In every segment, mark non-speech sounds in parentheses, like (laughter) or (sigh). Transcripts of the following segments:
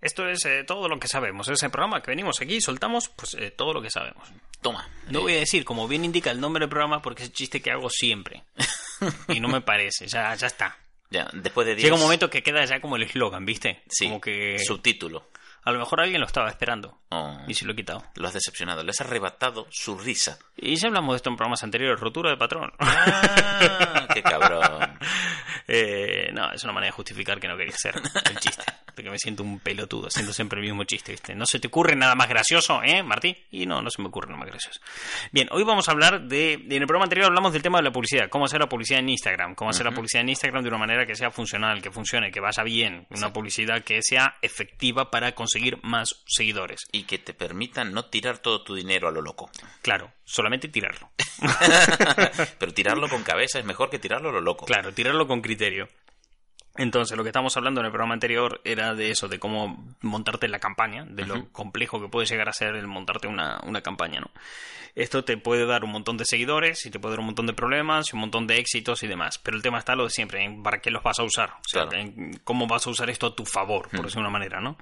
Esto es eh, todo lo que sabemos. Es el programa que venimos aquí y soltamos pues eh, todo lo que sabemos. Toma. No Eh, voy a decir, como bien indica el nombre del programa, porque es el chiste que hago siempre. (laughs) y no me parece, ya, ya está. Ya, después de 10... Llega un momento que queda ya como el eslogan, ¿viste? Sí, Como que subtítulo. a lo mejor alguien lo estaba esperando Oh, y se lo he quitado. lo has decepcionado. Le has arrebatado su risa. Y ya hablamos de esto en programas anteriores, rotura de patrón. Ah, qué cabrón. (laughs) Eh, no, es una manera de justificar que no quería hacer el chiste. De que me siento un pelotudo, haciendo siempre el mismo chiste, ¿viste? ¿No se te ocurre nada más gracioso, eh, Martí? Y no, no se me ocurre nada más gracioso. Bien, hoy vamos a hablar de... En el programa anterior hablamos del tema de la publicidad. Cómo hacer la publicidad en Instagram. Cómo hacer la publicidad en Instagram de una manera que sea funcional, que funcione, que vaya bien. Una publicidad que sea efectiva para conseguir más seguidores. Y que te permitan no tirar todo tu dinero a lo loco. Claro, solamente tirarlo. (laughs) Pero tirarlo con cabeza es mejor que tirarlo a lo loco. Claro, tirarlo con criterio. Entonces, lo que estamos hablando en el programa anterior era de eso, de cómo montarte la campaña, de lo complejo que puede llegar a ser el montarte una, una campaña, ¿no? Esto te puede dar un montón de seguidores y te puede dar un montón de problemas y un montón de éxitos y demás. Pero el tema está lo de siempre, en para qué los vas a usar. O sea, Claro. en cómo vas a usar esto a tu favor, por decirlo de una manera, ¿no?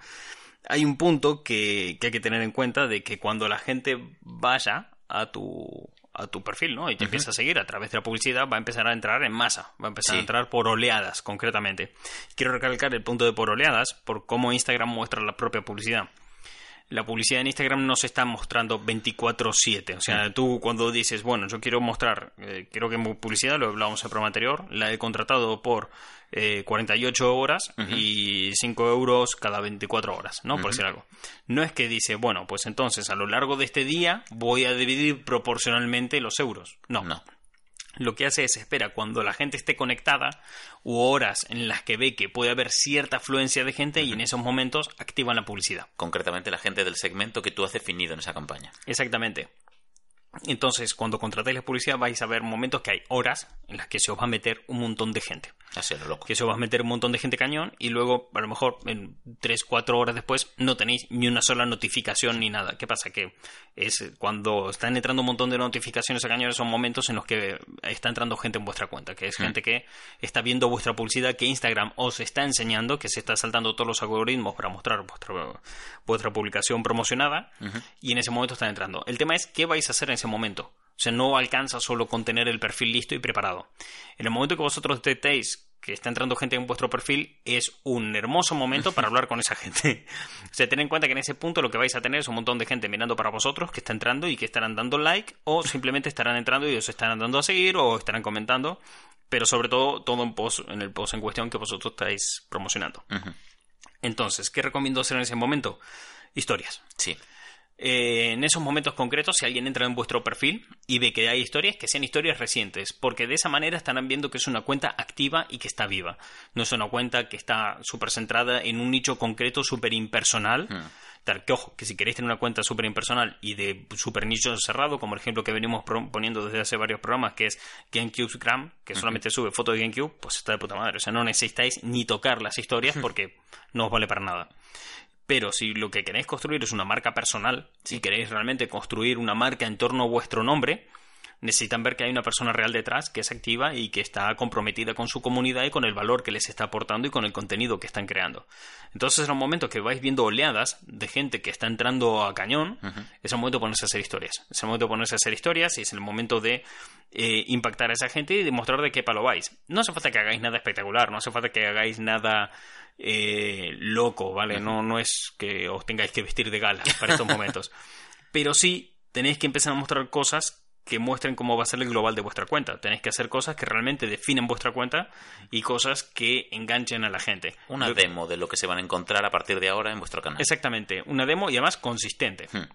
Hay un punto que, que hay que tener en cuenta de que cuando la gente vaya a tu a tu perfil, ¿no? Y te empieza a seguir a través de la publicidad, va a empezar a entrar en masa, va a empezar Sí. a entrar por oleadas, concretamente. Quiero recalcar el punto de por oleadas, por cómo Instagram muestra la propia publicidad. La publicidad en Instagram no se está mostrando 24/7. O sea, tú cuando dices, bueno, yo quiero mostrar, eh, quiero que mi publicidad, lo hablábamos en el programa anterior, la he contratado por eh, 48 horas y 5 euros cada 24 horas, ¿no? Por decir algo. No es que dice, bueno, pues entonces a lo largo de este día voy a dividir proporcionalmente los euros. No. No. Lo que hace es espera cuando la gente esté conectada u horas en las que ve que puede haber cierta afluencia de gente y en esos momentos activan la publicidad. Concretamente la gente del segmento que tú has definido en esa campaña. Exactamente. Entonces, cuando contratéis la publicidad vais a ver momentos que hay horas en las que se os va a meter un montón de gente. Así lo loco. Que se os va a meter un montón de gente cañón y luego, a lo mejor, en 3, 4 horas después, no tenéis ni una sola notificación ni nada. ¿Qué pasa? Que es cuando están entrando un montón de notificaciones a cañones son momentos en los que está entrando gente en vuestra cuenta, que es gente que está viendo vuestra publicidad, que Instagram os está enseñando, que se está saltando todos los algoritmos para mostrar vuestra, vuestra publicación promocionada y en ese momento están entrando. El tema es qué vais a hacer en ese momento. O sea, no alcanza solo con tener el perfil listo y preparado. En el momento que vosotros detectéis que está entrando gente en vuestro perfil, es un hermoso momento para hablar con esa gente. (laughs) o sea, ten en cuenta que en ese punto lo que vais a tener es un montón de gente mirando para vosotros que está entrando y que estarán dando like o simplemente estarán entrando y os estarán dando a seguir o estarán comentando, pero sobre todo todo en, post, en el post en cuestión que vosotros estáis promocionando. Entonces, ¿qué recomiendo hacer en ese momento? Historias. Sí. Eh, en esos momentos concretos, si alguien entra en vuestro perfil y ve que hay historias, que sean historias recientes, porque de esa manera estarán viendo que es una cuenta activa y que está viva. No es una cuenta que está súper centrada en un nicho concreto, súper impersonal. Tal que, ojo, que si queréis tener una cuenta súper impersonal y de súper nicho cerrado, como el ejemplo que venimos poniendo desde hace varios programas, que es GameCubegram, que solamente sube fotos de GameCube, pues está de puta madre. O sea, no necesitáis ni tocar las historias porque no os vale para nada. Pero si lo que queréis construir es una marca personal, si queréis realmente construir una marca en torno a vuestro nombre, necesitan ver que hay una persona real detrás que es activa y que está comprometida con su comunidad y con el valor que les está aportando y con el contenido que están creando. Entonces, en los momentos que vais viendo oleadas de gente que está entrando a cañón, es el momento de ponerse a hacer historias. Es el momento de ponerse a hacer historias y es el momento de eh, impactar a esa gente y demostrar de qué palo vais. No hace falta que hagáis nada espectacular, no hace falta que hagáis nada eh, loco, ¿vale? No, no es que os tengáis que vestir de gala para estos (laughs) momentos. Pero sí tenéis que empezar a mostrar cosas que muestren cómo va a ser el global de vuestra cuenta. Tenéis que hacer cosas que realmente definen vuestra cuenta y cosas que enganchen a la gente. Una demo de lo que se van a encontrar a partir de ahora en vuestro canal. Exactamente, una demo y además consistente. Hmm.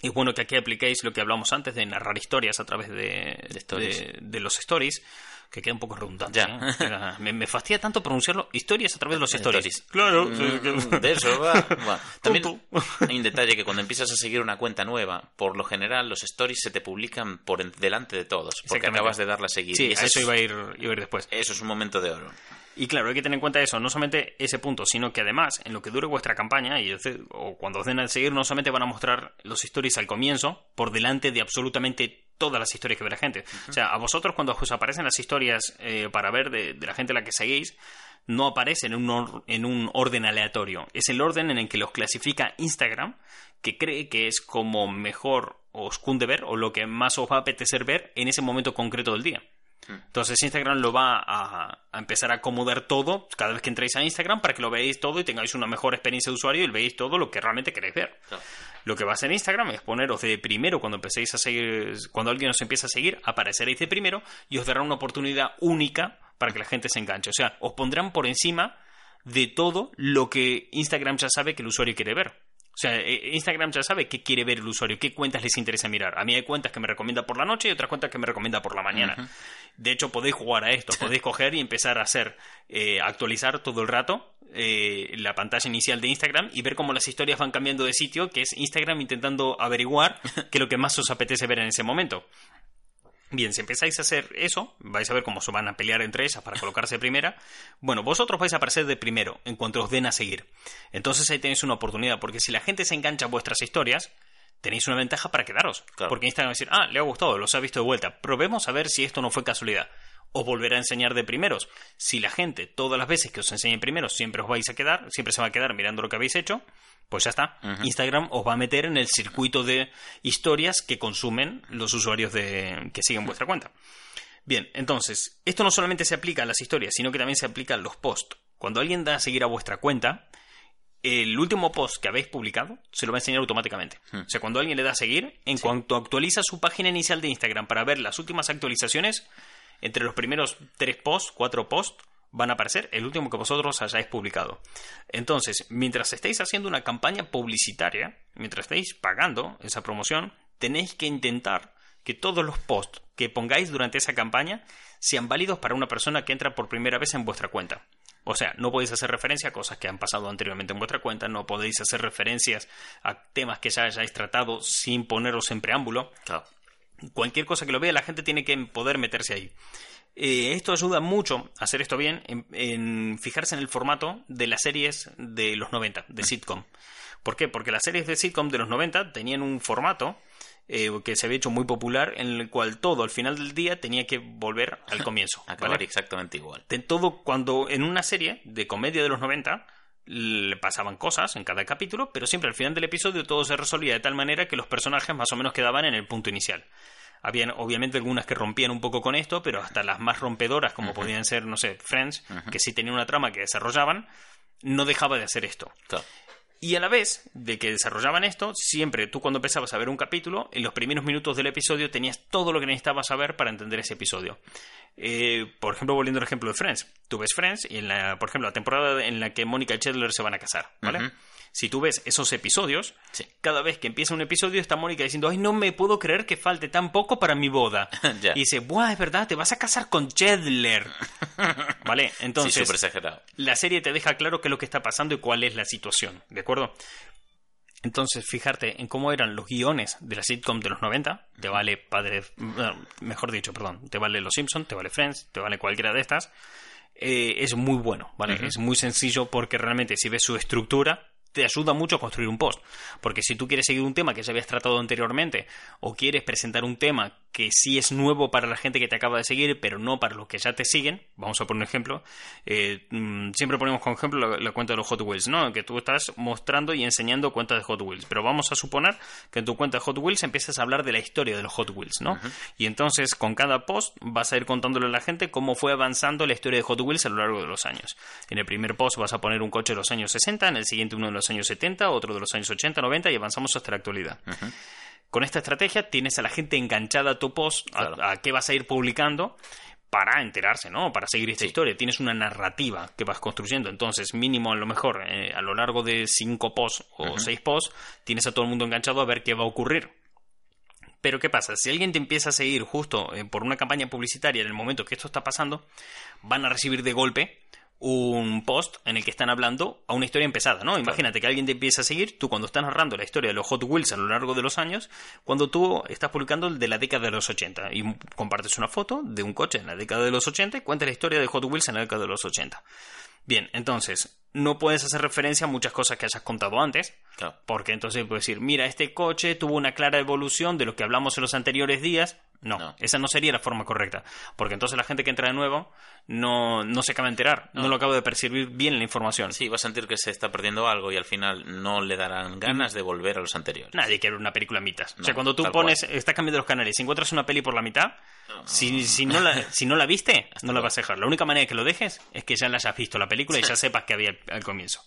Y es bueno que aquí apliquéis lo que hablamos antes de narrar historias a través de, stories. de- de los stories, que queda un poco redundante. Ya. ¿eh? Me, me fastidia tanto pronunciarlo historias a través de los stories. Stories. Claro, Mm, (laughs) De eso va. (laughs) También (laughs) hay un detalle que cuando empiezas a seguir una cuenta nueva, por lo general los stories se te publican por delante de todos, porque acabas de darle a seguir. Sí, y a eso es- iba a ir, iba a ir después. eso es un momento de oro. Y claro, hay que tener en cuenta eso, no solamente ese punto, sino que además, en lo que dure vuestra campaña, y o cuando os den al seguir, no solamente van a mostrar los stories al comienzo, por delante de absolutamente todas las historias que ve la gente. O sea, a vosotros cuando os aparecen las historias eh, para ver de, de la gente a la que seguís, no aparecen en un, or- en un orden aleatorio. Es el orden en el que los clasifica Instagram, que cree que es como mejor os cunde ver o lo que más os va a apetecer ver en ese momento concreto del día. Entonces Instagram lo va a, a empezar a acomodar todo cada vez que entréis a Instagram para que lo veáis todo y tengáis una mejor experiencia de usuario y veáis todo lo que realmente queréis ver. Claro. Lo que va a hacer Instagram es poneros de primero cuando empecéis a seguir, cuando alguien os empieza a seguir, apareceréis de primero y os dará una oportunidad única para que la gente se enganche. O sea, os pondrán por encima de todo lo que Instagram ya sabe que el usuario quiere ver. O sea, eh, Instagram ya sabe qué quiere ver el usuario, qué cuentas les interesa mirar. A mí hay cuentas que me recomienda por la noche y otras cuentas que me recomienda por la mañana. De hecho, podéis jugar a esto, podéis coger y empezar a hacer, eh, actualizar todo el rato eh, la pantalla inicial de Instagram y ver cómo las historias van cambiando de sitio, que es Instagram intentando averiguar (laughs) qué es lo que más os apetece ver en ese momento. Bien, si empezáis a hacer eso, vais a ver cómo se van a pelear entre ellas para colocarse de primera. Bueno, vosotros vais a aparecer de primero en cuanto os den a seguir. Entonces ahí tenéis una oportunidad, porque si la gente se engancha a vuestras historias, tenéis una ventaja para quedaros. Claro. Porque Instagram va a decir, ah, le ha gustado, los ha visto de vuelta. Probemos a ver si esto no fue casualidad. Os volverá a enseñar de primeros. Si la gente, todas las veces que os enseñe primeros, siempre os vais a quedar, siempre se va a quedar mirando lo que habéis hecho, pues ya está. Instagram os va a meter en el circuito de historias que consumen los usuarios de, que siguen vuestra cuenta. Bien, entonces, esto no solamente se aplica a las historias, sino que también se aplica a los posts. Cuando alguien da a seguir a vuestra cuenta, el último post que habéis publicado se lo va a enseñar automáticamente. O sea, cuando alguien le da a seguir, en cuanto actualiza su página inicial de Instagram para ver las últimas actualizaciones, entre los primeros tres posts, cuatro posts, van a aparecer el último que vosotros hayáis publicado. Entonces, mientras estéis haciendo una campaña publicitaria, mientras estéis pagando esa promoción, tenéis que intentar que todos los posts que pongáis durante esa campaña sean válidos para una persona que entra por primera vez en vuestra cuenta. O sea, no podéis hacer referencia a cosas que han pasado anteriormente en vuestra cuenta, no podéis hacer referencias a temas que ya hayáis tratado sin poneros en preámbulo Claro. Cualquier cosa que lo vea, la gente tiene que poder meterse ahí. Eh, esto ayuda mucho a hacer esto bien, en, en fijarse en el formato de las series de los 90, de sitcom. ¿Por qué? Porque las series de sitcom de los 90 tenían un formato eh, que se había hecho muy popular, en el cual todo al final del día tenía que volver al (laughs) comienzo. Acabar ¿vale? exactamente igual. de todo cuando en una serie de comedia de los 90 le pasaban cosas en cada capítulo, pero siempre al final del episodio todo se resolvía de tal manera que los personajes más o menos quedaban en el punto inicial. Habían obviamente algunas que rompían un poco con esto, pero hasta las más rompedoras, como podían ser, no sé, Friends, que sí tenían una trama que desarrollaban, no dejaba de hacer esto. Claro. Y a la vez de que desarrollaban esto, siempre tú cuando empezabas a ver un capítulo, en los primeros minutos del episodio tenías todo lo que necesitabas saber para entender ese episodio. Eh, por ejemplo, volviendo al ejemplo de Friends. Tú ves Friends y, en la, por ejemplo, la temporada en la que Mónica y Chandler se van a casar, ¿vale? Si tú ves esos episodios, Sí. cada vez que empieza un episodio está Mónica diciendo, ay, no me puedo creer que falte tan poco para mi boda. (laughs) Y dice, buah, es verdad, te vas a casar con Chandler. (laughs) ¿Vale? Entonces, sí, súper exagerado. la serie te deja claro qué es lo que está pasando y cuál es la situación, ¿de acuerdo? Entonces, fijarte en cómo eran los guiones de la sitcom de los 90, te vale Padre, mejor dicho, perdón, te vale Los Simpson, te vale Friends, te vale cualquiera de estas, eh, es muy bueno, ¿vale? Es muy sencillo porque realmente si ves su estructura, te ayuda mucho a construir un post. Porque si tú quieres seguir un tema que ya habías tratado anteriormente, o quieres presentar un tema que sí es nuevo para la gente que te acaba de seguir, pero no para los que ya te siguen, vamos a poner un ejemplo, eh, mm, siempre ponemos como ejemplo la, la cuenta de los Hot Wheels, ¿no? Que tú estás mostrando y enseñando cuentas de Hot Wheels, pero vamos a suponer que en tu cuenta de Hot Wheels empiezas a hablar de la historia de los Hot Wheels, ¿no? Y entonces con cada post vas a ir contándole a la gente cómo fue avanzando la historia de Hot Wheels a lo largo de los años. En el primer post vas a poner un coche de los años 60, en el siguiente uno de los años 70, otro de los años 80, 90 y avanzamos hasta la actualidad. Con esta estrategia tienes a la gente enganchada a tu post, a- Claro. a, qué vas a ir publicando para enterarse, ¿no? Para seguir esta historia. Tienes una narrativa que vas construyendo. Entonces, mínimo a lo mejor eh, a lo largo de cinco posts o seis posts, tienes a todo el mundo enganchado a ver qué va a ocurrir. Pero ¿qué pasa? Si alguien te empieza a seguir justo eh, por una campaña publicitaria en el momento que esto está pasando, van a recibir de golpe un post en el que están hablando a una historia empezada, ¿no? Imagínate que alguien te empieza a seguir, tú cuando estás narrando la historia de los Hot Wheels a lo largo de los años, cuando tú estás publicando el de la década de los 80 y compartes una foto de un coche en la década de los 80 y cuentas la historia de Hot Wheels en la década de los 80. Bien, entonces, no puedes hacer referencia a muchas cosas que hayas contado antes, Claro. porque entonces puedes decir, mira, este coche tuvo una clara evolución de lo que hablamos en los anteriores días. No, No. esa no sería la forma correcta. Porque entonces la gente que entra de nuevo no, no se acaba de enterar, no. lo acaba de percibir bien la información. Sí, va a sentir que se está perdiendo algo y al final no le darán ganas de volver a los anteriores. Nadie quiere ver una película a mitad. o sea, cuando tú pones, estás cambiando los canales y encuentras una peli por la mitad, si, si, no la, si no la viste, (laughs) no la vas a dejar. La única manera de que lo dejes es que ya la hayas visto la película y ya sepas que había al comienzo.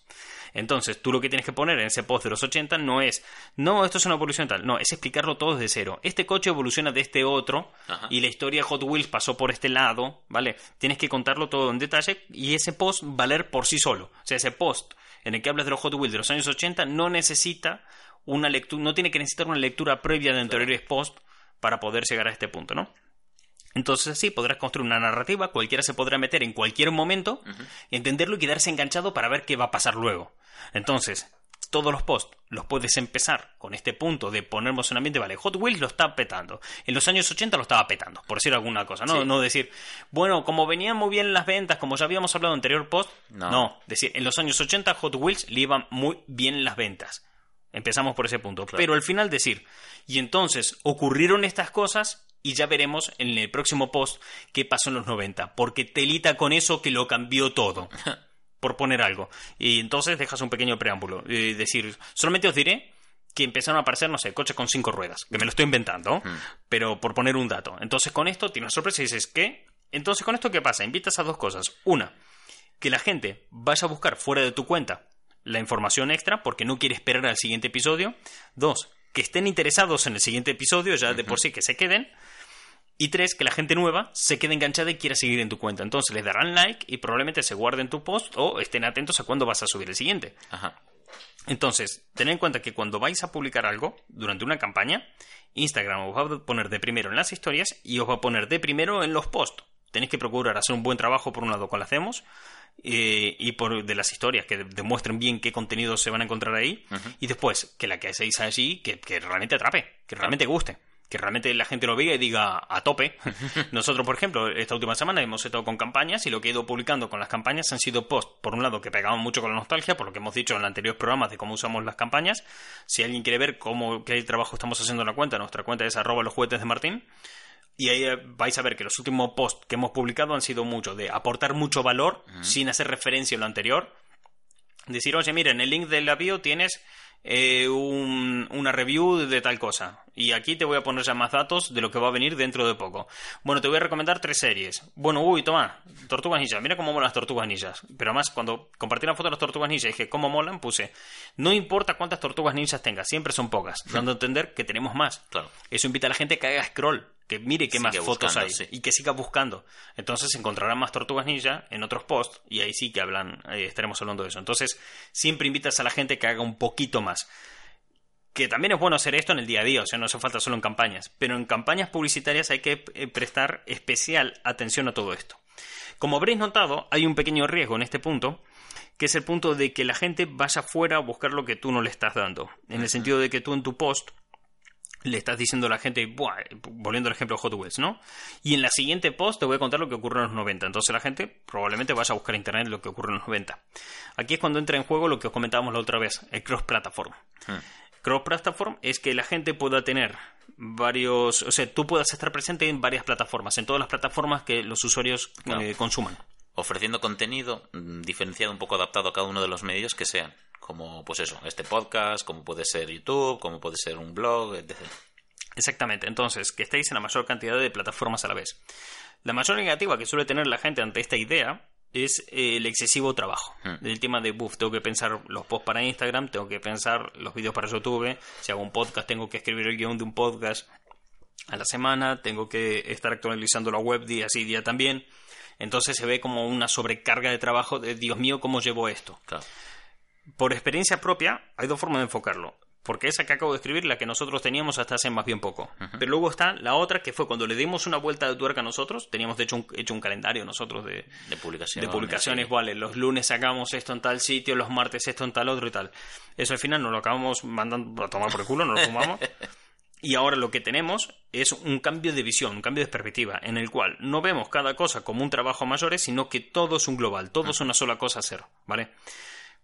Entonces, tú lo que tienes que poner en ese post de los 80 no es, no, esto es una evolución tal, no, es explicarlo todo desde cero. Este coche evoluciona de este otro Ajá. y la historia de Hot Wheels pasó por este lado, ¿vale? Tienes que contarlo todo en detalle y ese post valer por sí solo. O sea, ese post en el que hablas de los Hot Wheels de los años 80 no necesita una lectura, no tiene que necesitar una lectura previa de anteriores posts para poder llegar a este punto, ¿no? Entonces así podrás construir una narrativa, cualquiera se podrá meter en cualquier momento, entenderlo y quedarse enganchado para ver qué va a pasar luego. Entonces, todos los posts los puedes empezar con este punto de ponernos en ambiente, vale, Hot Wheels lo está petando. En los años 80 lo estaba petando, por decir alguna cosa, ¿no? Sí. No decir, bueno, como venían muy bien las ventas, como ya habíamos hablado en anterior post, No. no. Decir, en los años 80 Hot Wheels le iban muy bien las ventas. Empezamos por ese punto. Claro. Pero al final decir, y entonces ocurrieron estas cosas y ya veremos en el próximo post qué pasó en los 90. Porque telita con eso que lo cambió todo. (laughs) por poner algo. Y entonces dejas un pequeño preámbulo. Y decir, solamente os diré que empezaron a aparecer, no sé, coches con cinco ruedas. Que me lo estoy inventando. Pero por poner un dato. Entonces con esto tienes sorpresa y dices, ¿qué? Entonces con esto, ¿qué pasa? Invitas a dos cosas. Una, que la gente vaya a buscar fuera de tu cuenta la información extra porque no quiere esperar al siguiente episodio. Dos, que estén interesados en el siguiente episodio, ya de por sí que se queden. Y tres, que la gente nueva se quede enganchada y quiera seguir en tu cuenta. Entonces les darán like y probablemente se guarden tu post o estén atentos a cuándo vas a subir el siguiente. Ajá. Entonces, tened en cuenta que cuando vais a publicar algo durante una campaña, Instagram os va a poner de primero en las historias y os va a poner de primero en los posts. Tenéis que procurar hacer un buen trabajo, por un lado, con lo hacemos eh, y por de las historias que demuestren bien qué contenidos se van a encontrar ahí. Y después, que la que hacéis allí, que, que realmente atrape, que realmente guste. Que realmente la gente lo vea y diga a tope. (laughs) Nosotros, por ejemplo, esta última semana hemos estado con campañas y lo que he ido publicando con las campañas han sido posts, por un lado, que pegaban mucho con la nostalgia, por lo que hemos dicho en los anteriores programas de cómo usamos las campañas. Si alguien quiere ver cómo qué trabajo estamos haciendo en la cuenta, nuestra cuenta es arroba los juguetes de Martín. Y ahí eh, vais a ver que los últimos posts que hemos publicado han sido mucho de aportar mucho valor sin hacer referencia a lo anterior. Decir, oye, mira, en el link del bio tienes eh, un- una review de tal cosa. Y aquí te voy a poner ya más datos de lo que va a venir dentro de poco. Bueno, te voy a recomendar tres series. Bueno, uy, toma, Tortugas Ninjas. Mira cómo molan las Tortugas Ninjas. Pero además, cuando compartí una foto de las Tortugas Ninjas y dije cómo molan, puse, no importa cuántas Tortugas Ninjas tengas, siempre son pocas. Dando a entender que tenemos más. Claro. Eso invita a la gente que haga scroll, que mire qué Sigue más fotos hay sí. y que siga buscando. Entonces encontrarán más tortugas ninja en otros posts y ahí sí que hablan, eh, estaremos hablando de eso. Entonces siempre invitas a la gente que haga un poquito más. Que también es bueno hacer esto en el día a día, o sea, no hace falta solo en campañas. Pero en campañas publicitarias hay que eh, prestar especial atención a todo esto. Como habréis notado, hay un pequeño riesgo en este punto, que es el punto de que la gente vaya fuera a buscar lo que tú no le estás dando. En el sentido de que tú en tu post le estás diciendo a la gente, Buah, volviendo al ejemplo de Hot Wheels, ¿no? Y en la siguiente post te voy a contar lo que ocurrió en los 90. Entonces la gente probablemente vaya a buscar en internet lo que ocurrió en los 90. Aquí es cuando entra en juego lo que os comentábamos la otra vez, el cross-platform. Cross-platform es que la gente pueda tener varios, o sea, tú puedas estar presente en varias plataformas, en todas las plataformas que los usuarios Claro. eh, consuman. Ofreciendo contenido mm, diferenciado, un poco adaptado a cada uno de los medios que sean. Como, pues eso, este podcast, como puede ser YouTube, como puede ser un blog, etc. Exactamente, entonces, que estéis en la mayor cantidad de plataformas a la vez. La mayor negativa que suele tener la gente ante esta idea es eh, el excesivo trabajo. Hmm. El tema de, buff, tengo que pensar los posts para Instagram, tengo que pensar los vídeos para YouTube, si hago un podcast tengo que escribir el guion de un podcast a la semana, tengo que estar actualizando la web día sí, día también. Entonces se ve como una sobrecarga de trabajo de, Dios mío, ¿cómo llevo esto? Claro. Por experiencia propia, hay dos formas de enfocarlo. Porque esa que acabo de escribir, la que nosotros teníamos hasta hace más bien poco. Pero luego está la otra, que fue cuando le dimos una vuelta de tuerca a nosotros. Teníamos, de hecho, un, hecho un calendario nosotros de, De publicaciones. de publicaciones, sí. vale, los lunes sacamos esto en tal sitio, los martes esto en tal otro y tal. Eso al final nos lo acabamos mandando a tomar por el culo, nos lo fumamos. (laughs) Y ahora lo que tenemos es un cambio de visión, un cambio de perspectiva, en el cual no vemos cada cosa como un trabajo mayor, sino que todo es un global, todo es una sola cosa a hacer, ¿vale?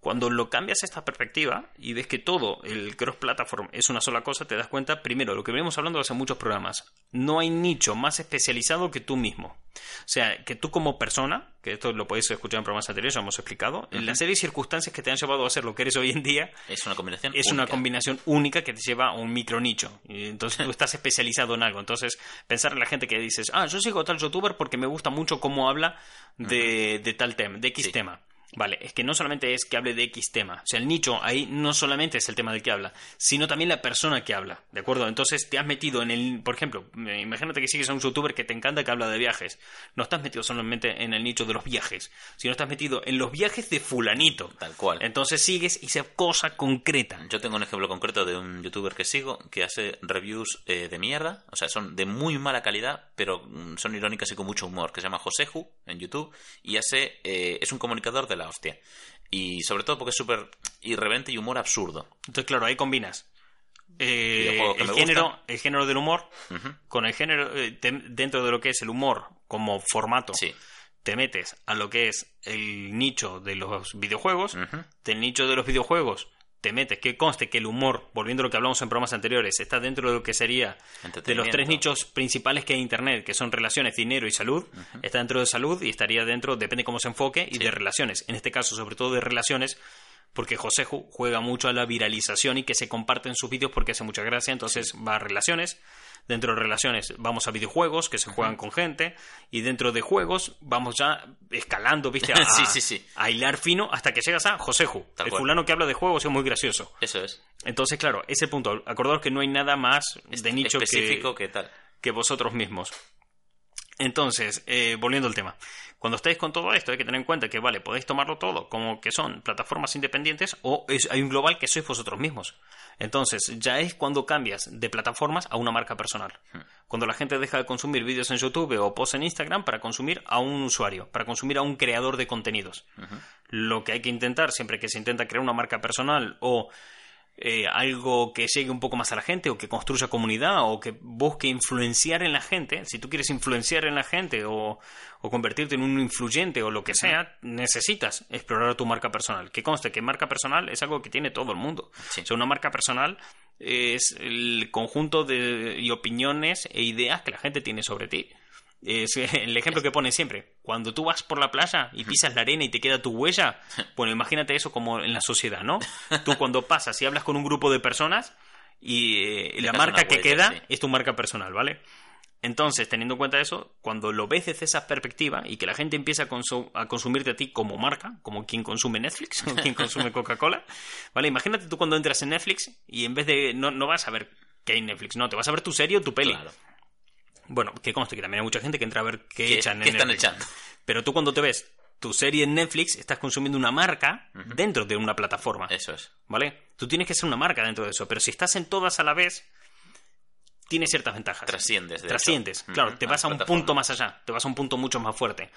Cuando lo cambias esta perspectiva y ves que todo el cross-platform es una sola cosa, te das cuenta, primero, lo que venimos hablando hace muchos programas, no hay nicho más especializado que tú mismo. O sea, que tú como persona, que esto lo podéis escuchar en programas anteriores, ya hemos explicado, en la serie de circunstancias que te han llevado a ser lo que eres hoy en día, Es una combinación. es una única. combinación única que te lleva a un micro nicho. Y entonces tú (laughs) estás especializado en algo. Entonces, pensar en la gente que dices, ah, yo sigo a tal youtuber porque me gusta mucho cómo habla de, de tal tema, de X Sí. tema. Vale, es que no solamente es que hable de X tema. O sea, el nicho ahí no solamente es el tema del que habla, sino también la persona que habla. ¿De acuerdo? Entonces te has metido en el. Por ejemplo, imagínate que sigues a un youtuber que te encanta que habla de viajes. No estás metido solamente en el nicho de los viajes, sino estás metido en los viajes de Fulanito. Tal cual. Entonces sigues esa cosa concreta. Yo tengo un ejemplo concreto de un youtuber que sigo que hace reviews eh, de mierda, o sea, son de muy mala calidad, pero mm, son irónicas y con mucho humor, que se llama Joseju en YouTube y hace eh, es un comunicador de la hostia. Y sobre todo porque es súper irreverente y humor absurdo. Entonces, claro, ahí combinas eh, el, género, gustan. el género del humor con el género eh, te- dentro de lo que es el humor como formato. Sí. Te metes a lo que es el nicho de los videojuegos. Ujú. Del nicho de los videojuegos te metes, que conste que el humor, volviendo a lo que hablamos en programas anteriores, está dentro de lo que sería de los tres nichos principales que hay en Internet, que son relaciones, dinero y salud. Está dentro de salud y estaría dentro, depende cómo se enfoque, y Sí. de relaciones. En este caso, sobre todo de relaciones, porque José Ju- juega mucho a la viralización y que se comparten sus vídeos porque hace mucha gracia, entonces va a relaciones. Dentro de relaciones vamos a videojuegos que se juegan con gente y dentro de juegos vamos ya escalando, ¿viste? (laughs) A, Sí, sí, sí. a hilar fino hasta que llegas a Joseju, Tal el cual. fulano que habla de juegos es muy gracioso. Eso es. Entonces, claro, ese punto. Acordaos que no hay nada más de nicho que, que tal. que vosotros mismos. Entonces, eh, volviendo al tema. Cuando estáis con todo esto, hay que tener en cuenta que, vale, podéis tomarlo todo como que son plataformas independientes o es- hay un global que sois vosotros mismos. Entonces, ya es cuando cambias de plataformas a una marca personal. Cuando la gente deja de consumir vídeos en YouTube o posts en Instagram para consumir a un usuario, para consumir a un creador de contenidos. Lo que hay que intentar, siempre que se intenta crear una marca personal o eh, algo que llegue un poco más a la gente o que construya comunidad o que busque influenciar en la gente, si tú quieres influenciar en la gente o, o convertirte en un influyente o lo que sea, necesitas explorar tu marca personal. Que conste que marca personal es algo que tiene todo el mundo. Sí. O sea, una marca personal es el conjunto de y opiniones e ideas que la gente tiene sobre ti. Es el ejemplo que pone siempre. Cuando tú vas por la playa y pisas la arena y te queda tu huella, (laughs) bueno, imagínate eso como en la sociedad, ¿no? Tú cuando pasas y hablas con un grupo de personas y eh, la marca que huella, queda sí. es tu marca personal, ¿vale? Entonces, teniendo en cuenta eso, cuando lo ves desde esa perspectiva y que la gente empieza a, consu- a consumirte a ti como marca, como quien consume Netflix (laughs) o quien consume Coca-Cola, ¿vale? Imagínate tú cuando entras en Netflix y en vez de... No, no vas a ver qué hay en Netflix, no, te vas a ver tu serie o tu peli. Claro. Bueno, que conste que también hay mucha gente que entra a ver qué ¿Qué- echan en qué están Netflix. echando? Pero tú cuando te ves tu serie en Netflix, estás consumiendo una marca dentro de una plataforma. Eso es. ¿Vale? Tú tienes que ser una marca dentro de eso, pero si estás en todas a la vez, tiene ciertas ventajas. Trasciendes. de Trasciendes, hecho. claro, te vas a un punto más allá, te vas a un punto mucho más fuerte.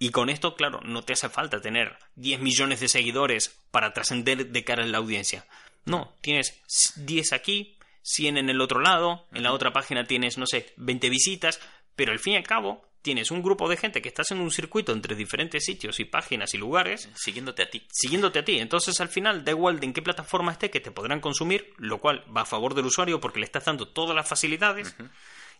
Y con esto, claro, no te hace falta tener 10 millones de seguidores para trascender de cara a la audiencia. No, tienes 10 aquí, 100 en el otro lado, en la otra página tienes, no sé, 20 visitas, pero al fin y al cabo tienes un grupo de gente que estás en un circuito entre diferentes sitios y páginas y lugares Siguiéndote a ti. siguiéndote a ti. Entonces, al final, da igual de en qué plataforma esté, que te podrán consumir, lo cual va a favor del usuario porque le estás dando todas las facilidades.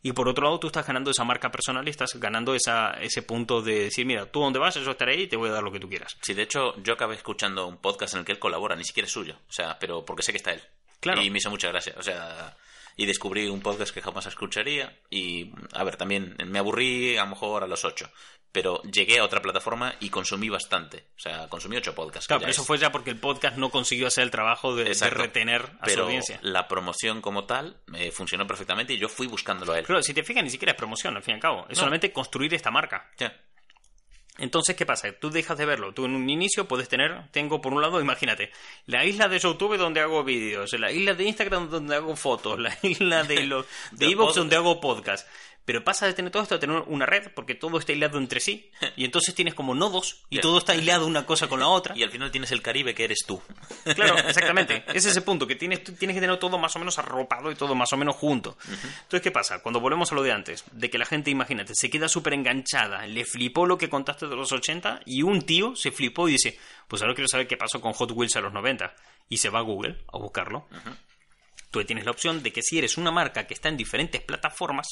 Y por otro lado, tú estás ganando esa marca personal y estás ganando esa, ese punto de decir, mira, tú donde vas, yo estaré ahí y te voy a dar lo que tú quieras. Sí, de hecho, yo acabé escuchando un podcast en el que él colabora, ni siquiera es suyo. O sea, pero porque sé que está él. Claro. Y me hizo mucha gracia. O sea, y descubrí un podcast que jamás escucharía. Y, a ver, también me aburrí a lo mejor a los ocho. Pero llegué a otra plataforma y consumí bastante. O sea, consumí ocho podcasts. Claro, pero eso es- fue ya porque el podcast no consiguió hacer el trabajo de, retener a su Pero audiencia. la promoción como tal eh, funcionó perfectamente y yo fui buscándolo a él. Claro, si te fijas, ni siquiera es promoción, al fin y al cabo. Es No. solamente construir esta marca. Ya. Entonces, ¿qué pasa? Tú dejas de verlo. Tú en un inicio puedes tener, tengo por un lado, imagínate, la isla de YouTube donde hago vídeos, la isla de Instagram donde hago fotos, la isla de (laughs) los de De Evox donde hago podcast. Pero pasa de tener todo esto a tener una red porque todo está hilado entre sí. Y entonces tienes como nodos y todo está hilado una cosa con la otra. Y al final tienes el Caribe que eres tú. Claro, (laughs) exactamente. Es ese punto, que tienes, tienes que tener todo más o menos arropado y todo más o menos junto. Entonces, ¿qué pasa? Cuando volvemos a lo de antes, de que la gente, imagínate, se queda súper enganchada, le flipó lo que contaste de los 80 y un tío se flipó y dice, pues ahora quiero saber qué pasó con Hot Wheels a los 90. Y se va a Google a buscarlo. Tú tienes la opción de que si eres una marca que está en diferentes plataformas,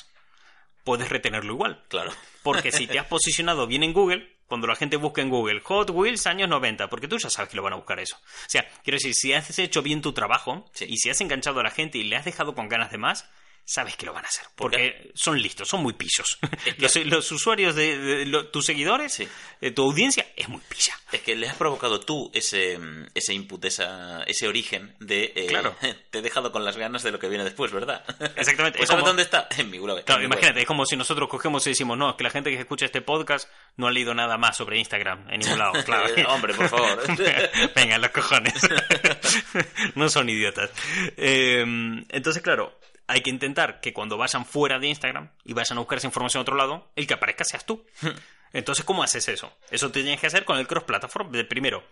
puedes retenerlo igual. Claro. Porque si te has (laughs) posicionado bien en Google, cuando la gente busca en Google Hot Wheels años 90, porque tú ya sabes que lo van a buscar eso. O sea, quiero decir, si has hecho bien tu trabajo Sí. y si has enganchado a la gente y le has dejado con ganas de más, sabes que lo van a hacer. Porque son listos, son muy pillos. (laughs) los, los usuarios de, de- tus seguidores, Sí. eh, tu audiencia, es muy pilla. Es que le has provocado tú ese, ese input, esa, ese origen de... eh, Claro. (laughs) Te he dejado con las ganas de lo que viene después, ¿verdad? (laughs) Exactamente, Pues es ¿sabes como- dónde está? En mi web. Claro, mi web. imagínate, es como si nosotros cogemos y decimos, no, es que la gente que escucha este podcast no ha leído nada más sobre Instagram en ningún lado. Claro. Eh, hombre, por favor. Venga, los cojones. no son idiotas. Eh, entonces, claro, hay que intentar que cuando vayan fuera de Instagram y vayan a buscar esa información a otro lado, el que aparezca seas tú. Entonces, ¿cómo haces eso? Eso te tienes que hacer con el cross-platform. De Primero,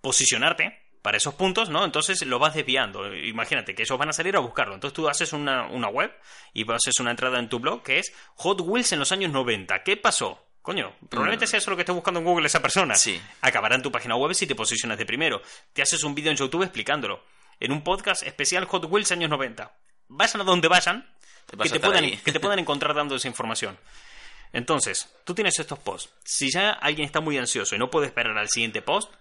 posicionarte para esos puntos, ¿no? Entonces lo vas desviando. Imagínate que ellos van a salir a buscarlo. Entonces tú haces una, una web y haces una entrada en tu blog que es Hot Wheels en los años 90. ¿Qué pasó? Coño, probablemente sea eso lo que esté buscando en Google esa persona. Sí. Acabará en tu página web si te posicionas de primero. Te haces un vídeo en YouTube explicándolo. En un podcast especial Hot Wheels años 90. Vayan a donde vayan, que te, puedan, ahí. que te puedan (laughs) encontrar dando esa información. Entonces, tú tienes estos posts. Si ya alguien está muy ansioso y no puede esperar al siguiente post,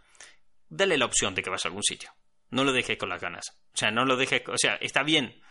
dale la opción de que vaya a algún sitio. No lo dejes con las ganas. O sea, no lo dejes. O sea, está bien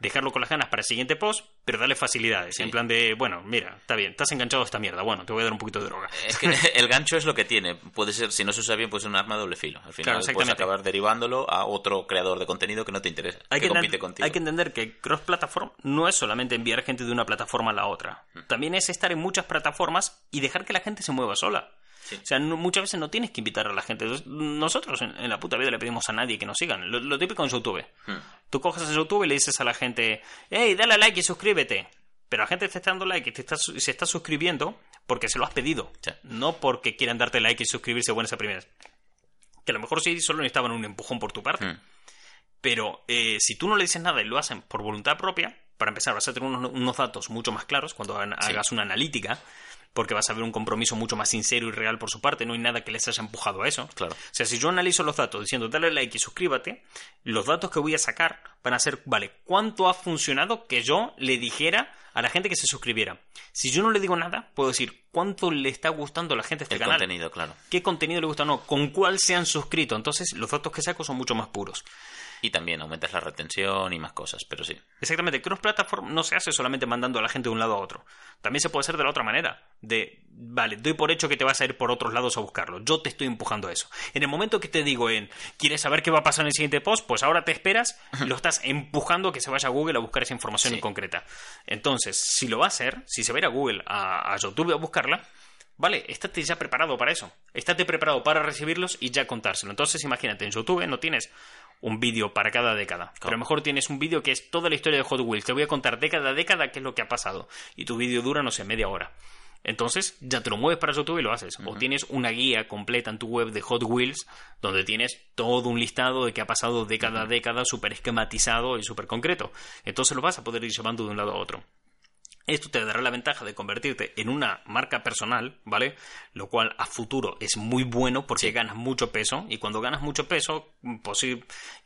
dejarlo con las ganas para el siguiente post, pero dale facilidades. Sí. En plan de, bueno, mira, está bien, estás enganchado a esta mierda. Bueno, te voy a dar un poquito de droga. Es que (laughs) el gancho es lo que tiene. Puede ser, si no se usa bien, puede ser un arma de doble filo. Al Claro, final puedes acabar derivándolo a otro creador de contenido que no te interesa, Hay que, que, compite contigo. hay que entender que cross-platform no es solamente enviar gente de una plataforma a la otra. Mm. También es estar en muchas plataformas y dejar que la gente se mueva sola. Sí. O sea, no- muchas veces no tienes que invitar a la gente. Nosotros en, en la puta vida le pedimos a nadie que nos sigan. Lo, lo típico en YouTube. Hmm. Tú coges en YouTube y le dices a la gente, hey, dale a like y suscríbete. Pero la gente te está dando like y te está, se está suscribiendo porque se lo has pedido. Sí. No porque quieran darte like y suscribirse buenas a primeras. Que a lo mejor sí solo necesitaban un empujón por tu parte. Hmm. Pero eh, si tú no le dices nada y lo hacen por voluntad propia, para empezar vas a tener unos, unos datos mucho más claros cuando Sí. hagas una analítica, porque vas a ver un compromiso mucho más sincero y real por su parte, no hay nada que les haya empujado a eso. Claro. O sea, si yo analizo los datos diciendo dale like y suscríbete, los datos que voy a sacar van a ser, vale, ¿cuánto ha funcionado que yo le dijera a la gente que se suscribiera? Si yo no le digo nada, puedo decir cuánto le está gustando a la gente este El canal contenido, claro. qué contenido le gusta o no, con cuál se han suscrito. Entonces, los datos que saco son mucho más puros. Y también aumentas la retención y más cosas, pero sí. Exactamente, cross-platform no se hace solamente mandando a la gente de un lado a otro. También se puede hacer de la otra manera. De, vale, doy por hecho que te vas a ir por otros lados a buscarlo. Yo te estoy empujando a eso. En el momento que te digo en, ¿quieres saber qué va a pasar en el siguiente post? Pues ahora te esperas y lo estás empujando a que se vaya a Google a buscar esa información Sí. en concreta. Entonces, si lo va a hacer, si se va a ir a Google, a, a YouTube a buscarla, Vale, estate ya preparado para eso. Estate preparado para recibirlos y ya contárselo. Entonces, imagínate, en YouTube no tienes un vídeo para cada década. Pero a lo mejor tienes un vídeo que es toda la historia de Hot Wheels. Te voy a contar década a década qué es lo que ha pasado. Y tu vídeo dura, no sé, media hora. Entonces, ya te lo mueves para YouTube y lo haces. O tienes una guía completa en tu web de Hot Wheels, donde tienes todo un listado de qué ha pasado década a década, súper esquematizado y súper concreto. Entonces lo vas a poder ir llevando de un lado a otro. Esto te dará la ventaja de convertirte en una marca personal, ¿vale? Lo cual a futuro es muy bueno porque Sí. ganas mucho peso y cuando ganas mucho peso, pues sí,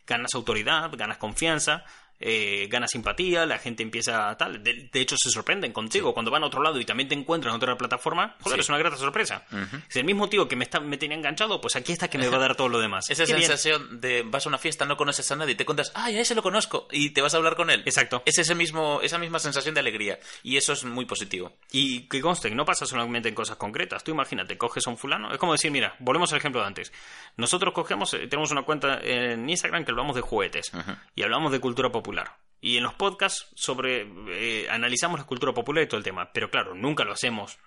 ganas autoridad, ganas confianza, eh, ganas simpatía, la gente empieza a tal. De, de hecho, se sorprenden contigo cuando van a otro lado y también te encuentran en otra plataforma. Joder, Sí. es una grata sorpresa. Es el mismo tío que me, está, me tenía enganchado, pues aquí está que me va a dar todo lo demás. Esa Qué bien. sensación de vas a una fiesta, no conoces a nadie te cuentas, ay, a ese lo conozco, y te vas a hablar con él. Exacto. Es ese mismo, esa misma sensación de alegría. Y eso es muy positivo. Y que conste, no pasa solamente en cosas concretas. Tú imagínate, coges a un fulano. Es como decir, mira, volvemos al ejemplo de antes. Nosotros cogemos, eh, tenemos una cuenta en Instagram que hablamos de juguetes y hablamos de cultura popular. Y en los podcasts sobre eh, analizamos la cultura popular y todo el tema. Pero claro, nunca lo hacemos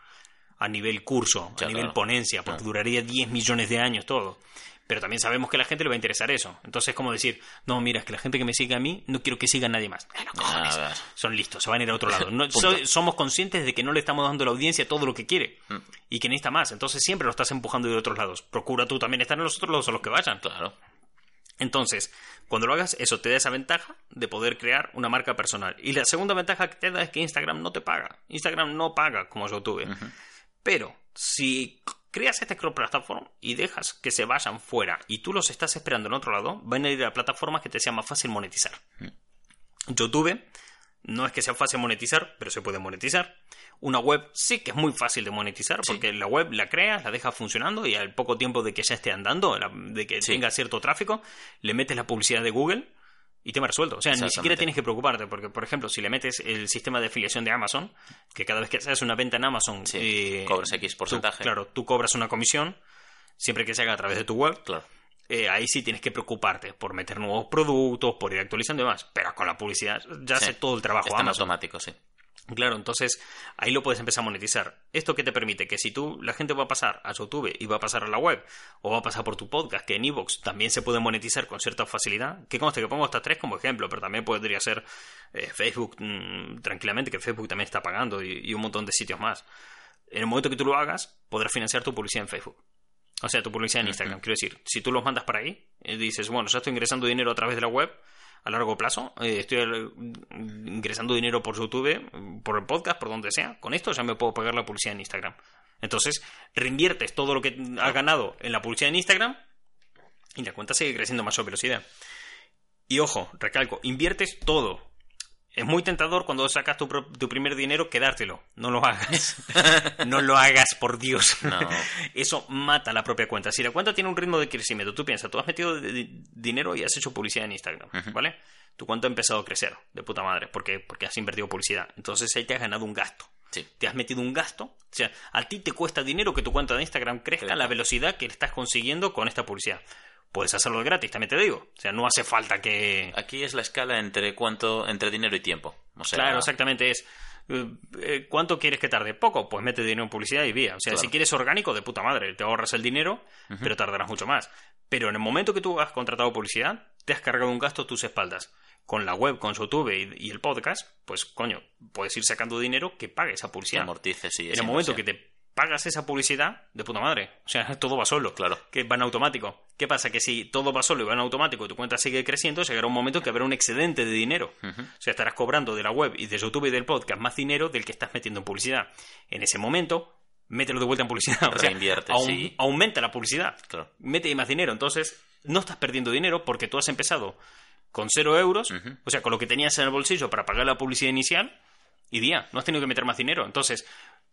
a nivel curso, Ya, a nivel claro. ponencia, porque duraría 10 millones de años todo. Pero también sabemos que a la gente le va a interesar eso. Entonces es como decir, no, mira, es que la gente que me sigue a mí no quiero que siga a nadie más. Cojones, Ah, son listos, se van a ir a otro lado. (laughs) No, Punto. so- somos conscientes de que no le estamos dando a la audiencia todo lo que quiere Mm. y que necesita más. Entonces siempre lo estás empujando de otros lados. Procura tú también estar en los otros lados a los que vayan. Claro. Entonces, cuando lo hagas, eso te da esa ventaja de poder crear una marca personal. Y la segunda ventaja que te da es que Instagram no te paga. Instagram no paga como YouTube. Pero si creas este cross platform y dejas que se vayan fuera y tú los estás esperando en otro lado, van a ir a plataformas que te sea más fácil monetizar. YouTube no es que sea fácil monetizar, pero se puede monetizar. Una web sí que es muy fácil de monetizar, Sí. porque la web la creas, la dejas funcionando y al poco tiempo de que ya esté andando, de que Sí. tenga cierto tráfico, le metes la publicidad de Google y te resuelto. O sea, ni siquiera tienes que preocuparte, porque, por ejemplo, si le metes el sistema de afiliación de Amazon, que cada vez que haces una venta en Amazon, Sí, eh, cobras X tú- porcentaje. claro, tú cobras una comisión, siempre que se haga a través de tu web, Claro. Eh, ahí sí tienes que preocuparte por meter nuevos productos, por ir actualizando y demás. Pero con la publicidad ya Sí. hace todo el trabajo Está Amazon. automático, sí. Claro, entonces ahí lo puedes empezar a monetizar. ¿Esto qué te permite? Que si tú, la gente va a pasar a YouTube y va a pasar a la web, o va a pasar por tu podcast, que en Evox también se puede monetizar con cierta facilidad, que conste que pongo estas tres como ejemplo, pero también podría ser eh, Facebook mm, tranquilamente, que Facebook también está pagando y, y un montón de sitios más. En el momento que tú lo hagas, podrás financiar tu publicidad en Facebook. O sea, tu publicidad en Instagram. Quiero decir, si tú los mandas para ahí, y dices, bueno, ya estoy ingresando dinero a través de la web a largo plazo, eh, estoy eh, ingresando dinero por YouTube, por el podcast, por donde sea, con esto ya me puedo pagar la publicidad en Instagram. Entonces, reinviertes todo lo que has ganado en la publicidad en Instagram y la cuenta sigue creciendo más a velocidad. Y ojo, recalco, inviertes todo. Es muy tentador cuando sacas tu, tu primer dinero quedártelo. No lo hagas. (laughs) no lo hagas, por Dios. No. (laughs) Eso mata la propia cuenta. Si la cuenta tiene un ritmo de crecimiento, tú piensas, tú has metido di- di- dinero y has hecho publicidad en Instagram, ¿vale? Tu cuenta ha empezado a crecer, de puta madre, porque porque has invertido publicidad. Entonces ahí te has ganado un gasto. Sí. Te has metido un gasto. O sea, a ti te cuesta dinero que tu cuenta de Instagram crezca a la velocidad que estás consiguiendo con esta publicidad. Puedes hacerlo gratis, también te digo. O sea, no hace falta que... Aquí es la escala entre cuánto, entre dinero y tiempo. O sea, Claro, exactamente es. eh, eh, ¿Cuánto quieres que tarde? Poco, pues mete dinero en publicidad y vía. O sea, Claro. si quieres orgánico, de puta madre, te ahorras el dinero, pero tardarás mucho más. Pero en el momento que tú has contratado publicidad, te has cargado un gasto a tus espaldas. Con la web, con YouTube y, y el podcast, pues coño, puedes ir sacando dinero que pague esa publicidad. amortice, sí. en el momento que te pagas esa publicidad, de puta madre. O sea, (laughs) todo va solo. Claro. Que va en automático. ¿Qué pasa? Que si todo va solo y va en automático y tu cuenta sigue creciendo, llegará un momento que habrá un excedente de dinero. O sea, estarás cobrando de la web y de YouTube y del podcast más dinero del que estás metiendo en publicidad. En ese momento, mételo de vuelta en publicidad. O sea, Reinvierte, aum- sí. Aumenta la publicidad. Claro. Mete más dinero. Entonces, no estás perdiendo dinero porque tú has empezado con cero euros, o sea, con lo que tenías en el bolsillo para pagar la publicidad inicial, y día, no has tenido que meter más dinero. Entonces,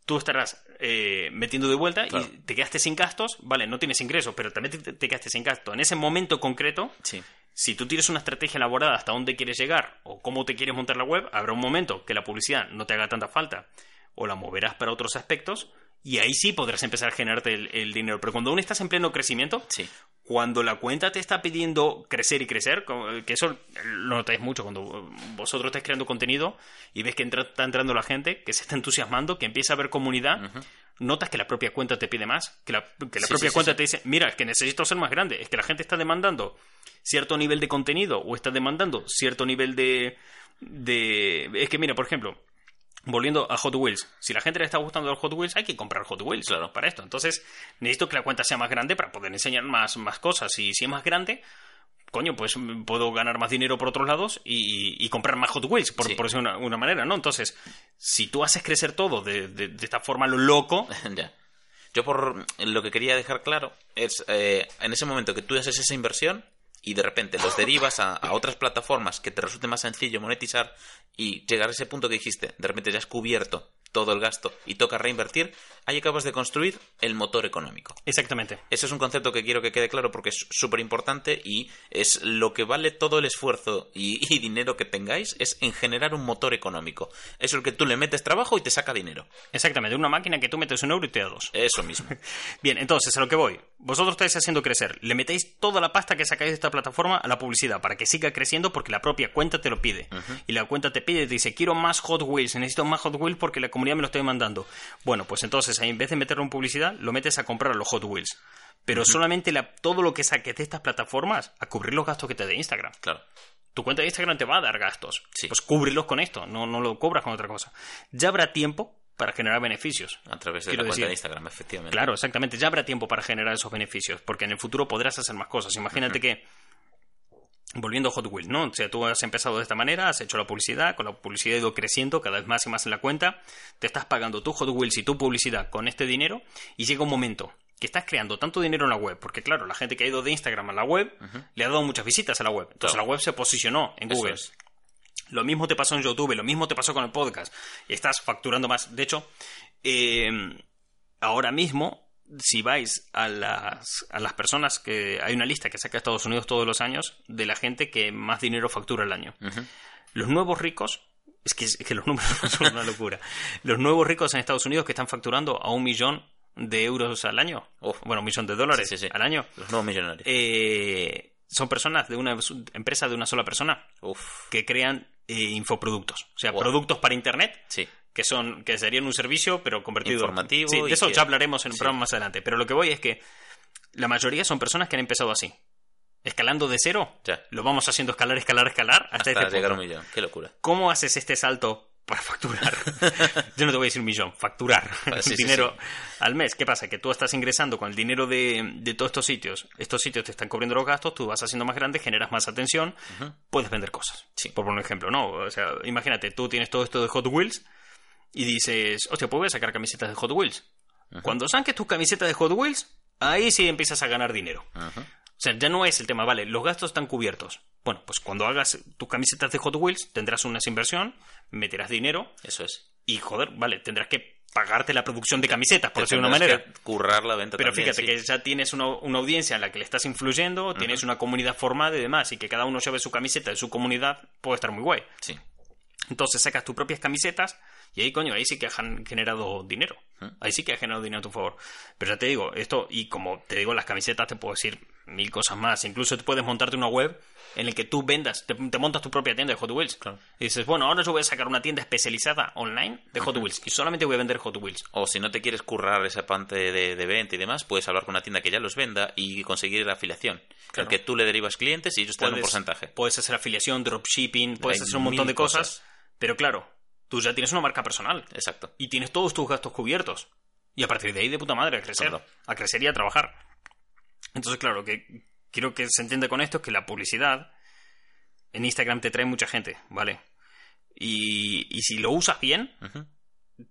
tú estarás eh, metiendo de vuelta Claro. y te quedaste sin gastos, vale, no tienes ingresos, pero también te, te quedaste sin gastos. En ese momento concreto, Sí. si tú tienes una estrategia elaborada hasta dónde quieres llegar o cómo te quieres montar la web, habrá un momento que la publicidad no te haga tanta falta o la moverás para otros aspectos y ahí sí podrás empezar a generarte el, el dinero. Pero cuando aún estás en pleno crecimiento, Sí. cuando la cuenta te está pidiendo crecer y crecer, que eso lo notáis mucho cuando vosotros estáis creando contenido y ves que entra- está entrando la gente, que se está entusiasmando, que empieza a haber comunidad, notas que la propia cuenta te pide más, que la, que la Sí, propia sí, cuenta te dice, mira, es que necesito ser más grande, es que la gente está demandando cierto nivel de contenido o está demandando cierto nivel de... de... Es que mira, por ejemplo, volviendo a Hot Wheels, si la gente le está gustando el Hot Wheels, hay que comprar Hot Wheels Claro. para esto. Entonces, necesito que la cuenta sea más grande para poder enseñar más, más cosas. Y si es más grande, coño, pues puedo ganar más dinero por otros lados y, y comprar más Hot Wheels, por, Sí. por decirlo de una, una manera, ¿no? Entonces, si tú haces crecer todo de, de- de esta forma lo loco, (laughs) ya. Yo por lo que quería dejar claro es eh, en ese momento que tú haces esa inversión y de repente los derivas a, otras plataformas que te resulte más sencillo monetizar y llegar a ese punto que dijiste, de repente ya has cubierto todo el gasto y toca reinvertir, ahí acabas de construir el motor económico. exactamente. Ese es un concepto que quiero que quede claro porque es súper importante y es lo que vale todo el esfuerzo y, y dinero que tengáis es en generar un motor económico. Es el que tú le metes trabajo y te saca dinero. Exactamente, una máquina que tú metes un euro y te da dos. Eso mismo. (laughs) Bien, entonces, a lo que voy. Vosotros estáis haciendo crecer. Le metéis toda la pasta que sacáis de esta plataforma a la publicidad para que siga creciendo porque la propia cuenta te lo pide. Y la cuenta te pide y te dice, quiero más Hot Wheels, necesito más Hot Wheels porque la comunidad me lo está demandando. Bueno, pues entonces, en vez de meterlo en publicidad, lo metes a comprar los Hot Wheels. pero solamente la, todo lo que saques de estas plataformas a cubrir los gastos que te dé Instagram. Claro. Tu cuenta de Instagram te va a dar gastos. Sí. Pues cúbrelos con esto, no, no lo cobras con otra cosa. Ya habrá tiempo para generar beneficios. A través de Quiero la cuenta decir- de Instagram, efectivamente. Claro, exactamente. Ya habrá tiempo para generar esos beneficios, porque en el futuro podrás hacer más cosas. Imagínate que, volviendo a Hot Wheels, ¿no? O sea, tú has empezado de esta manera, has hecho la publicidad, con la publicidad ha ido creciendo cada vez más y más en la cuenta, te estás pagando tu Hot Wheels y tu publicidad con este dinero, y llega un momento que estás creando tanto dinero en la web, porque claro, la gente que ha ido de Instagram a la web le ha dado muchas visitas a la web. Entonces Claro. la web se posicionó en Google. es. Lo mismo te pasó en YouTube, lo mismo te pasó con el podcast. Estás facturando más. De hecho, eh, ahora mismo, si vais a las, a las personas que. Hay una lista que saca Estados Unidos todos los años de la gente que más dinero factura al año. Los nuevos ricos. Es que, es que los números (laughs) son una locura. Los nuevos ricos en Estados Unidos que están facturando a un millón de euros al año. Bueno, un millón de dólares Sí, sí, sí. al año. Los nuevos millonarios. Eh, son personas de una empresa de una sola persona Uf. que crean eh, infoproductos. O sea, Wow. productos para Internet Sí. Que son que serían un servicio pero convertido Informativo Sí, de eso que- ya hablaremos en un sí. programa más adelante pero lo que voy es que la mayoría son personas que han empezado así escalando de cero Ya. lo vamos haciendo escalar escalar escalar hasta, Hasta este llegar a punto. un millón. Qué locura. cómo haces este salto para facturar (laughs) yo no te voy a decir un millón facturar Ah, sí, sí, dinero al mes qué pasa que tú estás ingresando con el dinero de, de todos estos sitios estos sitios te están cubriendo los gastos tú vas haciendo más grande generas más atención puedes vender cosas Sí. por poner un ejemplo no o sea imagínate tú tienes todo esto de Hot Wheels y dices, hostia, pues voy a sacar camisetas de Hot Wheels. Cuando saques tus camisetas de Hot Wheels, ahí sí empiezas a ganar dinero. O sea, ya no es el tema, vale, los gastos están cubiertos. Bueno, pues cuando hagas tus camisetas de Hot Wheels, tendrás una inversión, meterás dinero Eso es. y, joder, vale, tendrás que pagarte la producción de camisetas, por decirlo de una manera. que currar la venta Pero también, fíjate sí. que ya tienes una, una audiencia en la que le estás influyendo, tienes una comunidad formada y demás, y que cada uno lleve su camiseta de su comunidad, puede estar muy guay. Sí. Entonces sacas tus propias camisetas y ahí, coño, ahí sí que han generado dinero. Ahí sí que has generado dinero a tu favor. Pero ya te digo, esto, y como te digo, las camisetas te puedo decir mil cosas más. Incluso puedes montarte una web en la que tú vendas, te, te montas tu propia tienda de Hot Wheels. Claro. Y dices, bueno, ahora yo voy a sacar una tienda especializada online de Hot Wheels y solamente voy a vender Hot Wheels. O si no te quieres currar esa parte de, de venta y demás, puedes hablar con una tienda que ya los venda y conseguir la afiliación. Claro. El que tú le derivas clientes y ellos te dan un porcentaje. puedes hacer afiliación, dropshipping, puedes Hay hacer un montón de cosas, cosas. Pero claro, tú ya tienes una marca personal. Exacto. y tienes todos tus gastos cubiertos. Y a partir de ahí, de puta madre, a crecer. Claro. A crecer y a trabajar. Entonces, claro, lo que quiero que se entienda con esto es que la publicidad en Instagram te trae mucha gente, ¿vale? Y, y si lo usas bien,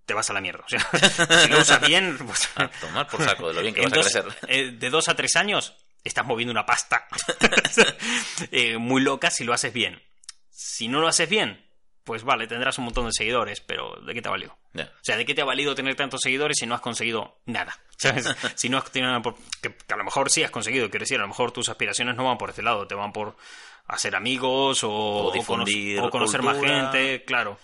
te vas a la mierda. O sea, (laughs) si lo usas bien, pues, (laughs) A tomar por saco de lo bien que vas a crecer. eh, de dos a tres años estás moviendo una pasta (laughs) Eh, muy loca si lo haces bien. Si no lo haces bien, pues vale, tendrás un montón de seguidores, pero ¿de qué te ha valido? O sea, ¿de qué te ha valido tener tantos seguidores si no has conseguido nada? (laughs) ¿Sabes? (laughs) si no has tenido por- que, que a lo mejor sí has conseguido, quiero decir, a lo mejor tus aspiraciones no van por ese lado, te van por hacer amigos o, o cono- difundir o conocer más gente, claro.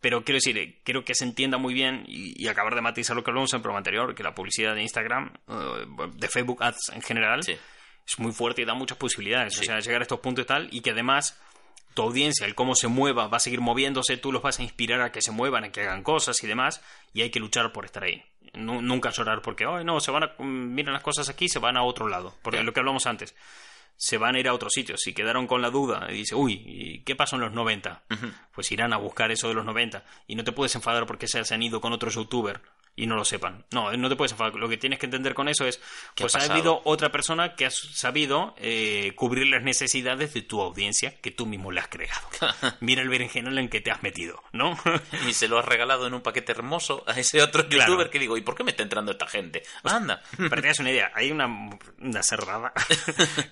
Pero quiero decir, eh, quiero que se entienda muy bien y, y acabar de matizar lo que hablamos en el programa anterior, que la publicidad de Instagram, eh, de Facebook Ads en general, Sí. es muy fuerte y da muchas posibilidades. O sea, llegar a estos puntos y tal, y que además tu audiencia, el cómo se mueva, va a seguir moviéndose, tú los vas a inspirar a que se muevan, a que hagan cosas y demás, y hay que luchar por estar ahí. Nu- nunca llorar porque, ay, no, se van a, mm, miran las cosas aquí, se van a otro lado. Porque lo que hablamos antes, se van a ir a otros sitios. Si quedaron con la duda y dice, uy, ¿y ¿qué pasó en los 90? Pues irán a buscar eso de los 90. Y no te puedes enfadar porque se se han ido con otro youtuber y no lo sepan. No, no te puedes enfadar. Lo que tienes que entender con eso es, ¿Qué ha pues ha pasado? habido otra persona que ha sabido eh, cubrir las necesidades de tu audiencia que tú mismo le has creado. (laughs) Mira el berenjenal en que te has metido, ¿no? (laughs) Y se lo has regalado en un paquete hermoso a ese otro Claro. youtuber que digo, ¿y por qué me está entrando esta gente? Anda. Para que te hagas una idea, (laughs) hay una, una cerrada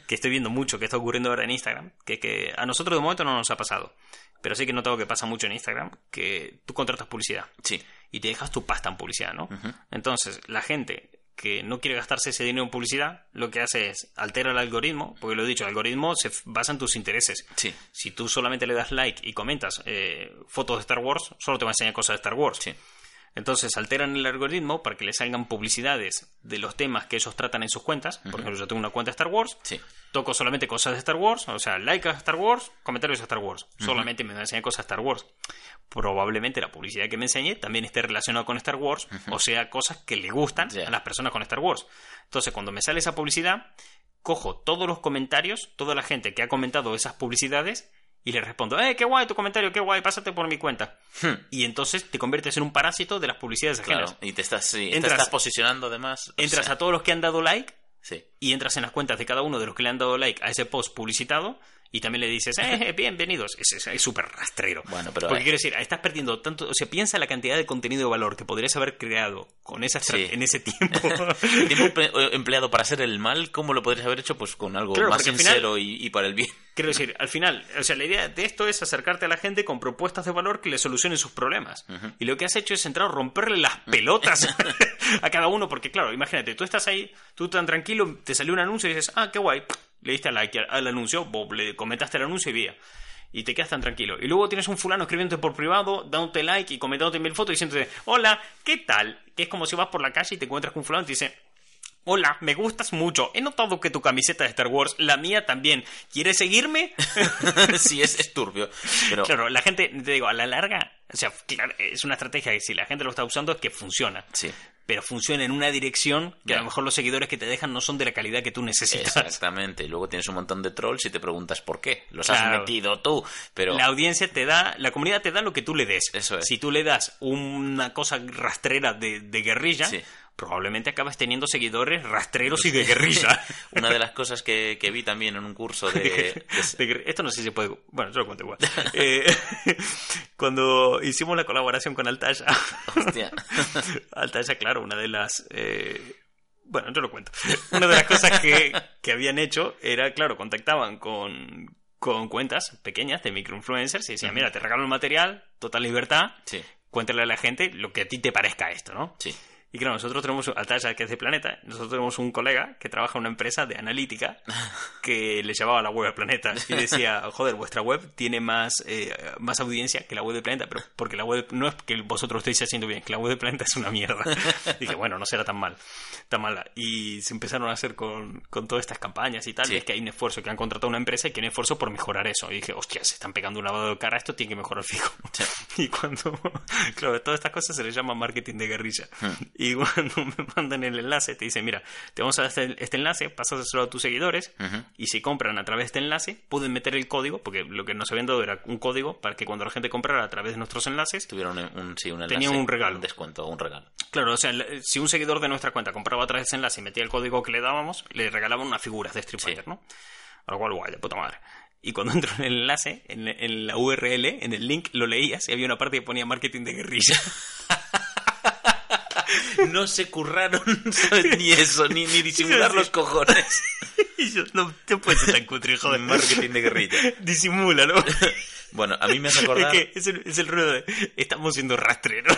que estoy viendo mucho que está ocurriendo ahora en Instagram, que, que a nosotros de momento no nos ha pasado. Pero sí que he notado que pasa mucho en Instagram, que tú contratas publicidad Sí. y te dejas tu pasta en publicidad, ¿no? Entonces, la gente que no quiere gastarse ese dinero en publicidad, lo que hace es altera el algoritmo, porque lo he dicho, el algoritmo se basa en tus intereses. Sí. Si tú solamente le das like y comentas eh, fotos de Star Wars, solo te va a enseñar cosas de Star Wars. Sí. Entonces alteran el algoritmo para que le salgan publicidades de los temas que ellos tratan en sus cuentas. Por ejemplo, yo tengo una cuenta de Star Wars, Sí. toco solamente cosas de Star Wars, o sea, like a Star Wars, comentarios a Star Wars. Solamente me van a enseñar cosas de Star Wars. Probablemente la publicidad que me enseñe también esté relacionada con Star Wars, o sea, cosas que le gustan a las personas con Star Wars. Entonces, cuando me sale esa publicidad, cojo todos los comentarios, toda la gente que ha comentado esas publicidades y le respondo, ¡eh, qué guay tu comentario, qué guay, pásate por mi cuenta! Y entonces te conviertes en un parásito de las publicidades ajenas. Claro, y te estás, sí, te Entras- estás posicionando además. o Entras sea, a todos los que han dado like Sí. y entras en las cuentas de cada uno de los que le han dado like a ese post publicitado y también le dices, eh, bienvenidos. Es súper rastrero. Bueno, pero, Porque eh, quiero decir, estás perdiendo tanto. O sea, piensa la cantidad de contenido de valor que podrías haber creado con esa estra- Sí. en ese (laughs) tiempo. Tiempo emple- empleado para hacer el mal, ¿cómo lo podrías haber hecho? Pues con algo Claro, más final- sincero y, y para el bien. Quiero decir, al final, o sea, la idea de esto es acercarte a la gente con propuestas de valor que le solucionen sus problemas. Y lo que has hecho es entrar a romperle las pelotas (laughs) a cada uno, porque claro, imagínate, tú estás ahí, tú tan tranquilo, te salió un anuncio y dices, ah, qué guay, le diste al- al anuncio, Bob, le comentaste el anuncio y vía. Y te quedas tan tranquilo. Y luego tienes un fulano escribiéndote por privado, dándote like y comentándote mil fotos diciéndote, hola, ¿qué tal? Que es como si vas por la calle y te encuentras con un fulano y te dice, Hola, me gustas mucho. He notado que tu camiseta de Star Wars, la mía también. ¿Quieres seguirme? (laughs) sí, es, es turbio. Pero Claro, la gente, te digo, a la larga, o sea, claro, es una estrategia que si la gente lo está usando es que funciona. sí. Pero funciona en una dirección que a lo mejor los seguidores que te dejan no son de la calidad que tú necesitas. Exactamente. Y luego tienes un montón de trolls y te preguntas por qué. Los Claro. has metido tú. Pero La audiencia te da, la comunidad te da lo que tú le des. Eso es. Si tú le das una cosa rastrera de, de guerrilla, Sí. Probablemente acabas teniendo seguidores rastreros y de guerrilla. (laughs) una de las cosas que, que vi también en un curso de, de- Esto no sé si se puede. Bueno, yo lo cuento igual. (laughs) Eh, (laughs) cuando hicimos la colaboración con Altaya, Hostia. Altaya, claro, una de las. eh, bueno, yo lo cuento. Una de las cosas que, que habían hecho era, claro, contactaban con, con cuentas pequeñas de microinfluencers y decían: Mira, te regalo el material, total libertad, Sí, cuéntale a la gente lo que a ti te parezca esto, ¿no? sí. Y claro, nosotros tenemos, Altaya, que es de Planeta, nosotros tenemos un colega que trabaja en una empresa de analítica (laughs) que le llevaba la web a Planeta y decía, joder, vuestra web tiene más, eh, más audiencia que la web de Planeta, pero porque la web no es que vosotros estéis haciendo bien, que la web de Planeta es una mierda. Y (laughs) dije, bueno, no será tan mal, tan mala. Y se empezaron a hacer con, con todas estas campañas y tal, Sí. y es que hay un esfuerzo, que han contratado una empresa y que hay un esfuerzo por mejorar eso. Y dije, hostia, se están pegando un lavado de cara, esto tiene que mejorar fijo. Sí. (laughs) Y cuando, claro, todas estas cosas se les llama marketing de guerrilla. (laughs) Y cuando me mandan el enlace, te dicen, mira, te vamos a dar este, este enlace, pásaselo a tus seguidores, y si compran a través de este enlace, pueden meter el código, porque lo que nos habían dado era un código para que cuando la gente comprara a través de nuestros enlaces, Tuvieron un, un- sí, un enlace, Tenían un regalo. Un descuento, un regalo. claro, o sea, si un seguidor de nuestra cuenta compraba a través de ese enlace y metía el código que le dábamos, le regalaban unas figuras de Street Sí. Fighter, ¿no? A lo cual, guay, de puta madre. Y cuando (laughs) entro en el enlace, en, en la URL, en el link, lo leías y había una parte que ponía marketing de guerrilla. (laughs) No se curraron (laughs) ¿sabes? ni eso, ni, ni disimular los cojones. (laughs) Y yo, no te puedes ser tan cutre, joder. Marketing de guerrilla. (laughs) Disimúlalo. (laughs) Bueno, a mí me hace acordar... Es que es el, es el ruido de estamos siendo rastreros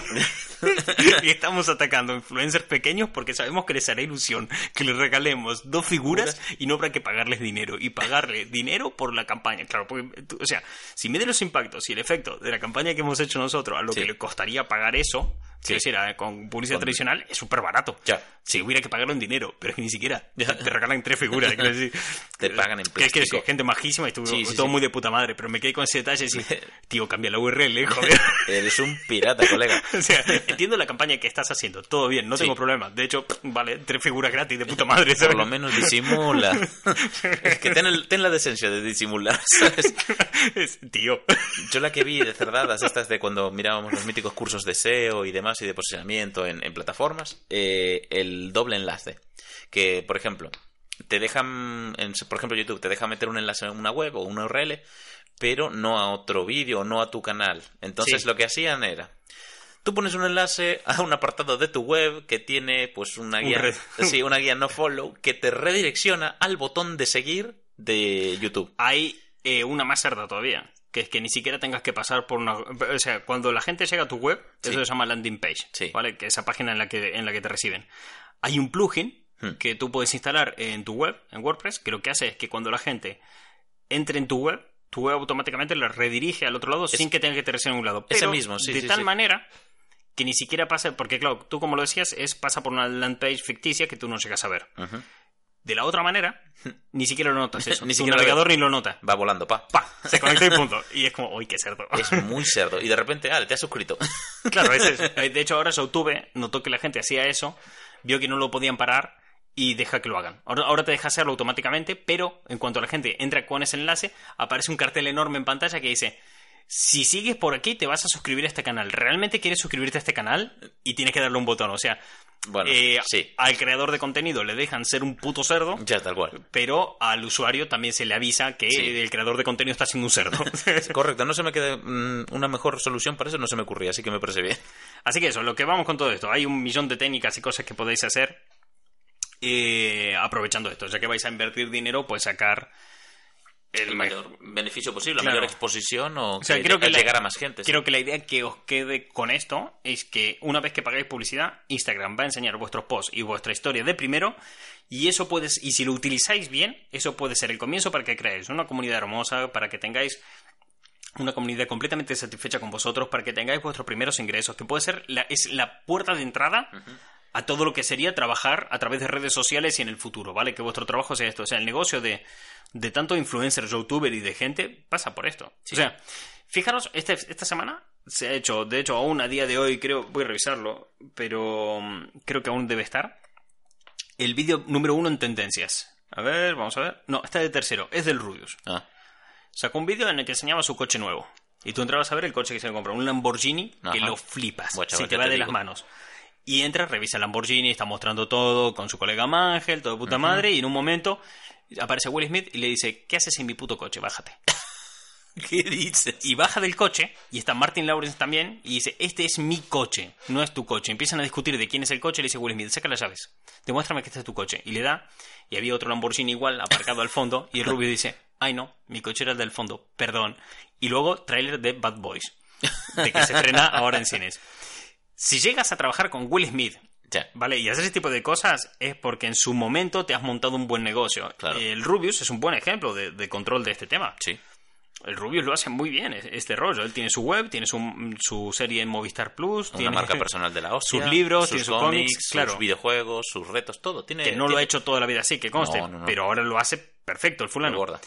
y estamos atacando influencers pequeños porque sabemos que les hará ilusión que les regalemos dos figuras y no habrá que pagarles dinero y pagarle dinero por la campaña. Claro, porque, tú- o sea, si mide los impactos y el efecto de la campaña que hemos hecho nosotros a lo Sí. que le costaría pagar eso, Sí. si decir, con publicidad Con- tradicional, es súper barato. Ya. Si hubiera que pagarlo en dinero, pero es que ni siquiera Ya. te regalan tres figuras. Quiero decir. Te pagan en Que es que plástico. es gente majísima y estuvo Sí, sí, todo sí. muy de puta madre, pero me quedé con ese detalle y (laughs) tío, cambia la URL, eh, joder. (laughs) Eres un pirata, colega. (laughs) o sea, entiendo la campaña que estás haciendo, todo bien, no tengo problema. De hecho, vale, tres figuras gratis de puta madre, ¿sabes? Por lo menos disimula. Es que ten, el- ten la decencia de disimular, ¿sabes? Es- tío. Yo la que vi de cerdadas, estas de cuando mirábamos los míticos cursos de SEO y demás y de posicionamiento en, en plataformas, eh, el doble enlace. Que, por ejemplo, te dejan, en- por ejemplo, YouTube te deja meter un enlace a una web o una URL, pero no a otro vídeo no a tu canal. Entonces Sí. lo que hacían era, tú pones un enlace a un apartado de tu web que tiene pues una Un guía, (laughs) sí, una guía no follow que te redirecciona al botón de seguir de YouTube. Hay eh, una más cerda todavía, que es que ni siquiera tengas que pasar por una... O sea, cuando la gente llega a tu web, Sí. eso se llama landing page, Sí. ¿vale? Que esa página en la que, en la que te reciben. Hay un plugin Hmm. que tú puedes instalar en tu web, en WordPress, que lo que hace es que cuando la gente entre en tu web, tu web automáticamente la redirige al otro lado sin que tenga que tenerse en un lado. ese Pero mismo, sí, De sí, tal sí. manera que ni siquiera pasa, porque claro, tú como lo decías, es pasa por una land page ficticia que tú no llegas a ver. De la otra manera, (laughs) ni siquiera lo notas eso. (laughs) Ni Tu siquiera lo navegador ni lo nota. Va volando, pa. ¡Pa! Se (laughs) conecta y punto. Y es como, uy, qué cerdo. Es muy cerdo. Y de repente, ah, te has suscrito. Claro, ese es- de hecho ahora YouTube notó que la gente hacía eso, vio que no lo podían parar y deja que lo hagan. Ahora, ahora te deja hacerlo automáticamente, pero en cuanto la gente entra con ese enlace, aparece un cartel enorme en pantalla que dice, si sigues por aquí te vas a suscribir a este canal. ¿Realmente quieres suscribirte a este canal? Y tienes que darle un botón. O sea, Bueno, eh, sí. al creador de contenido le dejan ser un puto cerdo. Ya, tal cual. Pero al usuario también se le avisa que Sí. el creador de contenido está siendo un cerdo. (laughs) Correcto, no se me queda mm, una mejor solución para eso, no se me ocurría, así que me parece bien. Así que eso, lo que vamos con todo esto. Hay un millón de técnicas y cosas que podéis hacer eh, aprovechando esto. Ya que vais a invertir dinero, pues sacar el, El mayor. beneficio posible, la Claro. mayor exposición o, O sea, que- creo que al la- llegar a más gente. sí. Creo que la idea que os quede con esto es que una vez que pagáis publicidad, Instagram va a enseñar vuestros posts y vuestra historia de primero. Y eso puede, y si lo utilizáis bien, eso puede ser el comienzo para que creáis una comunidad hermosa, para que tengáis una comunidad completamente satisfecha con vosotros, para que tengáis vuestros primeros ingresos, que puede ser la, es la puerta de entrada a todo lo que sería trabajar a través de redes sociales y en el futuro, ¿vale? Que vuestro trabajo sea esto. O sea, el negocio de, de tanto influencer, youtuber y de gente pasa por esto. O sea, fijaros, este, esta semana se ha hecho, de hecho, aún a día de hoy, creo, voy a revisarlo, pero mm, creo que aún debe estar. El vídeo número uno en tendencias. A ver, vamos a ver. No, está de tercero, es del Rubius. Ah, Sacó un vídeo en el que enseñaba su coche nuevo. Y tú entrabas a ver el coche que se le compró, un Lamborghini que lo flipas. Buah, chaval, se te va te de las manos. Y entra, revisa el Lamborghini, está mostrando todo con su colega Mangel, todo de puta madre, y en un momento aparece Will Smith y le dice, ¿qué haces en mi puto coche? Bájate. (laughs) ¿Qué dices? Y baja del coche, y está Martin Lawrence también, y dice, este es mi coche, no es tu coche. Empiezan a discutir de quién es el coche, y le dice Will Smith, saca las llaves, demuéstrame que este es tu coche. Y le da, y había otro Lamborghini igual, aparcado al fondo, y rubio dice, ay no, mi coche era el del fondo, perdón. Y luego, tráiler de Bad Boys, de que se estrena ahora en cines. Si llegas a trabajar con Will Smith. ¿Vale? Y hacer ese tipo de cosas es porque en su momento te has montado un buen negocio. Claro. El Rubius es un buen ejemplo de, de control de este tema. Sí. El Rubius lo hace muy bien, es- este rollo. Él tiene su web, tiene su, su serie en Movistar Plus, Una tiene marca personal de la hostia. sus libros, sus tiene sus cómics, cómics, claro. sus videojuegos, sus retos, todo. Tiene, que no lo ha hecho toda la vida así, que conste. No, no, no. Pero ahora lo hace perfecto el fulano. gorda.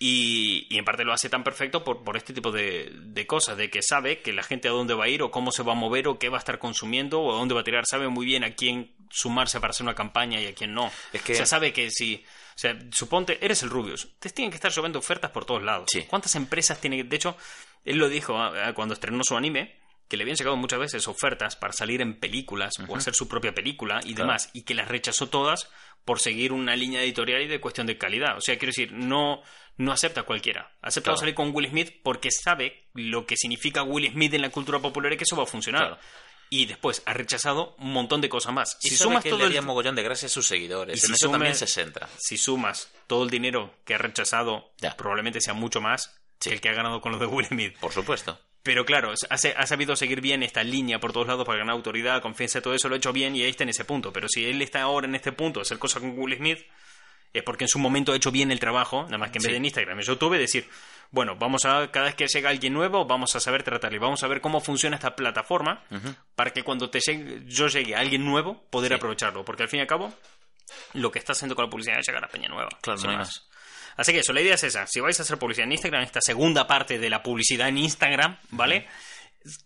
Y, y en parte lo hace tan perfecto por, por este tipo de, de cosas, de que sabe que la gente a dónde va a ir o cómo se va a mover o qué va a estar consumiendo o a dónde va a tirar. Sabe muy bien a quién sumarse para hacer una campaña y a quién no. Es que- O sea, sabe que si... O sea, suponte, eres el Rubius. Te tienen que estar lloviendo ofertas por todos lados. Sí. ¿Cuántas empresas tiene? De hecho, él lo dijo ah, cuando estrenó su anime, que le habían llegado muchas veces ofertas para salir en películas o hacer su propia película y Claro. demás, y que las rechazó todas por seguir una línea editorial y de cuestión de calidad. O sea, quiero decir, no, no acepta a cualquiera. Ha aceptado Claro. salir con Will Smith porque sabe lo que significa Will Smith en la cultura popular y que eso va a funcionar. Claro. Y después ha rechazado un montón de cosas más. Y Si sumas que todo el mogollón de gracia a sus seguidores. Y en si eso también se centra. si sumas todo el dinero que ha rechazado, Ya. probablemente sea mucho más Sí. que el que ha ganado con lo de Will Smith. Por supuesto. Pero claro, ha, sabido seguir bien esta línea por todos lados para ganar autoridad, confianza, todo eso lo ha hecho bien y ahí está en ese punto. Pero si él está ahora en este punto de hacer cosas con Will Smith, es porque en su momento ha hecho bien el trabajo, nada más que en vez de en Instagram, en YouTube, decir, bueno, vamos a, cada vez que llega alguien nuevo, vamos a saber tratarle, vamos a ver cómo funciona esta plataforma para que cuando te llegue, yo llegue a alguien nuevo, poder Sí. aprovecharlo. Porque al fin y al cabo, lo que está haciendo con la publicidad es llegar a Peña Nueva. Claro, no más. Así que eso, la idea es esa. Si vais a hacer publicidad en Instagram, esta segunda parte de la publicidad en Instagram, ¿vale?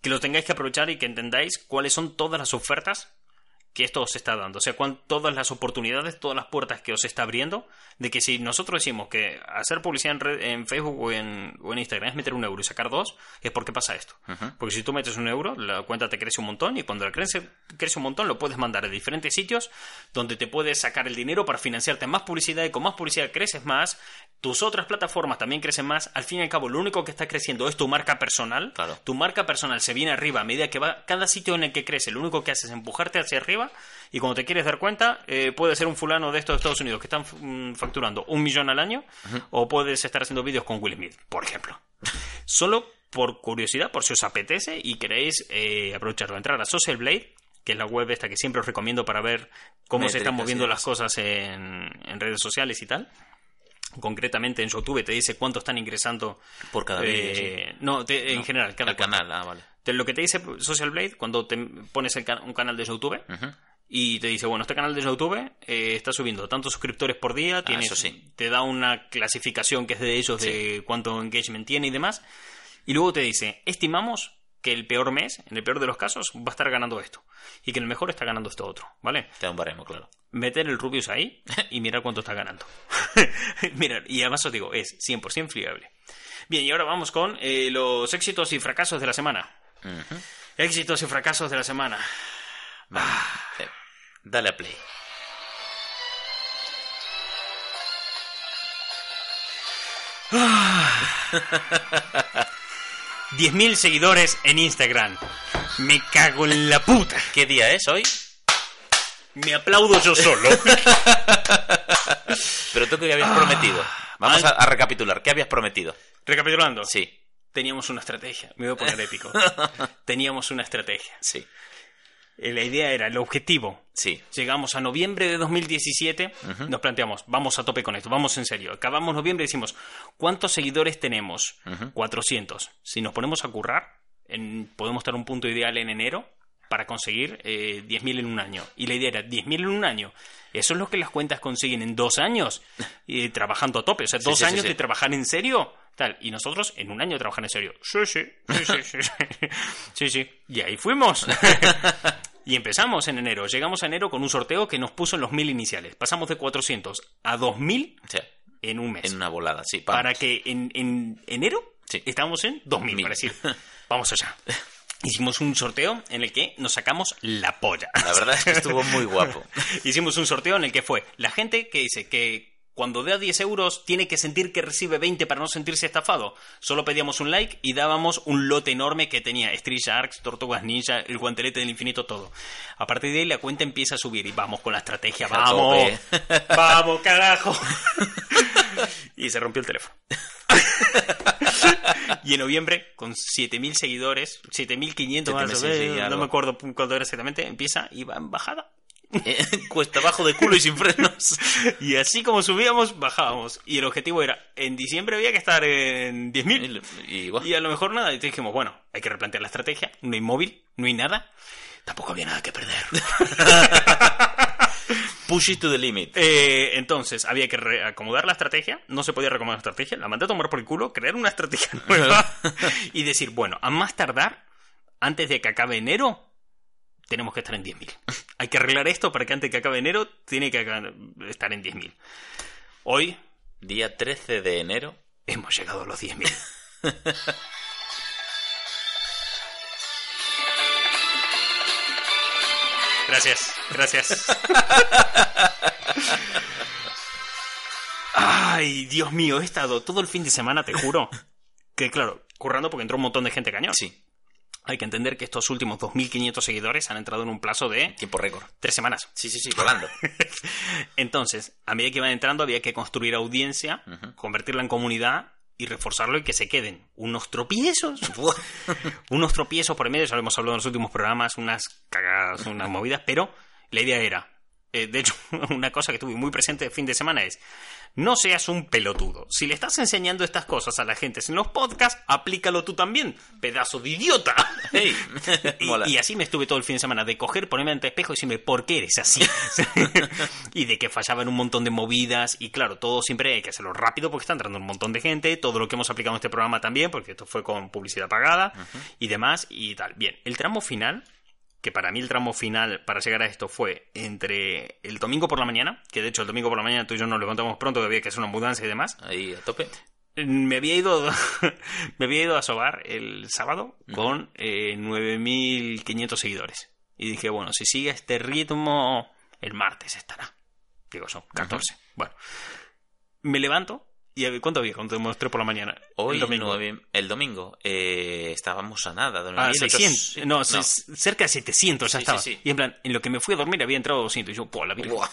Que lo tengáis que aprovechar y que entendáis cuáles son todas las ofertas que esto os está dando. O sea, cuán- todas las oportunidades, todas las puertas que os está abriendo, de que si nosotros decimos que hacer publicidad en, red- en Facebook o en, o en Instagram es meter un euro y sacar dos, es porque pasa esto. Porque si tú metes un euro, la cuenta te crece un montón y cuando la crece, crece un montón lo puedes mandar a diferentes sitios donde te puedes sacar el dinero para financiarte más publicidad y con más publicidad creces más, tus otras plataformas también crecen más, al fin y al cabo lo único que está creciendo es tu marca personal, Claro. tu marca personal se viene arriba a medida que va cada sitio en el que crece, lo único que hace es empujarte hacia arriba y cuando te quieres dar cuenta eh, puede ser un fulano de estos de Estados Unidos que están mm, facturando un millón al año o puedes estar haciendo vídeos con Will Smith, por ejemplo. (laughs) Solo por curiosidad, por si os apetece y queréis eh, aprovecharlo, entrar a Social Blade, que es la web esta que siempre os recomiendo para ver cómo se están moviendo las cosas en, en redes sociales y tal. Concretamente en YouTube te dice cuánto están ingresando Por cada eh, No, te- en general, cada Al canal, ah, vale. Te- lo que te dice Social Blade cuando te pones el un canal de YouTube y te dice, bueno, este canal de YouTube eh, está subiendo tantos suscriptores por día, tienes, Ah, eso sí. te da una clasificación que es de ellos de cuánto engagement tiene y demás. Y luego te dice, estimamos que el peor mes, en el peor de los casos, va a estar ganando esto. Y que el mejor está ganando esto otro, ¿vale? Te da un baremo, claro. Meter el Rubius ahí y mirar cuánto está ganando. (laughs) Mira, y además os digo, es 100% fiable. Bien, y ahora vamos con eh, los éxitos y fracasos de la semana. Éxitos y fracasos de la semana. Vale. Eh, Dale a play. 10.000 seguidores en Instagram. Me cago en la puta. ¿Qué día es hoy? Me aplaudo yo solo. (laughs) Pero tú qué habías prometido. Vamos a, a recapitular. ¿Qué habías prometido? Recapitulando. Sí, Teníamos una estrategia. Me voy a poner épico. (laughs) Teníamos una estrategia. sí, Eh, La idea era el objetivo. sí. Llegamos a noviembre de 2017, Ujú. nos planteamos, vamos a tope con esto, vamos en serio. Acabamos noviembre y decimos, ¿cuántos seguidores tenemos? Ujú. 400. Si nos ponemos a currar, en- podemos estar un punto ideal en enero para conseguir eh, 10.000 en un año. Y la idea era 10.000 en un año. Eso es lo que las cuentas consiguen en dos años, (laughs) trabajando a tope. O sea, dos sí, sí, años sí. de trabajar en serio. Tal. Y nosotros en un año de trabajar en serio. Sí, sí, sí, sí, sí. sí. (laughs) Sí, sí. Y ahí fuimos. (laughs) Y empezamos en enero. Llegamos a enero con un sorteo que nos puso en los 1000 iniciales. Pasamos de 400 a 2000 O sea, en un mes. en una volada, sí. vamos. Para que en, en enero Sí. estábamos en 2000, Mil. para decir, (laughs) vamos allá. Hicimos un sorteo en el que nos sacamos la polla. La verdad es que estuvo muy guapo. Hicimos un sorteo en el que fue la gente que dice que cuando da 10 euros tiene que sentir que recibe 20 para no sentirse estafado. Solo pedíamos un like y dábamos un lote enorme que tenía Street Sharks, Tortugas Ninja, el guantelete del infinito, todo. A partir de ahí la cuenta empieza a subir y vamos con la estrategia. ¡Vamos! (laughs) ¡Vamos, carajo! (laughs) y se rompió el teléfono. (laughs) y en noviembre, con 7.000 seguidores, 7.500 más, 7.000, sí, sí, no me acuerdo cuánto era exactamente, empieza y va en bajada. (laughs) Cuesta abajo de culo y sin frenos. Y así como subíamos, bajábamos. Y el objetivo era, en diciembre había que estar en 10.000. Y, y, bueno, Y a lo mejor nada. Y dijimos, bueno, hay que replantear la estrategia. No hay móvil, no hay nada. Tampoco había nada que perder. (laughs) push it to the limit. Eh, entonces, había que reacomodar la estrategia. No se podía reacomodar la estrategia. La mandé a tomar por el culo, crear una estrategia nueva. (laughs) y decir, bueno, a más tardar, antes de que acabe enero, tenemos que estar en 10.000. (laughs) Hay que arreglar esto para que antes que acabe enero, tiene que estar en 10.000. Hoy Día 13 de enero. hemos llegado a los 10.000. (laughs) Gracias, gracias. (laughs) Ay, Dios mío, he estado todo el fin de semana, te juro. Que claro, currando porque entró un montón de gente cañón. Sí, Hay que entender que estos últimos 2.500 seguidores han entrado en un plazo de tiempo récord. tres semanas. Sí, sí, sí, volando. (laughs) Entonces, a medida que iban entrando, había que construir audiencia, convertirla en comunidad y reforzarlo y que se queden. Unos tropiezos, (laughs) (laughs) unos tropiezos por el medio, ya lo hemos hablado en los últimos programas, unas cagadas, unas movidas, pero la idea era, eh, de hecho, (laughs) una cosa que tuve muy presente el fin de semana es, no seas un pelotudo. Si le estás enseñando estas cosas a la gente en los podcasts, aplícalo tú también, pedazo de idiota. (laughs) Hey, (laughs) Y, así me estuve todo el fin de semana de coger, ponerme ante el espejo y decirme, ¿por qué eres así? y de que fallaba en un montón de movidas. Y claro, todo siempre hay que hacerlo rápido porque está entrando un montón de gente. Todo lo que hemos aplicado en este programa también, porque esto fue con publicidad pagada y demás y tal. Bien, el tramo final, que para mí el tramo final para llegar a esto fue entre el domingo por la mañana, que de hecho el domingo por la mañana tú y yo nos levantamos pronto, que había que hacer una mudanza y demás. Ahí, a tope. Me había ido (laughs) me había ido a sobar el sábado con eh, 9.500 seguidores. Y dije, bueno, si sigue este ritmo, el martes estará. Digo, son 14. Bueno, me levanto y a ¿cuánto había cuando te mostré por la mañana? Hoy, el domingo. nueve- el domingo, eh, estábamos a nada. de Ah, 9.800. 600. No, cerca de 700 ya Sí, estaba. sí, sí. Y en plan, en lo que me fui a dormir había entrado 200. Y yo, ¡pua, la! Buah.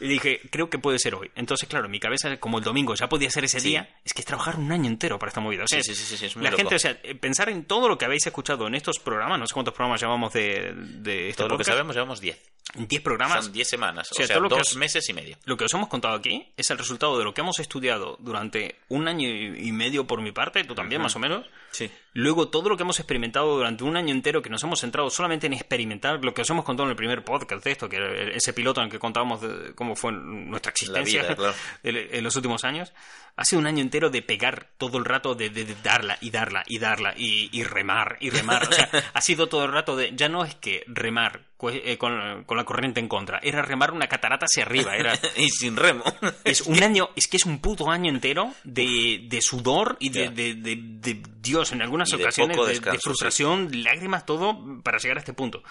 Y dije, creo que puede ser hoy. Entonces, claro, en mi cabeza, como el domingo ya podía ser ese día, es que es trabajar un año entero para esta movida. O sea, Sí, sí, sí, sí, es muy la loco. gente, o sea, eh, pensar en todo lo que habéis escuchado en estos programas, no sé cuántos programas llevamos de, de este Todo lo que sabemos, llevamos 10. 10 programas. Son 10 semanas, o sea, lo que dos os- meses y medio. Lo que os hemos contado aquí es el resultado de lo que hemos estudiado durante un año y y medio por mi parte, tú también más o menos. Sí. Luego todo lo que hemos experimentado durante un año entero, que nos hemos centrado solamente en experimentar, lo que os hemos contado en el primer podcast de esto, que ese piloto en el que contábamos de cómo fue nuestra existencia vida, claro. (laughs) en, los últimos años, ha sido un año entero de pegar todo el rato, de, de- de darla y darla y darla y, y remar y remar. O sea, (laughs) ha sido todo el rato de, ya no es que remar eh, con, con la corriente en contra, era remar una catarata hacia arriba, era... (laughs) y sin remo. Es un año, es que es un puto año entero de, de sudor y de, de, de- Dios, en algunas de ocasiones, poco de, de descanso, frustración, lágrimas, todo para llegar a este punto.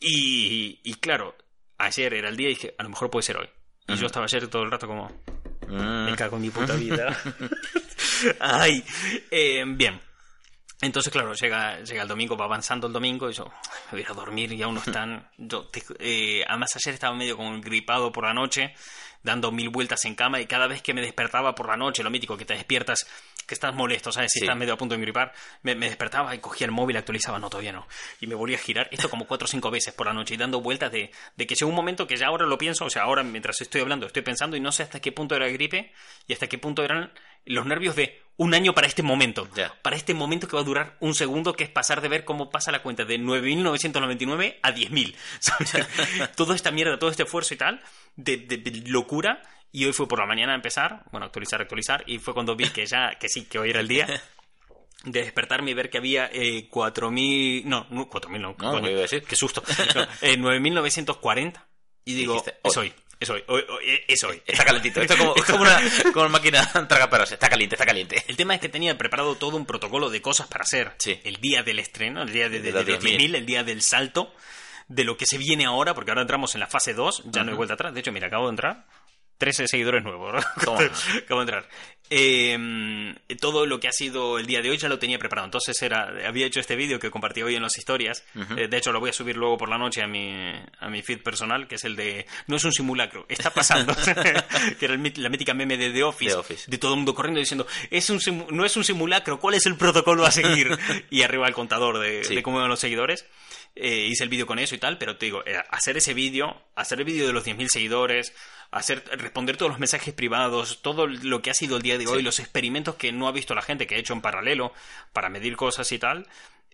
Y, y claro, ayer era el día y dije, a lo mejor puede ser hoy. Y yo estaba ayer todo el rato como, Mm. me cago en mi puta vida. (laughs) Ay, eh, bien. Entonces, claro, llega, llega el domingo, va avanzando el domingo y yo me voy a ir a dormir y aún no (laughs) están. Yo te- eh, además, ayer estaba medio como gripado por la noche, dando mil vueltas en cama y cada vez que me despertaba por la noche, lo mítico, que te despiertas, que estás molesto, ¿sabes? Si Sí. estás medio a punto de gripar, me, me despertaba y cogía el móvil, actualizaba, no, todavía no. Y me volvía a girar, esto como cuatro o cinco veces por la noche y dando vueltas de, de que llegó un momento que ya ahora lo pienso, o sea, ahora mientras estoy hablando, estoy pensando y no sé hasta qué punto era gripe y hasta qué punto eran los nervios de un año para este momento. Para este momento que va a durar un segundo, que es pasar de ver cómo pasa la cuenta de 9.999 a 10.000. (laughs) ¿sabes? (laughs) Toda esta mierda, todo este esfuerzo y tal, de, de- de locura. Y hoy fue por la mañana a empezar, bueno, actualizar, actualizar, y fue cuando vi que ya, que sí, que hoy era el día. (laughs) De despertarme y ver que había eh, 4.000... No, no, 4.000 no. No, coño, ¿qué iba a decir? Qué susto. No, eh, 9.940. Y digo, es hoy. Es hoy, hoy, hoy, es hoy. (laughs) Está calentito. Esto es como, una, (laughs) como máquina tragaperras. Está caliente, está caliente. El tema es que tenía preparado todo un protocolo de cosas para hacer. Sí. El día del estreno, el día de, de- De los de los 10.000, 10.000, el día del salto, de lo que se viene ahora, porque ahora entramos en la fase 2, ya no hay vuelta atrás. De hecho, mira, acabo de entrar. 13 seguidores nuevos. acabo (laughs) entrar. Eh, todo lo que ha sido el día de hoy ya lo tenía preparado. Entonces era, había hecho este vídeo que compartí hoy en las historias. Eh, de hecho, lo voy a subir luego por la noche a mi, a mi feed personal, que es el de no es un simulacro, está pasando. (laughs) (laughs) que era el la mítica meme de The Office, The Office. de todo el mundo corriendo diciendo es un simu- no es un simulacro, ¿cuál es el protocolo a seguir? y arriba el contador de, Sí. de cómo van los seguidores. Eh, hice el vídeo con eso y tal, pero te digo, eh, hacer ese vídeo, hacer el vídeo de los 10.000 seguidores, hacer responder todos los mensajes privados, todo lo que ha sido el día de hoy, Sí. los experimentos que no ha visto la gente, que he hecho en paralelo para medir cosas y tal,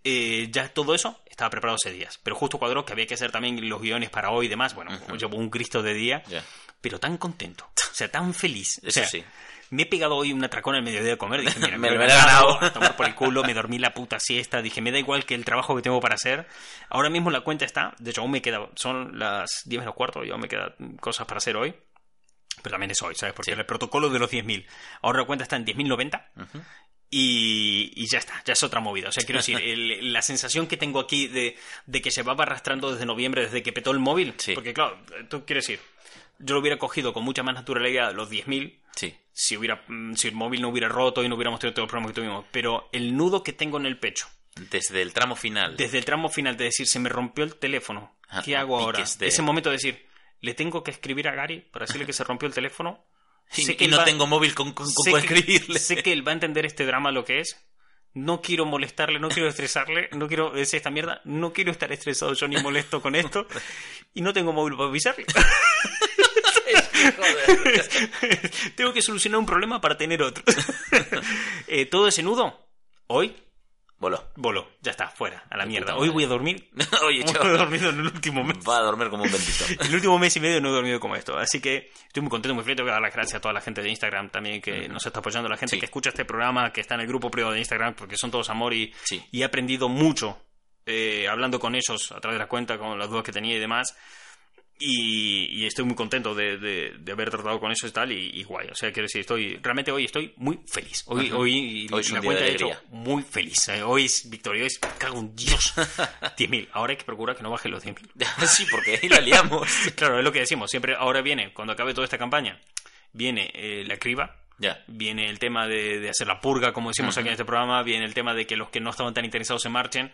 eh, ya todo eso estaba preparado hace días. Pero justo cuadró que había que hacer también los guiones para hoy y demás. Bueno, llevo un Cristo de día, pero tan contento, o sea, tan feliz. O Eso sea, sí. Me he pegado hoy una tracona al mediodía de comer. Dije, mira, (laughs) Me me, lo he ganado, a tomar por el culo, me dormí la puta siesta. Dije, me da igual que el trabajo que tengo para hacer. Ahora mismo la cuenta está, de hecho, aún me queda, son las 10 menos cuarto, y aún me quedan cosas para hacer hoy. Pero también es hoy, ¿sabes? Porque Sí. el protocolo de los 10.000. Ahora la cuenta está en 10.090. Y, y ya está, ya es otra movida. O sea, quiero decir, el- la sensación que tengo aquí de, de que se va arrastrando desde noviembre, desde que petó el móvil. Sí. Porque, claro, tú quieres decir, yo lo hubiera cogido con mucha más naturalidad los 10.000 Sí. Si hubiera mm, si el móvil no hubiera roto y no hubiéramos tenido todos los problemas que tuvimos. Pero el nudo que tengo en el pecho, Desde el tramo final. desde el tramo final de decir, se me rompió el teléfono, Ah, ¿qué hago ahora? de- Ese momento de decir, le tengo que escribir a Gary para decirle que se rompió el teléfono. (laughs) Y, Sé que y no va- tengo móvil con, con, con sé que- escribirle. Sé que él va a entender este drama lo que es. No quiero molestarle, no quiero estresarle, no quiero decir esta mierda, no quiero estar estresado yo ni molesto con esto (laughs) y no tengo móvil para avisarle. (laughs) Tengo que solucionar un problema para tener otro. (laughs) Eh, todo ese nudo, hoy, Voló. voló. Ya está, fuera, a la mierda. Hoy voy a dormir. (laughs) Oye, chaval. he dormido en el último mes. Va a dormir como un bendito. (laughs) El último mes y medio no he dormido como esto. Así que estoy muy contento, muy feliz. Tengo que dar las gracias a toda la gente de Instagram también que nos está apoyando, la gente Sí. que escucha este programa, que está en el grupo privado de Instagram, porque son todos amor y, Sí. y he aprendido mucho eh, hablando con ellos a través de la cuenta, con las dudas que tenía y demás. Y, y estoy muy contento de, de- de haber tratado con eso y tal, y, y guay. O sea, quiero decir, estoy, realmente hoy estoy muy feliz. Hoy, Ujú. hoy, Hoy es la cuenta de he hecho muy feliz. Eh, Hoy es victoria, hoy es, cago en Dios. (laughs) 10.000. Ahora hay que procurar que no baje los 10.000. (laughs) sí, porque ahí la liamos. (laughs) Claro, es lo que decimos. Siempre, ahora viene, cuando acabe toda esta campaña, viene eh, la criba, Ya. viene el tema de, de hacer la purga, como decimos aquí en este programa, viene el tema de que los que no estaban tan interesados se marchen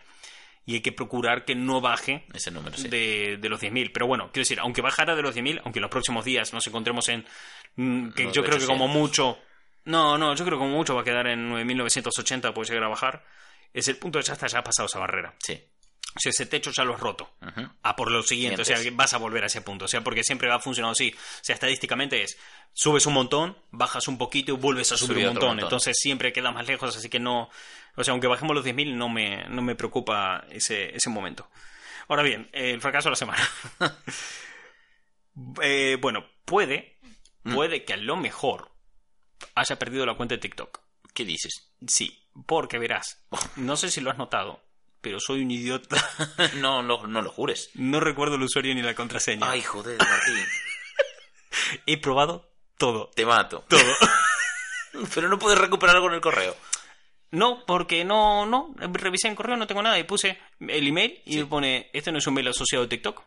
y hay que procurar que no baje Ese número, sí. de, de los 10.000. Pero bueno, quiero decir, aunque bajara de los 10.000, aunque en los próximos días nos encontremos en... mm, que yo creo que como mucho... No, no, yo creo que como mucho va a quedar en 9.980, puede llegar a bajar. Es el punto de ya está, ya ha pasado esa barrera. Sí. O sea, ese techo ya lo has roto. A por lo siguiente, o sea, vas a volver a ese punto. O sea, porque siempre ha funcionado así. O sea, estadísticamente es, subes un montón, bajas un poquito y vuelves a subir un montón. montón. Entonces siempre queda más lejos, así que no... O sea, aunque bajemos los 10.000, no me, no me preocupa ese, ese momento. Ahora bien, el fracaso de la semana. (laughs) Eh, bueno, puede, Mm. puede que a lo mejor haya perdido la cuenta de TikTok. ¿Qué dices? Sí, porque verás, no sé si lo has notado, pero soy un idiota. (laughs) no, no, no lo jures. No recuerdo el usuario ni la contraseña. Ay, joder, Martín. (laughs) He probado todo. Te mato. Todo. (laughs) Pero no puedes recuperar algo en el correo. No, porque no, no. Revisé en correo, no tengo nada. Y puse el email y me pone, este no es un mail asociado a TikTok.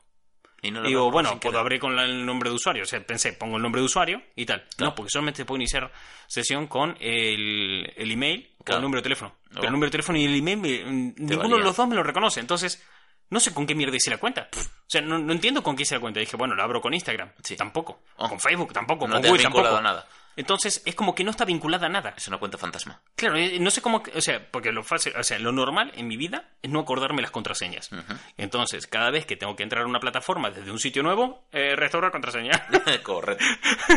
Y no lo digo, bueno, puedo abrir con la- el nombre de usuario. O sea, pensé, pongo el nombre de usuario y tal. Claro. No, porque solamente puedo iniciar sesión con el, el email o Claro. el número de teléfono. Pero el número de teléfono y el email, me- ninguno valía. de los dos me lo reconoce. Entonces, no sé con qué mierda hice la cuenta. O sea, no, no entiendo con qué hice la cuenta. Dije, bueno, la abro con Instagram. Sí. Tampoco. Oh. Con Facebook tampoco. No con te Google tampoco. nada. Entonces, es como que no está vinculada a nada. Es una cuenta fantasma. Claro, eh, no sé cómo, o sea, porque lo fácil, o sea, lo normal en mi vida es no acordarme las contraseñas. Entonces, cada vez que tengo que entrar a una plataforma desde un sitio nuevo, eh, restaurar contraseña. (laughs) Correcto.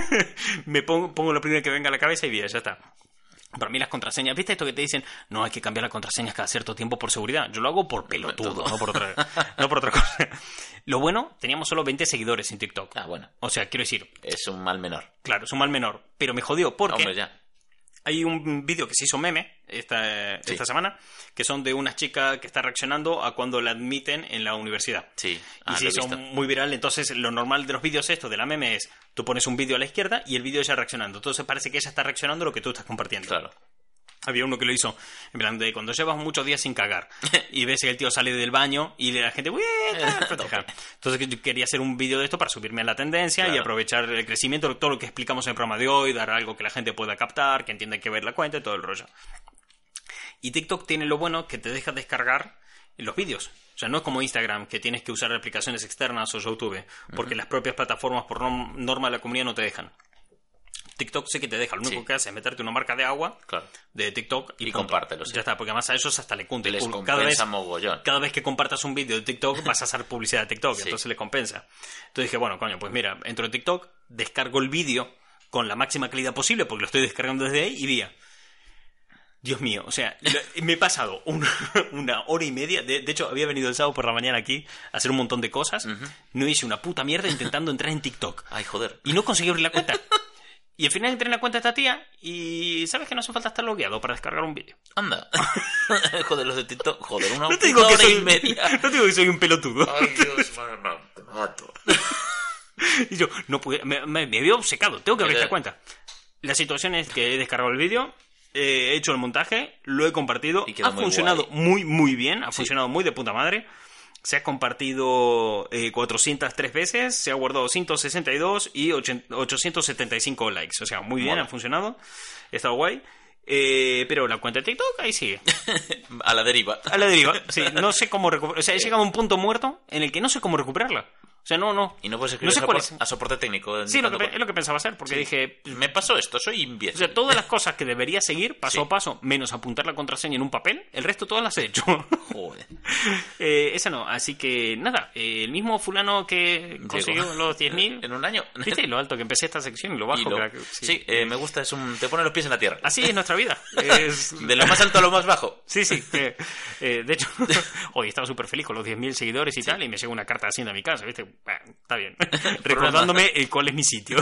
(laughs) Me pongo, pongo lo primero que venga a la cabeza y bien, ya está. Para mí las contraseñas, ¿viste esto que te dicen? No, hay que cambiar las contraseñas cada cierto tiempo por seguridad. Yo lo hago por pelotudo, no por otra, no por otra cosa. (laughs) Lo bueno, teníamos solo 20 seguidores en TikTok. Ah, bueno. O sea, quiero decir, Es un mal menor. claro, es un mal menor, pero me jodió porque Hombre, ya. Hay un vídeo que se hizo meme esta, Sí. esta semana, que son de una chica que está reaccionando a cuando la admiten en la universidad. Sí. Y Ah, se lo he hizo visto. muy viral, entonces lo normal de los vídeos esto, de la meme, es tú pones un vídeo a la izquierda y el vídeo ella reaccionando. Entonces parece que ella está reaccionando a lo que tú estás compartiendo. Claro. Había uno que lo hizo en plan de cuando llevas muchos días sin cagar (laughs) y ves que el tío sale del baño y la gente (laughs) proteja. Entonces yo quería hacer un vídeo de esto para subirme a la tendencia y aprovechar el crecimiento, todo lo que explicamos en el programa de hoy, dar algo que la gente pueda captar, que entienda que ver la cuenta y todo el rollo. Y TikTok tiene lo bueno que te deja descargar los vídeos. O sea, no es como Instagram, que tienes que usar aplicaciones externas o YouTube, porque las propias plataformas por norm- norma de la comunidad no te dejan. TikTok sí que te deja, lo único Sí. que hace es meterte una marca de agua Claro. de TikTok y, Y compártelo, sí. Ya está, porque además a ellos hasta le cunte. Les Cada vez, mogollón. cada vez que compartas un vídeo de TikTok (laughs) vas a hacer publicidad de TikTok, Sí. entonces le compensa. Entonces dije, bueno, coño, pues mira, entro en TikTok, descargo el vídeo con la máxima calidad posible, porque lo estoy descargando desde ahí, y vía. Dios mío, o sea, me he pasado una, (laughs) una hora y media. De, de hecho, había venido el sábado por la mañana aquí a hacer un montón de cosas. No hice una puta mierda intentando entrar en TikTok. Ay, joder. Y no conseguí abrir la cuenta. (laughs) Y al final entré en la cuenta de esta tía y sabes que no hace falta estar logueado para descargar un vídeo. Anda. (laughs) joder, los de TikTok. Joder, una No te digo que soy media. (laughs) No te digo que soy un pelotudo. Ay, Dios, no, te mato. (laughs) Y yo, no pude, me, me, me había obcecado, tengo que abrir esta cuenta. La situación es que he descargado el vídeo, eh, he hecho el montaje, lo he compartido, ha muy funcionado guay. muy, muy bien, ha funcionado muy de puta madre. Se ha compartido eh, 403 veces, se ha guardado 162 y 80 875 likes. O sea, muy bien, Mola. ha funcionado. Estado guay. Eh, pero la cuenta de TikTok ahí sigue. (laughs) A la deriva. A la deriva. Sí, no sé cómo recuperar. O sea, he llegado a un punto muerto en el que no sé cómo recuperarla. O sea, no, no. Y no puedes escribir sé a, cuál sopor- es. a soporte técnico. Sí, lo que, es lo que pensaba hacer, porque Sí. dije, Me pasó esto, soy o imbécil. sea, todas las cosas que debería seguir paso Sí. a paso, menos apuntar la contraseña en un papel, el resto todas las he hecho. Joder. (laughs) Eh, esa no, así que nada, eh, el mismo fulano que consiguió Llegó. los 10.000. (laughs) En un año. ¿Viste lo alto que empecé esta sección y lo bajo? Y lo- que era que- sí, eh, me gusta, es un, te pone los pies en la tierra. Así es nuestra vida. (laughs) Es- De lo más alto a lo más bajo. Sí, sí. de hecho, hoy estaba súper feliz con los 10.000 seguidores y tal, y me llegó una carta de Hacienda a mi casa, ¿viste? Está bien. (laughs) Recordándome eh, cuál es mi sitio.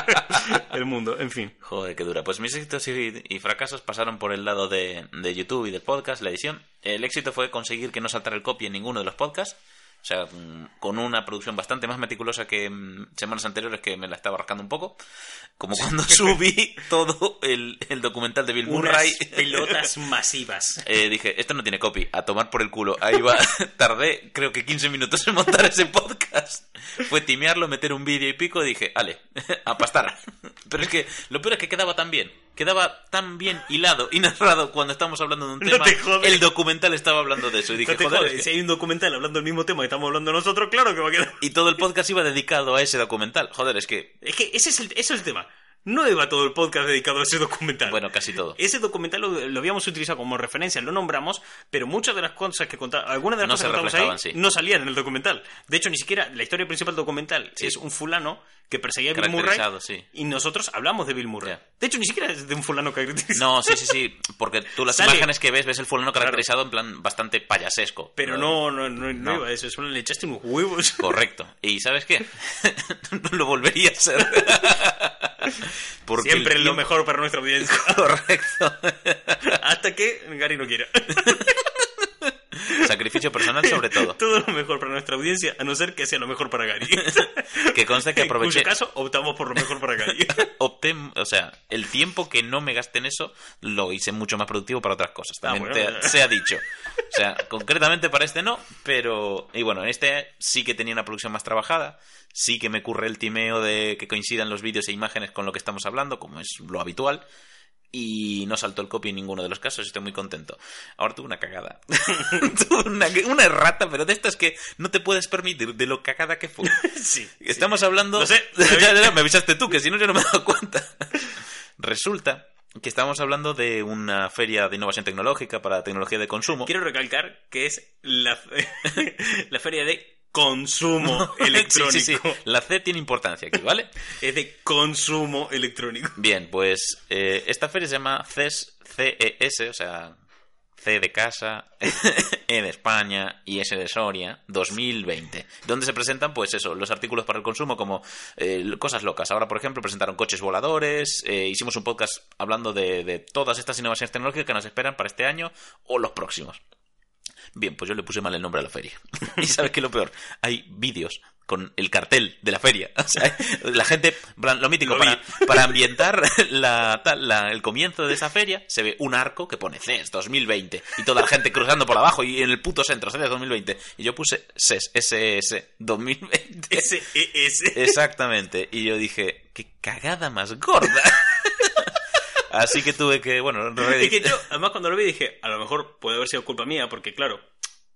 (laughs) el mundo, en fin. Joder, qué dura. Pues mis éxitos y, y fracasos pasaron por el lado de, de YouTube y del podcast, la edición. El éxito fue conseguir que no saltara el copy en ninguno de los podcasts. O sea, mm, con una producción bastante más meticulosa que mm, semanas anteriores que me la estaba rascando un poco. Como cuando (laughs) subí todo el, el documental de Bill Murray. Pelotas (laughs) masivas. Eh, dije, esto no tiene copy, a tomar por el culo. Ahí va, (laughs) tardé creo que 15 minutos en montar ese podcast. Fue timearlo, meter un vídeo y pico, y dije, ale, a pastar. Pero es que lo peor es que quedaba tan bien, quedaba tan bien hilado y (laughs) narrado cuando estábamos hablando de un No tema. te jodes. el documental estaba hablando de eso y dije, No te joder, que- si hay un documental hablando del mismo tema que estamos hablando nosotros, claro que va a quedar. Y todo el podcast iba dedicado a ese documental. Joder, es que Es que ese es el, eso es el tema. No iba todo el podcast dedicado a ese documental. Bueno, casi todo. Ese documental lo, lo habíamos utilizado como referencia, lo nombramos, pero muchas de las cosas que contamos, algunas de las No cosas que contamos ahí sí. no salían en el documental. De hecho, ni siquiera la historia principal del documental Sí. es un fulano que perseguía a Bill Murray sí. y nosotros hablamos de Bill Murray. Ya. De hecho, ni siquiera es de un fulano caracterizado. No, sí, sí, sí, porque tú las Sale. imágenes que ves, ves el fulano caracterizado en plan bastante payasesco. Pero no, no, no, no No. iba a eso, solo le echaste unos huevos. Correcto. ¿Y sabes qué? (laughs) no lo volvería a ser. (laughs) (laughs) Porque Siempre es lo mejor para nuestra audiencia. (laughs) Correcto. Hasta que Gary no quiera. (laughs) Sacrificio personal sobre (laughs) todo. Todo lo mejor para nuestra audiencia, a no ser que sea lo mejor para Gary. (laughs) Que conste que En cuyo aproveché. caso, optamos por lo mejor para Gary. (laughs) opté, o sea, el tiempo que no me gasté en eso lo hice mucho más productivo para otras cosas. Ah, También bueno. te- se ha dicho. O sea, concretamente para este no, pero. Y bueno, en este sí que tenía una producción más trabajada. Sí que me curré el timeo de que coincidan los vídeos e imágenes con lo que estamos hablando, como es lo habitual. Y no saltó el copy en ninguno de los casos, estoy muy contento. Ahora tuve una cagada. (laughs) tuve una, una errata, pero de estas que no te puedes permitir, de lo cagada que fue. (laughs) sí. Estamos hablando. Lo sé. (laughs) Ya, ya, ya, me avisaste tú, que si no yo no me he dado cuenta. Resulta que estamos hablando de una feria de innovación tecnológica para tecnología de consumo. Quiero recalcar que es la, la feria de consumo electrónico. (laughs) Sí, sí, sí. La C tiene importancia aquí, ¿vale? (laughs) Es de consumo electrónico. Bien, pues eh, esta feria se llama CES, CES, o sea, C de casa, (laughs) E de España y S de Soria 2020, donde se presentan, pues eso, los artículos para el consumo como eh, cosas locas. Ahora, por ejemplo, presentaron coches voladores, eh, hicimos un podcast hablando de, de todas estas innovaciones tecnológicas que nos esperan para este año o los próximos. Bien, pues yo le puse mal el nombre a la feria. (laughs) y sabes qué es lo peor, hay vídeos con el cartel de la feria. (laughs) O sea, la gente, lo mítico, Lo para, (laughs) para ambientar la, tal- la- el comienzo de esa feria, se ve un arco que pone CES 2020 y toda la gente cruzando por abajo y en el puto centro, CES 2020. Y yo puse CES, SS 2020. SES. Exactamente. Y yo dije, qué cagada más gorda. Así que tuve que, bueno, Es que yo, además, cuando lo vi dije, a lo mejor puede haber sido culpa mía, porque claro,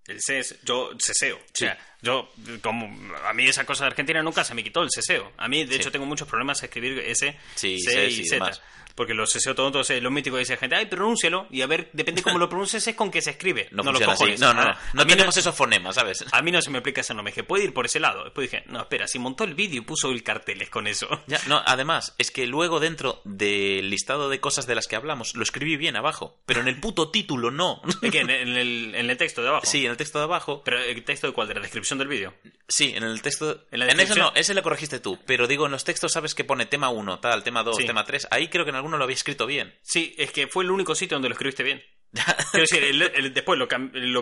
el CES, yo ceseo. O sea, yo, como a mí esa cosa de Argentina nunca se me quitó el ceseo. A mí, de Sí. hecho, tengo muchos problemas a escribir S, Sí, C C, y sí, Z. Porque los ceseo todo, entonces lo mítico que dice la gente, ay, pronúncialo, y a ver, depende cómo lo pronuncies, es con qué se escribe. No, los funciona así. cojones. No, no, no. Ah, No tenemos esos fonemas, ¿sabes? A mí no se me explica ese nombre, dije, puede ir por ese lado. Después dije, no, espera, si montó el vídeo y puso el carteles con eso. Ya, no, además, es que luego dentro del listado de cosas de las que hablamos, lo escribí bien abajo, pero en el puto título no. ¿En qué? ¿En el, en el texto de abajo? Sí, en el texto de abajo. ¿Pero el texto de cuál? ¿De la descripción del vídeo? Sí, en el texto. ¿En la En, eso descripción? no, ese lo corregiste tú. Pero digo, en los textos sabes que pone tema 1, tal, tema 2, Sí. tema 3. Ahí creo que en alguno lo había escrito bien. Sí, es que fue el único sitio donde lo escribiste bien. (laughs) Quiero decir, el- el- después lo,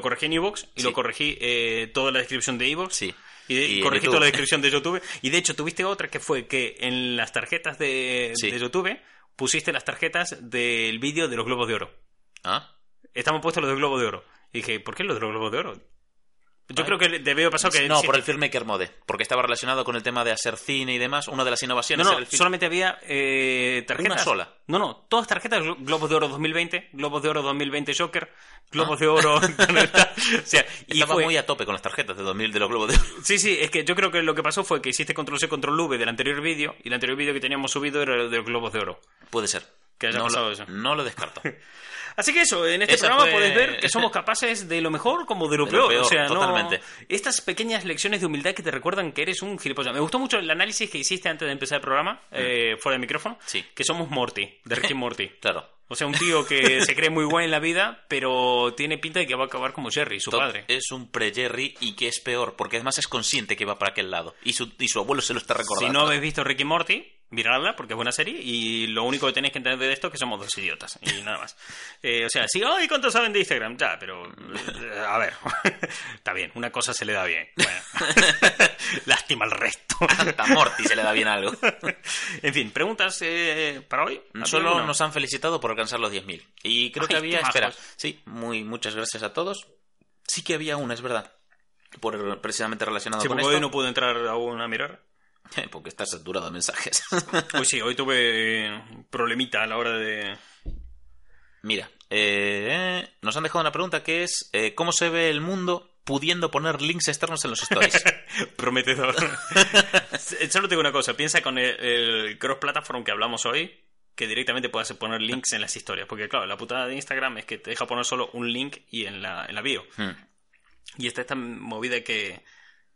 corregí en Evox y Sí. lo corregí eh, toda la descripción de Evox. Sí. Y, de- Y en corregí toda la descripción de YouTube. Y de hecho, tuviste otra que fue que en las tarjetas de, Sí. de YouTube pusiste las tarjetas del vídeo de los globos de oro. ¿Ah? Estaban puestos los de globos de oro. Y dije, ¿por qué los de los globos de oro? Yo creo que haber pasado que... No, sí, por el Filmmaker Mode. Porque estaba relacionado con el tema de hacer cine y demás. Una de las No, innovaciones no, era el film- solamente había eh, tarjetas. Una sola. No, no, todas tarjetas Glo- Globos de Oro 2020, Globos de Oro 2020 Joker, Globos Ah. de Oro. (laughs) (laughs) o sea, y Estaba fue- muy a tope con las tarjetas de 2000 de los globos de Sí, sí, es que yo creo que lo que pasó fue que hiciste control C, control V del anterior vídeo y el anterior vídeo que teníamos subido era el de los Globos de Oro. Puede ser. Que haya no pasado lo, eso. No lo descarto. (laughs) Así que eso, en este Esa programa fue- podéis ver que somos capaces de lo mejor como de lo, De lo peor. peor, O sea, no- totalmente. Estas pequeñas lecciones de humildad que te recuerdan que eres un gilipollas. Me gustó mucho el análisis que hiciste antes de empezar el programa, eh, fuera de micrófono, Mm. Sí. que somos Morty, de Rick y Morty. (laughs) Claro. O sea, un tío que (laughs) se cree muy bueno en la vida, pero tiene pinta de que va a acabar como Jerry, su padre. Es un pre-Jerry y que es peor, porque además es consciente que va para aquel lado. Y su, y su abuelo se lo está recordando. Si no habéis visto Rick y Morty, miradla porque es buena serie y lo único que tenéis que entender de esto es que somos dos idiotas y nada más. (laughs) Eh, o sea, sí, ¡ay, cuánto saben de Instagram! Ya, pero eh, a ver, (laughs) está bien, una cosa se le da bien. Bueno. (laughs) Lástima al resto. Hasta Morty se le da bien algo. en fin, preguntas eh, para hoy. Solo ¿Alguna? nos han felicitado por alcanzar los 10.000. Y creo que había... Espera, majos. sí, muy, muchas gracias a todos. Sí que había una, es verdad. Por, precisamente relacionado Sí, con esto. hoy no pude entrar aún a mirar. (laughs) Porque está saturado de mensajes. (laughs) Hoy sí, hoy tuve problemita a la hora de... Mira, eh, nos han dejado una pregunta que es eh, ¿cómo se ve el mundo pudiendo poner links externos en los stories. (laughs) Prometedor. Solo te digo una cosa, piensa con el, el cross-platform que hablamos hoy, que directamente puedas poner links en las historias. Porque claro, la putada de Instagram es que te deja poner solo un link y en la, en la bio. Hmm. Y esta esta movida que,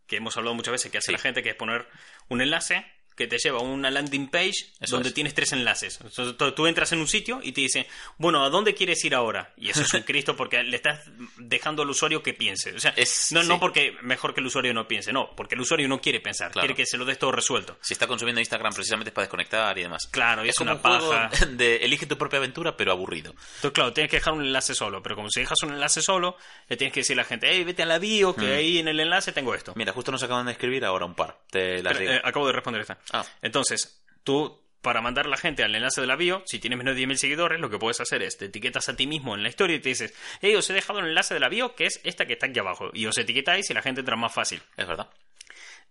que hemos hablado muchas veces, que hace Sí. la gente, que es poner un enlace que te lleva a una landing page Eso donde es. tienes tres enlaces. Entonces, tú- entras en un sitio y te dice, bueno, ¿a dónde quieres ir ahora? Y eso es un (laughs) Cristo porque le estás dejando al usuario que piense. O sea, Es- no, no porque mejor que el usuario no piense, no, porque el usuario no quiere pensar, Claro. quiere que se lo des todo resuelto. Si está consumiendo Instagram precisamente es para desconectar y demás. Claro, y es, como una un juego paja. (laughs) de elige tu propia aventura, pero aburrido. Entonces, claro, tienes que dejar un enlace solo, pero como si dejas un enlace solo, le tienes que decir a la gente, hey, vete a la bio, que ahí en el enlace tengo esto. Mira, justo nos acaban de escribir ahora un par. Te eh, acabo de responder esta. Ah. Entonces, tú, para mandar a la gente al enlace de la bio, si tienes menos de 10.000 seguidores, lo que puedes hacer es te etiquetas a ti mismo en la historia y te dices, hey, os he dejado el enlace de la bio, que es esta que está aquí abajo. Y os etiquetáis y la gente entra más fácil. Es verdad.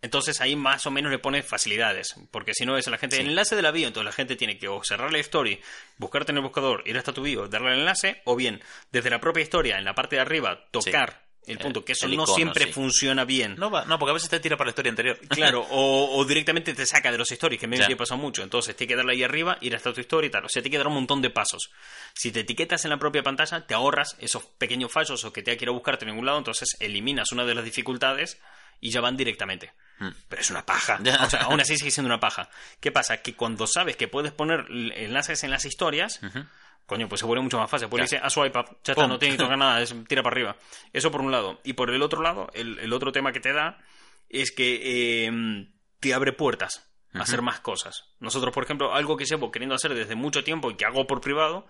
Entonces ahí más o menos le pones facilidades, porque si no es a la gente Sí. el enlace de la bio, entonces la gente tiene que o cerrar la story, buscarte en el buscador, ir hasta tu bio, darle el enlace, o bien desde la propia historia, en la parte de arriba, tocar el Eh, punto, que eso no siempre sí. funciona bien. No, va, no, porque a veces te tira para la historia anterior. (laughs) Claro, o, o directamente te saca de los stories, que me ha pasado mucho. Entonces, tiene que darle ahí arriba, ir hasta tu historia y tal. O sea, tiene que dar un montón de pasos. Si te etiquetas en la propia pantalla, te ahorras esos pequeños fallos o que te que ir a buscarte en ningún lado, entonces eliminas una de las dificultades y ya van directamente. Hmm. Pero es una paja. Ya. O sea, aún así sigue siendo una paja. ¿Qué pasa? Que cuando sabes que puedes poner enlaces en las historias, coño, pues se vuelve mucho más fácil. Pues Ya. dice a swipe up, ya está, Pum. no tiene que tocar nada, es (laughs) tira para arriba. Eso por un lado. Y por el otro lado, el, el otro tema que te da es que eh, te abre puertas a hacer más cosas. Nosotros, por ejemplo, algo que llevo queriendo hacer desde mucho tiempo y que hago por privado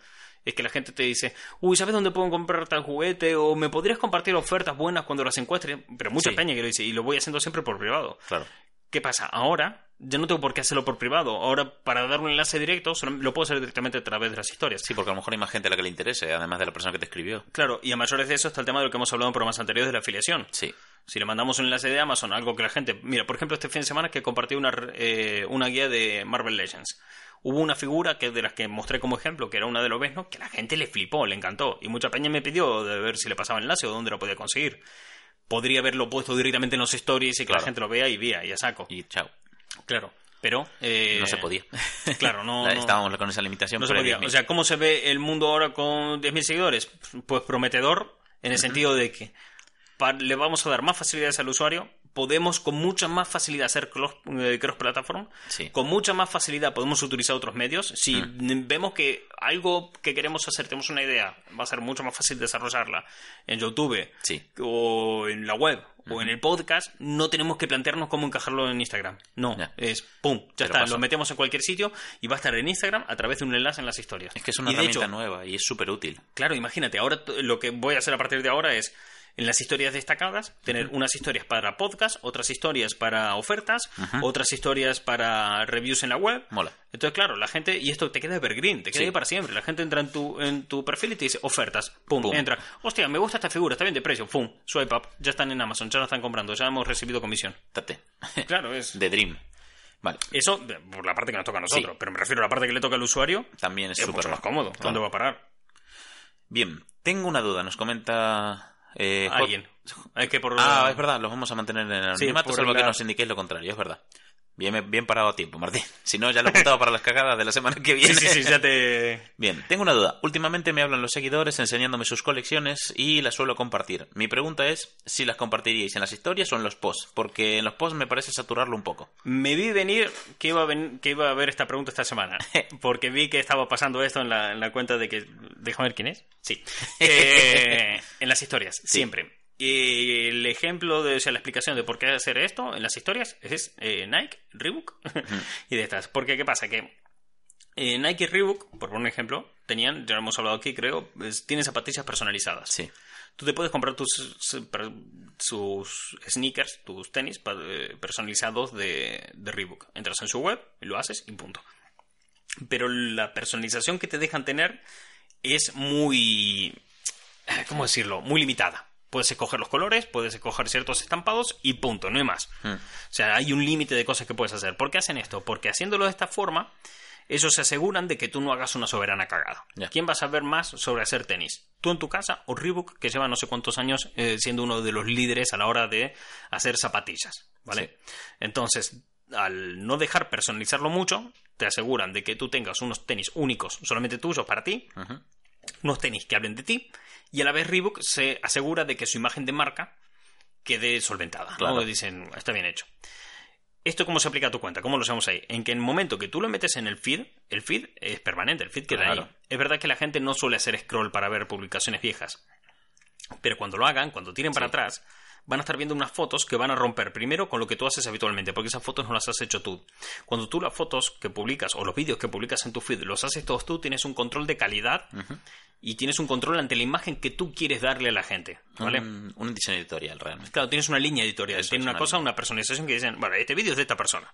es que la gente te dice, uy, ¿sabes dónde puedo comprar tal juguete? O me podrías compartir ofertas buenas cuando las encuentre. Pero mucha Sí. peña que lo dice, y lo voy haciendo siempre por privado. Claro. ¿Qué pasa? Ahora ya no tengo por qué hacerlo por privado. Ahora, para dar un enlace directo, lo puedo hacer directamente a través de las historias. Sí, porque a lo mejor hay más gente a la que le interese, además de la persona que te escribió. Claro, y a mayores de eso está el tema de lo que hemos hablado en programas anteriores de la afiliación. Sí. Si le mandamos un enlace de Amazon, algo que la gente... Mira, por ejemplo, este fin de semana que compartí una, eh, una guía de Marvel Legends. Hubo una figura que de las que mostré como ejemplo, que era una de los Vesnos, que la gente le flipó, le encantó. Y mucha peña me pidió de ver si le pasaba enlace o dónde lo podía conseguir. Podría haberlo puesto directamente en los stories y que Claro. la gente lo vea y vea, y a saco. Y chao. Claro. Pero... eh, No se podía. (laughs) Claro, no... Estábamos con esa limitación. no se podía. 10.000. O sea, ¿cómo se ve el mundo ahora con 10.000 seguidores? Pues prometedor, en el sentido de que le vamos a dar más facilidades al usuario, podemos con mucha más facilidad hacer cross, eh, cross-platform, Sí. con mucha más facilidad podemos utilizar otros medios. Si vemos que algo que queremos hacer, tenemos una idea, va a ser mucho más fácil desarrollarla en YouTube Sí. o en la web o en el podcast, no tenemos que plantearnos cómo encajarlo en Instagram. No, es pum, ya Pero está, pasa. lo metemos en cualquier sitio y va a estar en Instagram a través de un enlace en las historias. Es que es una Y herramienta hecho, nueva y es súper útil. Claro, imagínate, ahora lo que voy a hacer a partir de ahora es en las historias destacadas tener unas historias para podcast, otras historias para ofertas, otras historias para reviews en la web. Mola. Entonces, claro, la gente, y esto te queda evergreen, te queda Sí. ahí para siempre. La gente entra en tu, en tu perfil y te dice ofertas, pum, Pum. entra. Hostia, me gusta esta figura, está bien de precio, pum, swipe up, ya están en Amazon, ya la están comprando, ya hemos recibido comisión. Tate. (laughs) Claro, es. The Dream. Vale. Eso por la parte que nos toca a nosotros, Sí. pero me refiero a la parte que le toca al usuario, También es es súper mucho más cómodo. Claro. ¿Dónde va a parar? Bien, tengo una duda. Nos comenta. Eh, Alguien. Es que por. Ah, es verdad, los vamos a mantener en el anonimato, por salvo que la- nos indiquéis lo contrario, es verdad. Bien, bien parado a tiempo, Martín. (laughs) Si no, ya lo he apuntado para las cagadas de la semana que viene. Sí, sí, sí, ya te. (laughs) Bien, tengo una duda. Últimamente me hablan los seguidores enseñándome sus colecciones y las suelo compartir. Mi pregunta es si las compartiríais en las historias o en los posts, porque en los posts me parece saturarlo un poco. Me vi venir que iba a, ven- que iba a haber esta pregunta esta semana. (laughs) Porque vi que estaba pasando esto en la, en la cuenta de que. Déjame ver quién es. Sí. Eh, en las historias, siempre. Y el ejemplo de, o sea, la explicación de por qué hacer esto en las historias es eh, Nike, Reebok (laughs) y de estas. Porque, ¿qué pasa? Que eh, Nike y Reebok, por un ejemplo, tenían, ya lo hemos hablado aquí, creo, es- tienen zapatillas personalizadas. Sí. Tú te puedes comprar tus sus sneakers, tus tenis eh, personalizados de, de Reebok. Entras en su web y lo haces y punto. Pero la personalización que te dejan tener es muy... ¿Cómo decirlo? Muy limitada. Puedes escoger los colores, puedes escoger ciertos estampados y punto, no hay más. Hmm. O sea, hay un límite de cosas que puedes hacer. ¿Por qué hacen esto? Porque haciéndolo de esta forma, Ellos se aseguran de que tú no hagas una soberana cagada. Ya. ¿Quién va a saber más sobre hacer tenis? ¿Tú en tu casa o Reebok, que lleva no sé cuántos años eh, siendo uno de los líderes a la hora de hacer zapatillas? ¿Vale? Entonces, al no dejar personalizarlo mucho, te aseguran de que tú tengas unos tenis únicos, solamente tuyos para ti. Unos tenis que hablen de ti, y a la vez Reebok se asegura de que su imagen de marca quede solventada. ¿no? Claro. Dicen, está bien hecho. ¿Esto cómo se aplica a tu cuenta? ¿Cómo lo usamos ahí? En que en el momento que tú lo metes en el feed, el feed es permanente, el feed queda Claro. ahí. Es verdad que la gente no suele hacer scroll para ver publicaciones viejas. Pero cuando lo hagan, cuando tiren para Sí. atrás, van a estar viendo unas fotos que van a romper primero con lo que tú haces habitualmente, porque esas fotos no las has hecho tú. Cuando tú las fotos que publicas o los vídeos que publicas en tu feed los haces todos tú, tienes un control de calidad y tienes un control ante la imagen que tú quieres darle a la gente. ¿Vale? Un, un diseño editorial, realmente. Claro, tienes una línea editorial, Eso tiene una una cosa, línea. una personalización que dicen, vale, este vídeo es de esta persona.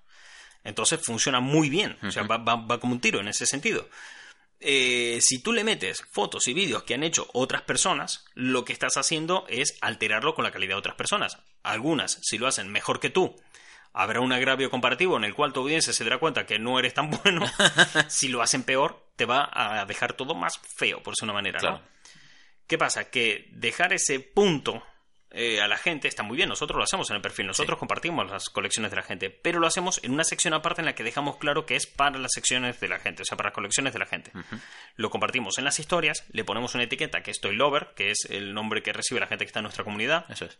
Entonces funciona muy bien, o sea, va, va- va como un tiro en ese sentido. Eh, si tú le metes fotos y vídeos que han hecho otras personas, lo que estás haciendo es alterarlo con la calidad de otras personas. Algunas, si lo hacen mejor que tú, habrá un agravio comparativo en el cual tu audiencia se dará cuenta que no eres tan bueno. (laughs) si lo hacen peor, te va a dejar todo más feo, por decirlo de una manera, ¿no? Claro. ¿Qué pasa? Que dejar ese punto eh, a la gente está muy bien. Nosotros lo hacemos en el perfil. Nosotros compartimos las colecciones de la gente. Pero lo hacemos en una sección aparte en la que dejamos claro que es para las secciones de la gente. O sea, para las colecciones de la gente. Lo compartimos en las historias. Le ponemos una etiqueta que es Toy Lover, que es el nombre que recibe la gente que está en nuestra comunidad. Eso es.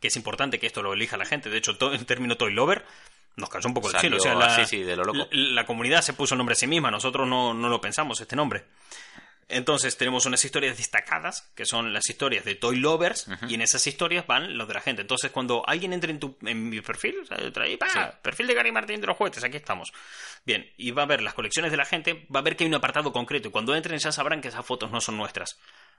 Que es importante que esto lo elija la gente. De hecho, to- el término Toy Lover nos cansó un poco el Salió cielo. O sea, la, así, sí, de lo loco. la- la comunidad se puso el nombre a sí misma. Nosotros no, no lo pensamos, este nombre. Entonces tenemos unas historias destacadas, que son las historias de Toy Lovers, y en esas historias van los de la gente. Entonces cuando alguien entre en, tu, en mi perfil, o sea, ¡pa! Sí. perfil de Gary Martín de los juguetes, aquí estamos. Bien, y va a ver las colecciones de la gente, va a ver que hay un apartado concreto, y cuando entren ya sabrán que esas fotos no son nuestras.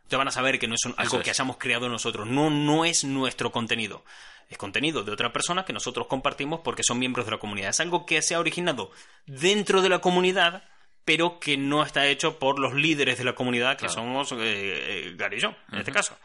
Ya van a saber que no es un- algo es. que hayamos creado nosotros, no, no es nuestro contenido. Es contenido de otra persona que nosotros compartimos porque son miembros de la comunidad. Es algo que se ha originado dentro de la comunidad, pero que no está hecho por los líderes de la comunidad, que Claro. somos eh, eh, Gary y yo, en este caso.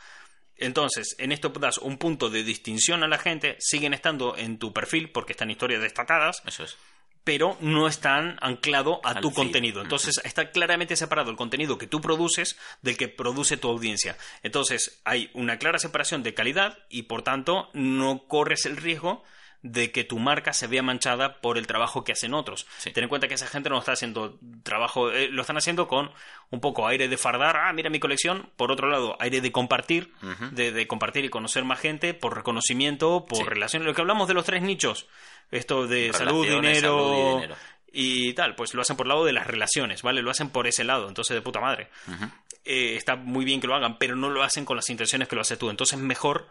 Entonces, en esto das un punto de distinción a la gente, siguen estando en tu perfil porque están historias destacadas, Eso es. pero no están anclado a Al tu feed. contenido. Entonces está claramente separado el contenido que tú produces del que produce tu audiencia. Entonces hay una clara separación de calidad y por tanto no corres el riesgo de que tu marca se vea manchada por el trabajo que hacen otros. Sí. Ten en cuenta que esa gente no está haciendo trabajo, eh, lo están haciendo con un poco aire de fardar, ah, mira mi colección, por otro lado, aire de compartir, de, de compartir y conocer más gente, por reconocimiento, por Sí. relación, lo que hablamos de los tres nichos, esto de salud, Relaciones, dinero, salud y dinero. y tal, pues lo hacen por el lado de las relaciones, ¿vale? Lo hacen por ese lado, entonces de puta madre. Eh, está muy bien que lo hagan, pero no lo hacen con las intenciones que lo haces tú. Entonces mejor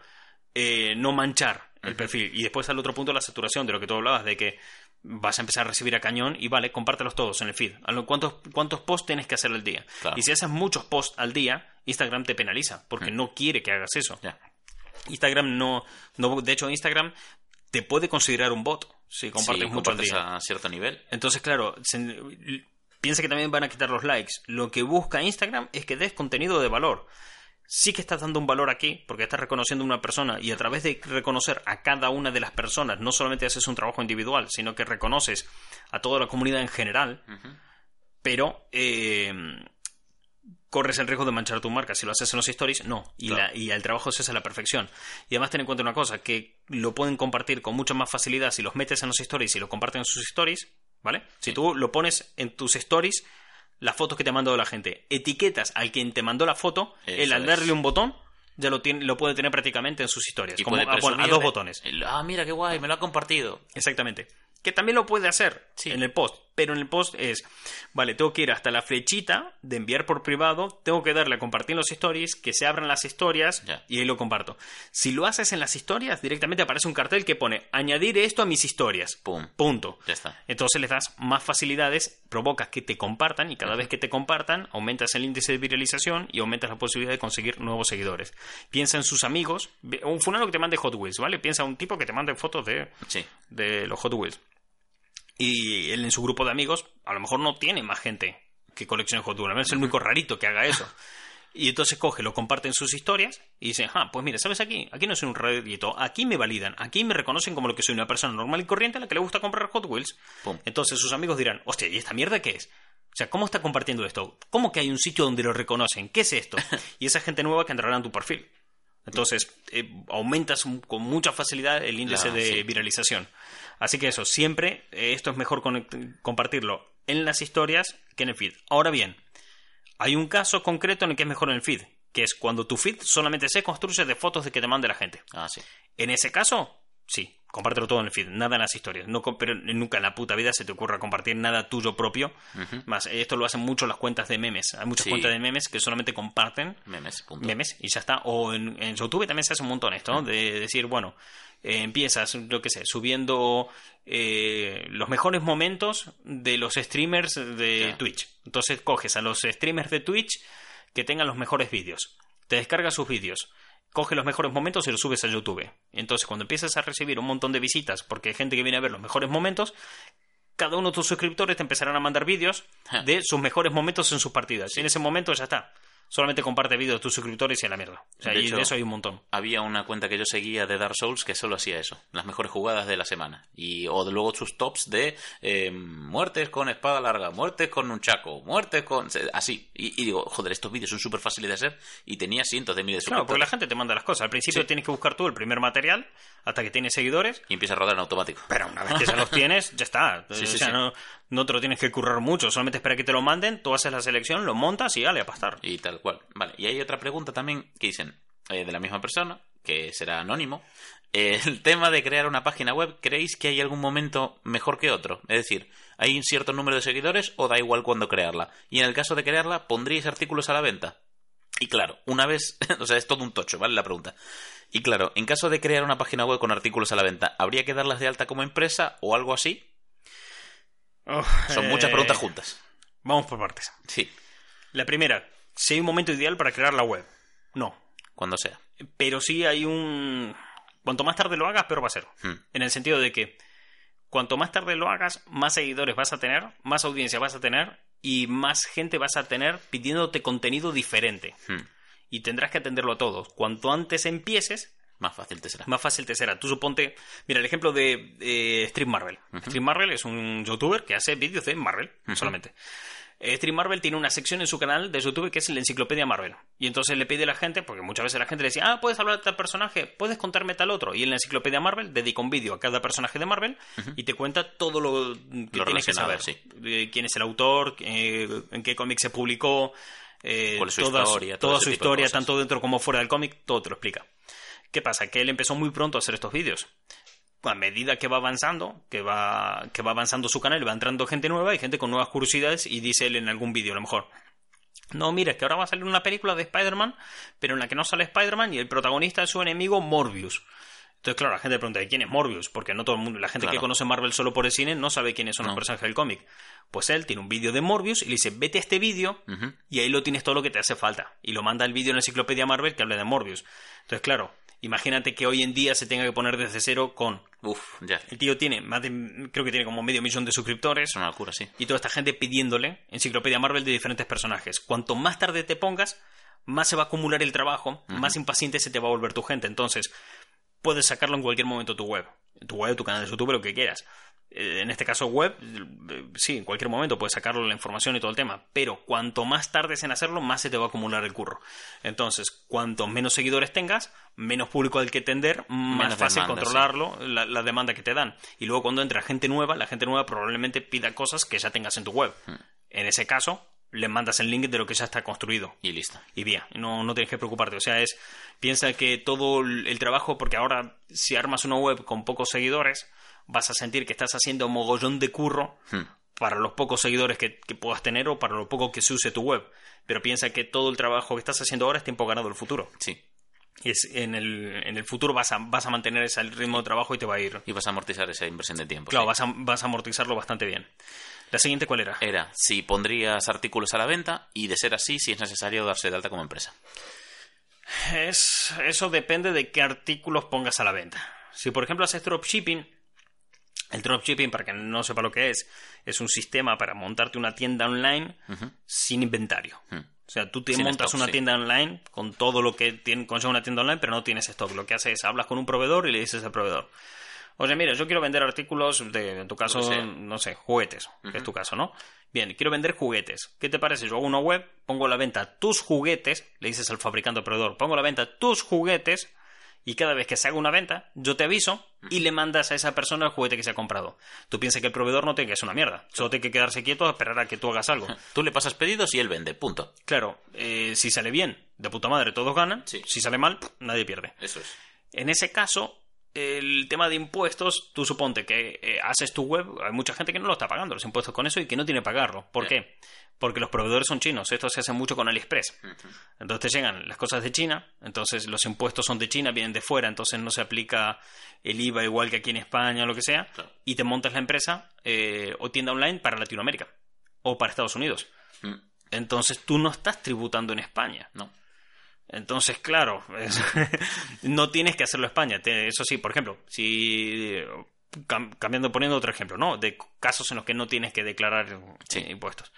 eh, no manchar el perfil. Y después al otro punto la saturación, de lo que tú hablabas, de que vas a empezar a recibir a cañón y vale, compártelos todos en el feed. ¿Cuántos, cuántos posts tienes que hacer al día? Claro. Y si haces muchos posts al día, Instagram te penaliza, porque no quiere que hagas eso. Instagram no, no... De hecho, Instagram te puede considerar un bot si compartes Sí, mucho al compartes día. a cierto nivel. Entonces, claro, se- piensa que también van a quitar los likes. Lo que busca Instagram es que des contenido de valor. Sí que estás dando un valor aquí, porque estás reconociendo a una persona y a través de reconocer a cada una de las personas, no solamente haces un trabajo individual, sino que reconoces a toda la comunidad en general, pero eh, corres el riesgo de manchar tu marca. Si lo haces en los stories, no. Y, Claro. la- y el trabajo se hace a la perfección. Y además ten en cuenta una cosa, que lo pueden compartir con mucha más facilidad si los metes en los stories y lo comparten en sus stories, ¿vale? Si tú lo pones en tus stories, las fotos que te ha mandado la gente, etiquetas al quien te mandó la foto, Eso él al es. darle un botón, ya lo, tiene, lo puede tener prácticamente en sus historias. Y como a, bueno, a presumir dos botones. el, Ah, mira qué guay, me lo ha compartido. Exactamente. Que también lo puede hacer Sí. en el post, pero en el post es, vale, tengo que ir hasta la flechita de enviar por privado, tengo que darle a compartir los stories, que se abran las historias y ahí lo comparto. Si lo haces en las historias, directamente aparece un cartel que pone añadir esto a mis historias. Pum. Punto. Ya está. Entonces les das más facilidades, provocas que te compartan y cada vez que te compartan aumentas el índice de viralización y aumentas la posibilidad de conseguir nuevos seguidores. Piensa en sus amigos, un fulano que te mande Hot Wheels, ¿vale? Piensa en un tipo que te mande fotos de, Sí. de los Hot Wheels. Y él en su grupo de amigos, a lo mejor no tiene más gente que coleccione Hot Wheels. Es el único rarito que haga eso. Y entonces coge, lo comparte en sus historias y dice, ah, pues mira, ¿sabes aquí? Aquí no soy un redito, aquí me validan, aquí me reconocen como lo que soy una persona normal y corriente a la que le gusta comprar Hot Wheels. Pum. Entonces sus amigos dirán, hostia, ¿y esta mierda qué es? O sea, ¿cómo está compartiendo esto? ¿Cómo que hay un sitio donde lo reconocen? ¿Qué es esto? (laughs) Y esa gente nueva que entrará en tu perfil. Entonces, eh, aumentas con mucha facilidad el índice Claro, de sí. viralización. Así que eso, siempre eh, esto es mejor compartirlo en las historias que en el feed. Ahora bien, hay un caso concreto en el que es mejor en el feed, que es cuando tu feed solamente se construye de fotos de que te mande la gente. Ah, sí. En ese caso, sí, compártelo todo en el feed, nada en las historias. No, pero nunca en la puta vida se te ocurra compartir nada tuyo propio. Más, esto lo hacen mucho las cuentas de memes. Hay muchas Sí. cuentas de memes que solamente comparten Memes, punto. memes y ya está. O en, en YouTube también se hace un montón esto, ¿no? De decir, bueno, eh, empiezas, yo qué sé, subiendo eh, los mejores momentos de los streamers de. Twitch. Entonces coges a los streamers de Twitch que tengan los mejores vídeos. Te descargas sus vídeos. Coge los mejores momentos y los subes a YouTube. Entonces, cuando empiezas a recibir un montón de visitas, porque hay gente que viene a ver los mejores momentos, cada uno de tus suscriptores te empezarán a mandar vídeos de sus mejores momentos en sus partidas. Y en ese momento ya está. Solamente comparte vídeos de tus suscriptores y a la mierda. O sea, De y hecho- de eso hay un montón. Había una cuenta que yo seguía de Dark Souls que solo hacía eso, las mejores jugadas de la semana. Y, o de luego sus tops de eh, muertes con espada larga, muertes con un chaco, muertes con... Así. Y, y digo, joder, estos vídeos son súper fáciles de hacer y tenía cientos de miles de Claro, porque la suscriptores. gente te manda las cosas. Al principio Sí. tienes que buscar tú el primer material hasta que tienes seguidores. Y empieza a rodar en automático. Pero una vez que ya los tienes, ya está. Sí, o sí, sea, sí. No, no te lo tienes que currar mucho. Solamente espera que te lo manden, tú haces la selección, lo montas y dale a pastar. Y tal cual. Vale, y hay otra pregunta también que dicen, eh, de la misma persona, que será anónimo. Eh, el tema de crear una página web, ¿creéis que hay algún momento mejor que otro? Es decir, ¿hay un cierto número de seguidores o da igual cuándo crearla? Y en el caso de crearla, ¿pondríais artículos a la venta? Y claro, una vez, (laughs) o sea, es todo un tocho, ¿vale? La pregunta. Y claro, en caso de crear una página web con artículos a la venta, ¿habría que darlas de alta como empresa o algo así? Son Eh, muchas preguntas juntas. Vamos por partes. Sí, La primera, si hay un momento ideal para crear la web. No. cuando sea. Pero sí hay un... Cuanto más tarde lo hagas, peor va a ser. Hmm. En el sentido de que cuanto más tarde lo hagas, más seguidores vas a tener, más audiencia vas a tener y más gente vas a tener pidiéndote contenido diferente. Hmm. Y tendrás que atenderlo a todos. Cuanto antes empieces, Más fácil te será. más fácil te será. Tú suponte, mira el ejemplo de eh, Stream Marvel. Stream Marvel es un youtuber que hace vídeos de Marvel solamente. Eh, Stream Marvel tiene una sección en su canal de YouTube que es la enciclopedia Marvel. Y entonces le pide a la gente, porque muchas veces la gente le decía, ah, puedes hablar de tal personaje, puedes contarme tal otro. Y en la enciclopedia Marvel dedica un vídeo a cada personaje de Marvel y te cuenta todo lo que tienes que saber. sí. Eh, quién es el autor, eh, en qué cómic se publicó, eh, Cuál es su toda, historia, toda su historia, tanto dentro como fuera del cómic, todo te lo explica. ¿Qué pasa? Que él empezó muy pronto a hacer estos vídeos. A medida que va avanzando, que va, que va avanzando su canal, va entrando gente nueva y gente con nuevas curiosidades y dice él en algún vídeo a lo mejor. No, mira, es que ahora va a salir una película de Spider-Man, pero en la que no sale Spider-Man y el protagonista es su enemigo Morbius. Entonces, claro, la gente pregunta, ¿y quién es Morbius? Porque no todo el mundo, la gente que conoce Marvel solo por el cine no sabe quiénes son los No. personajes del cómic. Pues él tiene un vídeo de Morbius y le dice, vete a este vídeo y ahí lo tienes todo lo que te hace falta. Y lo manda el vídeo en la enciclopedia Marvel que habla de Morbius. Entonces, claro, imagínate que hoy en día se tenga que poner desde cero con... Uf, ya. El tío tiene más de... creo que tiene como medio millón de suscriptores. Es una locura, sí. Y toda esta gente pidiéndole enciclopedia Marvel de diferentes personajes. Cuanto más tarde te pongas, más se va a acumular el trabajo, más impaciente se te va a volver tu gente. Entonces, puedes sacarlo en cualquier momento tu web. Tu web, tu canal de YouTube, lo que quieras. Eh, En este caso web, eh, sí, en cualquier momento puedes sacarlo la información y todo el tema. Pero cuanto más tardes en hacerlo, más se te va a acumular el curro. Entonces, cuanto menos seguidores tengas, menos público al que tender, más Menos fácil demanda, controlarlo, la, la demanda que te dan. Y luego cuando entra gente nueva, la gente nueva probablemente pida cosas que ya tengas en tu web. Hmm. En ese caso, le mandas el link de lo que ya está construido. Y listo. Y bien, no, no tienes que preocuparte. O sea, es. Piensa que todo el trabajo, porque ahora, si armas una web con pocos seguidores, vas a sentir que estás haciendo mogollón de curro Hmm. para los pocos seguidores que, que puedas tener o para lo poco que se use tu web. Pero piensa que todo el trabajo que estás haciendo ahora es tiempo ganado el futuro. Sí. Y es, en, el, en el futuro vas a, vas a mantener ese ritmo de trabajo y te va a ir. Y vas a amortizar esa inversión de tiempo. Claro, sí. vas a, vas a amortizarlo bastante bien. La siguiente, ¿cuál era? Era si pondrías artículos a la venta y de ser así, si es necesario darse de alta como empresa. Es, eso depende de qué artículos pongas a la venta. Si, por ejemplo, haces dropshipping, el dropshipping, para que no sepa lo que es, es un sistema para montarte una tienda online sin inventario. O sea, tú te Sin montas stock, una sí. tienda online con todo lo que tiene, conlleva una tienda online, pero no tienes stock. Lo que haces es hablas con un proveedor y le dices al proveedor, oye, mira, yo quiero vender artículos de, en tu caso, no sé, juguetes, que es tu caso, ¿no? Bien, quiero vender juguetes. ¿Qué te parece? Yo hago una web, pongo a la venta tus juguetes, le dices al fabricante o proveedor, pongo a la venta tus juguetes y cada vez que se haga una venta, yo te aviso y le mandas a esa persona el juguete que se ha comprado. Tú piensas que el proveedor no tiene que es una mierda, solo tiene que quedarse quieto a esperar a que tú hagas algo. (laughs) Tú le pasas pedidos y él vende, punto. Claro, eh, si sale bien, de puta madre, todos ganan. Sí. Si sale mal, nadie pierde. Eso es. En ese caso, el tema de impuestos, tú suponte que eh, haces tu web, hay mucha gente que no lo está pagando los impuestos con eso y que no tiene que pagarlo. ¿Por qué? Porque los proveedores son chinos. Esto se hace mucho con AliExpress. Entonces te llegan las cosas de China, entonces los impuestos son de China, vienen de fuera, entonces no se aplica el IVA igual que aquí en España o lo que sea, Claro. y te montas la empresa eh, o tienda online para Latinoamérica o para Estados Unidos. Mm, Entonces tú no estás tributando en España. No. Entonces, claro, es- (laughs) no tienes que hacerlo España. Te- eso sí, por ejemplo, si cam- cambiando, poniendo otro ejemplo, ¿no? De casos en los que no tienes que declarar Sí. eh, impuestos.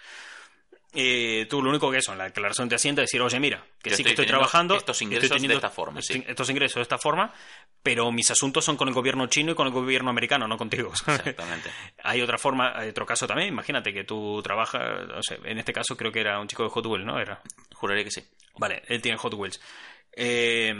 Eh, tú lo único que eso, en la declaración de Hacienda, decir, oye, mira, que Yo sí que estoy estoy trabajando. estos estoy ingresos de teniendo esta forma, sí. estos ingresos de esta forma, pero mis asuntos son con el gobierno chino y con el gobierno americano, no contigo. (laughs) Exactamente. Hay otra forma, hay otro caso también. Imagínate que tú trabajas, no sé, en este caso creo que era un chico de Hot Wheels, ¿no? Era. Juraría que sí. Vale, él tiene Hot Wheels. Eh,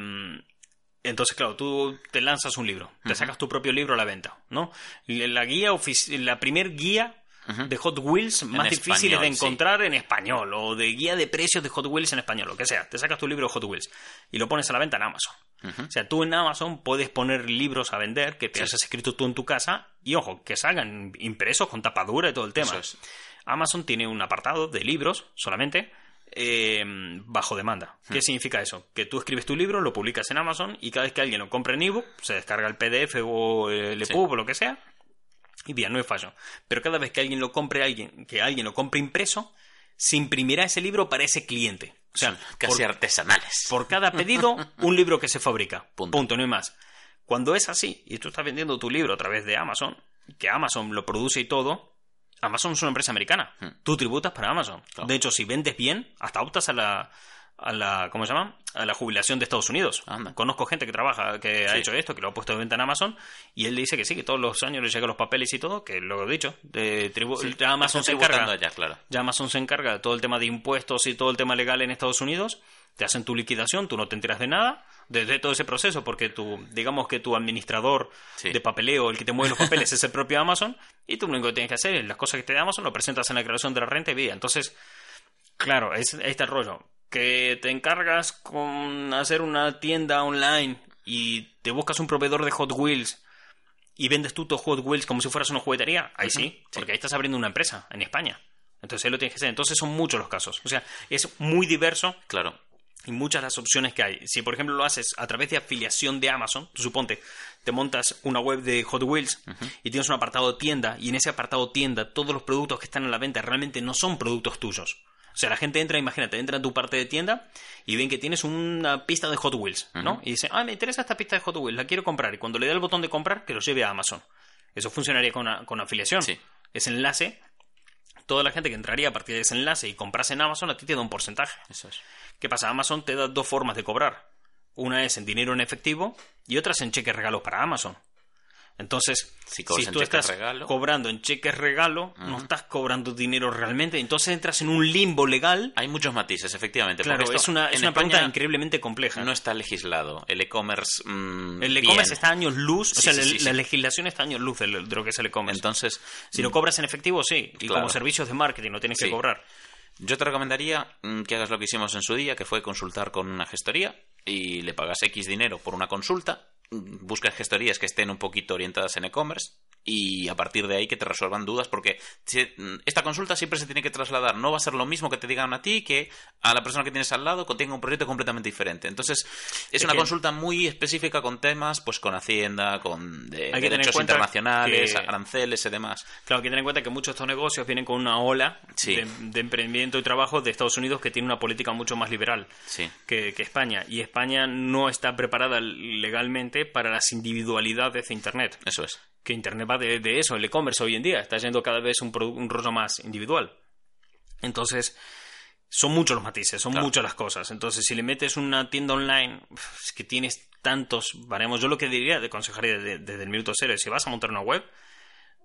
entonces, claro, tú te lanzas un libro, te sacas tu propio libro a la venta, ¿no? La guía la primer guía De Hot Wheels más difíciles de sí. encontrar en español o de guía de precios de Hot Wheels en español, lo que sea. Te sacas tu libro de Hot Wheels y lo pones a la venta en Amazon. O sea, tú en Amazon puedes poner libros a vender que te Sí. has escrito tú en tu casa y, ojo, que salgan impresos con tapadura y todo el tema. Es. Amazon tiene un apartado de libros solamente eh, bajo demanda. ¿Qué Hmm. significa eso? Que tú escribes tu libro, lo publicas en Amazon y cada vez que alguien lo compra en ebook, se descarga el PDF o el Sí. EPUB o lo que sea y bien, no hay fallo. Pero cada vez que alguien lo compre, alguien, que alguien lo compre impreso, se imprimirá ese libro para ese cliente. O sea, Son casi por- artesanales. por cada pedido, (laughs) un libro que se fabrica. Punto. Punto. no hay más. Cuando es así, y tú estás vendiendo tu libro a través de Amazon, que Amazon lo produce y todo, Amazon es una empresa americana. Hmm. Tú tributas para Amazon. Claro. De hecho, si vendes bien, hasta optas a la, a la ¿cómo se llama? A la jubilación de Estados Unidos. Anda. Conozco gente que trabaja, que ha hecho esto, que lo ha puesto de venta en Amazon, y él dice que sí, que todos los años le llegan los papeles y todo, que lo he dicho, de tribu- Sí, ya Amazon se encarga. ya, claro. Ya Amazon se encarga de todo el tema de impuestos y todo el tema legal en Estados Unidos. Te hacen tu liquidación, tú no te enteras de nada desde todo ese proceso, porque tu, digamos que tu administrador Sí. de papeleo, el que te mueve los papeles, es el propio Amazon, y tú lo único que tienes que hacer es las cosas que te da Amazon, lo presentas en la declaración de la renta y vía. Entonces, claro, es, el rollo. Que te encargas con hacer una tienda online y te buscas un proveedor de Hot Wheels y vendes tú tu Hot Wheels como si fueras una juguetería, ahí sí, porque ahí estás abriendo una empresa en España. Entonces ahí lo tienes que hacer. Entonces son muchos los casos. O sea, es muy diverso Claro. y muchas las opciones que hay. Si, por ejemplo, lo haces a través de afiliación de Amazon, tú suponte, te montas una web de Hot Wheels y tienes un apartado tienda, y en ese apartado tienda todos los productos que están en la venta realmente no son productos tuyos. O sea, la gente entra, imagínate, entra en tu parte de tienda y ven que tienes una pista de Hot Wheels, ¿no? Y dice, ah, me interesa esta pista de Hot Wheels, la quiero comprar. Y cuando le da el botón de comprar, que lo lleve a Amazon. Eso funcionaría con, a- con afiliación. Sí. Ese enlace, toda la gente que entraría a partir de ese enlace y comprase en Amazon, a ti te da un porcentaje. Eso es. ¿Qué pasa? Amazon te da dos formas de cobrar. Una es en dinero en efectivo y otra es en cheques regalos para Amazon. Entonces, Si tú estás regalo. cobrando en cheques regalo, no estás cobrando dinero realmente, entonces entras en un limbo legal. Hay muchos matices, efectivamente. Claro, esto es una, es una pregunta increíblemente compleja. No está legislado. El e-commerce. mm, el e-commerce está a años luz, o sea, sí, la, sí, sí. la legislación está a años luz de lo que es el e-commerce. Entonces, si lo cobras en efectivo, sí, y Claro. como servicios de marketing lo tienes que cobrar. Yo te recomendaría mm, que hagas lo que hicimos en su día, que fue consultar con una gestoría y le pagas X dinero por una consulta, buscas gestorías que estén un poquito orientadas en e-commerce y a partir de ahí que te resuelvan dudas, porque mm, esta consulta siempre se tiene que trasladar, no va a ser lo mismo que te digan a ti que a la persona que tienes al lado que tenga un proyecto completamente diferente. Entonces, es, Es una que- consulta muy específica con temas, pues con Hacienda, con de- derechos internacionales, que- aranceles y demás. Claro, hay que tener en cuenta que muchos de estos negocios vienen con una ola Sí. de, de emprendimiento y trabajo de Estados Unidos que tiene una política mucho más liberal Sí. que, que España. Y España no está preparada legalmente para las individualidades de Internet. Eso es. Que Internet va de, de eso, el e-commerce hoy en día está yendo cada vez un, un rollo más individual. Entonces, son muchos los matices, son Claro. muchas las cosas. Entonces, si le metes una tienda online, es que tienes tantos baremos. Yo lo que diría, de aconsejaría desde, desde el minuto cero, es si vas a montar una web,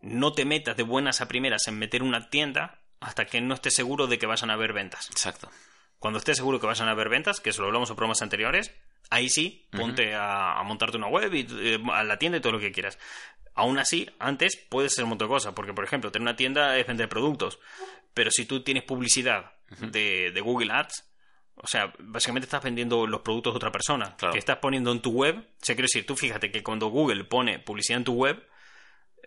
no te metas de buenas a primeras en meter una tienda hasta que no estés seguro de que vayan a haber ventas. Exacto. Cuando estés seguro que vayan a haber ventas, que eso lo hablamos en programas anteriores, ahí sí, ponte a, a montarte una web y eh, a la tienda y todo lo que quieras. Aún así, antes puede ser un montón de cosas, porque por ejemplo, tener una tienda es vender productos, pero si tú tienes publicidad de, de Google Ads, o sea, básicamente estás vendiendo los productos de otra persona, Claro. que estás poniendo en tu web. O sea, quiero decir, tú fíjate que cuando Google pone publicidad en tu web,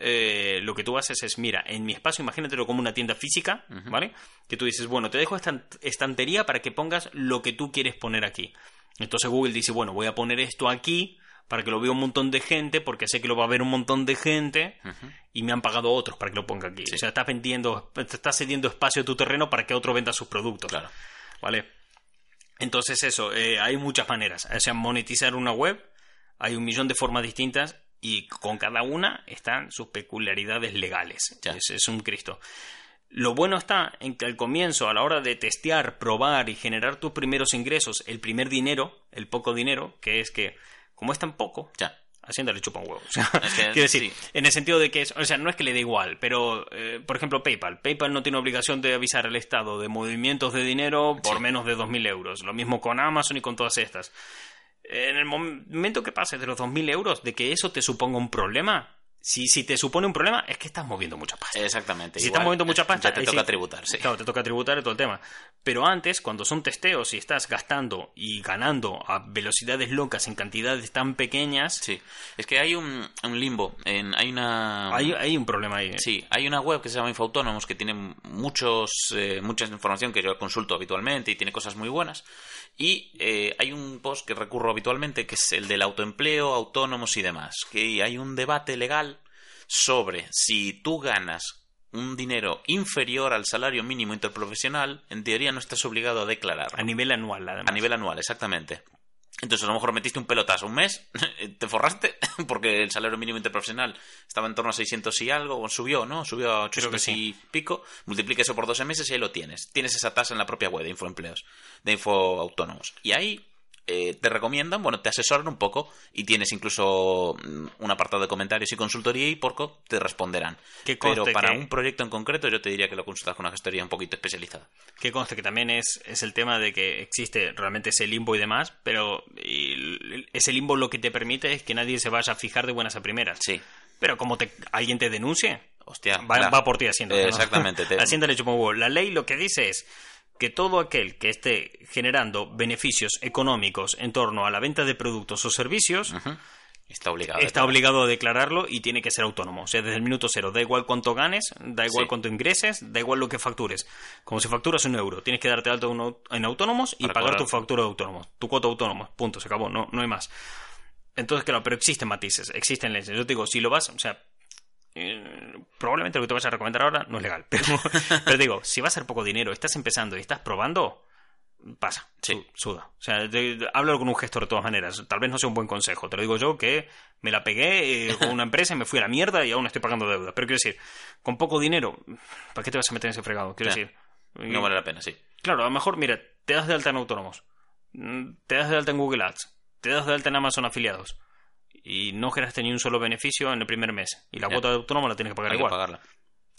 eh, lo que tú haces es, mira, en mi espacio, imagínatelo como una tienda física, ¿vale? Que tú dices, bueno, te dejo esta estantería para que pongas lo que tú quieres poner aquí. Entonces Google dice, bueno, voy a poner esto aquí para que lo vea un montón de gente, porque sé que lo va a ver un montón de gente y me han pagado otros para que lo ponga aquí. O sea, estás vendiendo, te estás cediendo espacio de tu terreno para que otro venda sus productos. Claro. ¿Vale? Entonces eso, eh, hay muchas maneras. O sea, monetizar una web, hay un millón de formas distintas y con cada una están sus peculiaridades legales. Ya. Es, es un Cristo. Lo bueno está en que al comienzo, a la hora de testear, probar y generar tus primeros ingresos, el primer dinero, el poco dinero, que es que, como es tan poco, Ya. Hacienda le chupa un huevo. (laughs) O sea, Es que, quiero decir, sí. en el sentido de que, es, o sea, no es que le dé igual, pero, eh, por ejemplo, PayPal. PayPal no tiene obligación de avisar al Estado de movimientos de dinero por Sí. menos de 2.000 euros. Lo mismo con Amazon y con todas estas. En el mom- momento que pases de los 2.000 euros, de que eso te suponga un problema, si, si te supone un problema, es que estás moviendo mucha pasta. Exactamente. Si igual, estás moviendo mucha pasta, Ya te toca tributar, sí. Claro, te toca tributar todo el tema. Pero antes, cuando son testeos y estás gastando y ganando a velocidades locas en cantidades tan pequeñas, Sí. Es que hay un, un limbo. En, hay una. hay, hay un problema ahí. ¿eh? Sí, hay una web que se llama Infoautónomos que tiene muchos, eh, mucha información que yo consulto habitualmente y tiene cosas muy buenas. Y eh, hay un post que recurro habitualmente que es el del autoempleo, autónomos y demás. Que hay un debate legal sobre si tú ganas un dinero inferior al salario mínimo interprofesional, en teoría no estás obligado a declarar. A nivel anual, además. A nivel anual, exactamente. Entonces, a lo mejor metiste un pelotazo un mes, (laughs) te forraste, (laughs) porque el salario mínimo interprofesional estaba en torno a 600 y algo, o subió, ¿no? Subió a 800 sí. y pico, multiplica eso por 12 meses y ahí lo tienes. Tienes esa tasa en la propia web de Infoempleos, de Infoautónomos. Y ahí eh, te recomiendan, bueno, te asesoran un poco y tienes incluso mm, un apartado de comentarios y consultoría y porco te responderán. Que Pero para que- un proyecto en concreto yo te diría que lo consultas con una gestoría un poquito especializada. Que conste que también es, es el tema de que existe realmente ese limbo y demás, pero y ese limbo lo que te permite es que nadie se vaya a fijar de buenas a primeras. Sí. Pero como te, alguien te denuncie, Hostia. va, va por ti Hacienda. Eh, ¿no? exactamente, te- (laughs) Hacienda le chupa un huevo. La ley lo que dice es que todo aquel que esté generando beneficios económicos en torno a la venta de productos o servicios. Está obligado. está obligado a declararlo y tiene que ser autónomo. O sea, desde el minuto cero. Da igual cuánto ganes, da igual Sí. cuánto ingreses, da igual lo que factures. Como si facturas un euro, tienes que darte alto en au- en autónomos y Para pagar cobrar. tu factura de autónomos. Tu cuota de autónomos. Punto, se acabó. No, no hay más. Entonces, claro, pero existen matices, existen leyes. Yo te digo, si lo vas, o sea, eh, probablemente lo que te vas a recomendar ahora no es legal. Pero, (laughs) pero digo, si va a ser poco dinero, estás empezando y estás probando, pasa, Sí. su- suda. O sea, háblalo con un gestor de todas maneras. Tal vez no sea un buen consejo. Te lo digo yo que me la pegué eh, con una empresa y me fui a la mierda y aún estoy pagando deuda. Pero quiero decir, con poco dinero, ¿para qué te vas a meter en ese fregado? Quiero decir, No vale la pena, sí. Claro, a lo mejor, mira, te das de alta en autónomos, mm, te das de alta en Google Ads, te das de alta en Amazon afiliados y no generaste ni un solo beneficio en el primer mes y la cuota de autónomo la tienes que pagar Hay que igual. pagarla.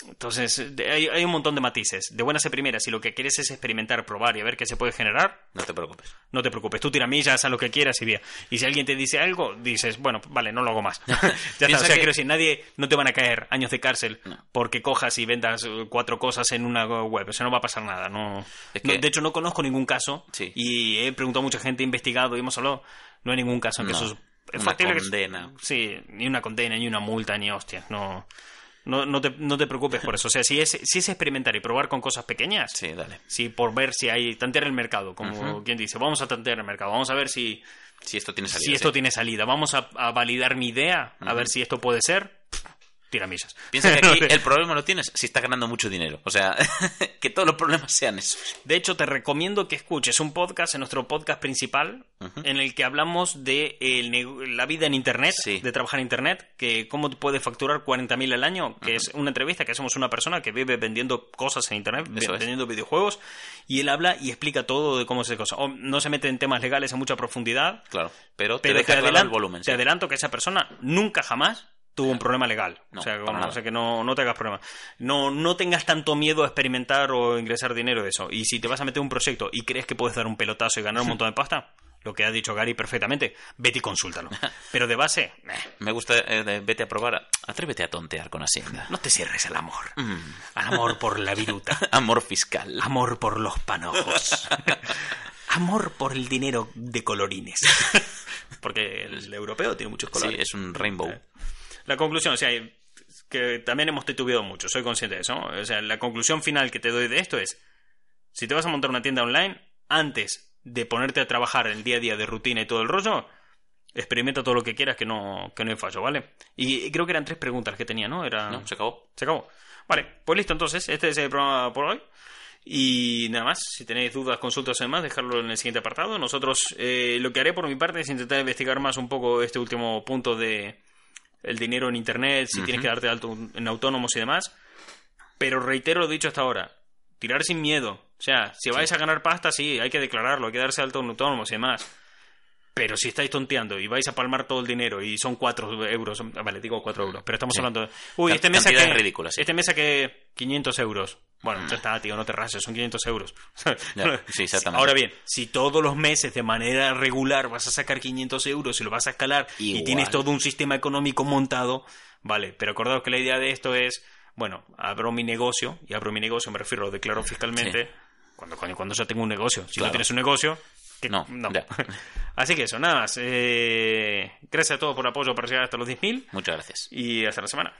Entonces, hay, hay un montón de matices. De buenas a primeras, si lo que quieres es experimentar, probar y a ver qué se puede generar, No te preocupes. no te preocupes. Tú tiramillas, haz lo que quieras y bien. Y si alguien te dice algo, dices, bueno, vale, no lo hago más. (laughs) ya está. O sea, que- quiero decir, nadie, no te van a caer años de cárcel No. porque cojas y vendas eh, cuatro cosas en una web. Eso no va a pasar nada. No, Es no- que- de hecho, no conozco ningún caso. Sí. Y he preguntado a mucha gente, he investigado y hemos hablado. No hay ningún caso en que No. eso es- Una que- condena. sí, ni una condena, ni una multa, ni hostias. No. No, no, te, no te preocupes por eso. O sea, si es, si es experimentar y probar con cosas pequeñas, Sí, dale. Sí, por ver si hay. Tantear el mercado, como quien dice. Vamos a tantear el mercado. Vamos a ver si, Si esto tiene salida. si esto sí. tiene salida. Vamos a, a validar mi idea, a ver si esto puede ser. Tiramisas. Piensa que aquí (laughs) el problema lo tienes si estás ganando mucho dinero. O sea, (laughs) que todos los problemas sean esos. De hecho, te recomiendo que escuches un podcast en nuestro podcast principal en el que hablamos de el nego- la vida en Internet, Sí. de trabajar en Internet, que cómo puedes facturar 40.000 al año, que es una entrevista que hacemos a una persona que vive vendiendo cosas en Internet, Eso es. vendiendo videojuegos, y él habla y explica todo de cómo se cosa. O no se mete en temas legales a mucha profundidad, Claro. Pero te pero deja te, claro adelan- el volumen. te adelanto que esa persona nunca jamás tuvo un problema legal. No, o sea, o sea, que no, no te hagas problema. No, no tengas tanto miedo a experimentar o ingresar dinero de eso. Y si te vas a meter un proyecto y crees que puedes dar un pelotazo y ganar un (laughs) montón de pasta, lo que ha dicho Gary perfectamente, vete y consúltalo. (laughs) Pero de base, eh, Me gusta, eh, vete a probar. Atrévete a tontear con Hacienda. no te cierres al amor. Mm. Al amor por la viruta. (laughs) Amor fiscal. Amor por los panojos. Amor por el dinero de colorines. Porque el europeo tiene muchos Sí, colores. es un rainbow. La conclusión, o sea, que también hemos titubeado mucho, soy consciente de eso. ¿no? O sea, la conclusión final que te doy de esto es, si te vas a montar una tienda online, antes de ponerte a trabajar el día a día de rutina y todo el rollo, experimenta todo lo que quieras que no, que no hay fallo, ¿vale? Y creo que eran tres preguntas que tenía, ¿no? Era... ¿No? Se acabó. Se acabó. Vale, pues listo, entonces, este es el programa por hoy. Y nada más, si tenéis dudas, consultas y demás, dejarlo en el siguiente apartado. Nosotros, eh, lo que haré por mi parte es intentar investigar más un poco este último punto de el dinero en Internet, si tienes que darte alto en autónomos y demás. Pero reitero lo dicho hasta ahora, tirar sin miedo. O sea, si vais a ganar pasta, sí, hay que declararlo, hay que darse alto en autónomos y demás. Pero si estáis tonteando y vais a palmar todo el dinero y son 4 euros, vale, digo 4 euros, pero estamos Sí. hablando de... Uy, este mes saqué, sí. este mes saqué 500 euros. Bueno, ya está, tío, no te rases, son 500 euros. (laughs) Ya, (laughs) sí, exactamente. Ahora bien, si todos los meses de manera regular vas a sacar 500 euros y lo vas a escalar y tienes todo un sistema económico montado, vale, pero acordaos que la idea de esto es, bueno, abro mi negocio, y abro mi negocio, me refiero, lo declaro fiscalmente, cuando, cuando ya tengo un negocio. Si no tienes un negocio, que- No, ya. (laughs) Así que eso, nada más. Eh, gracias a todos por el apoyo para llegar hasta los 10.000 Muchas gracias. y hasta la semana.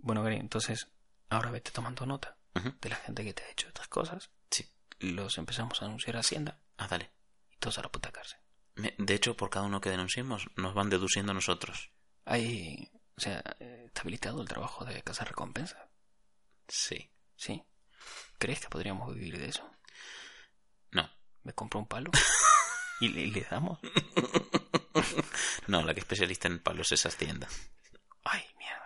Bueno, Gary, entonces, ahora vete tomando nota de la gente que te ha hecho estas cosas. Sí. Los empezamos a anunciar a Hacienda Ah, dale. y todos a la puta cárcel. De hecho, por cada uno que denunciemos, nos van deduciendo nosotros. Hay, o sea, está habilitado el trabajo de casa recompensa. Sí. ¿Sí? ¿Crees que podríamos vivir de eso? No. ¿Me compro un palo? (laughs) ¿Y le, le damos? (laughs) No, la que es especialista en palos es Hacienda. Ay, mierda.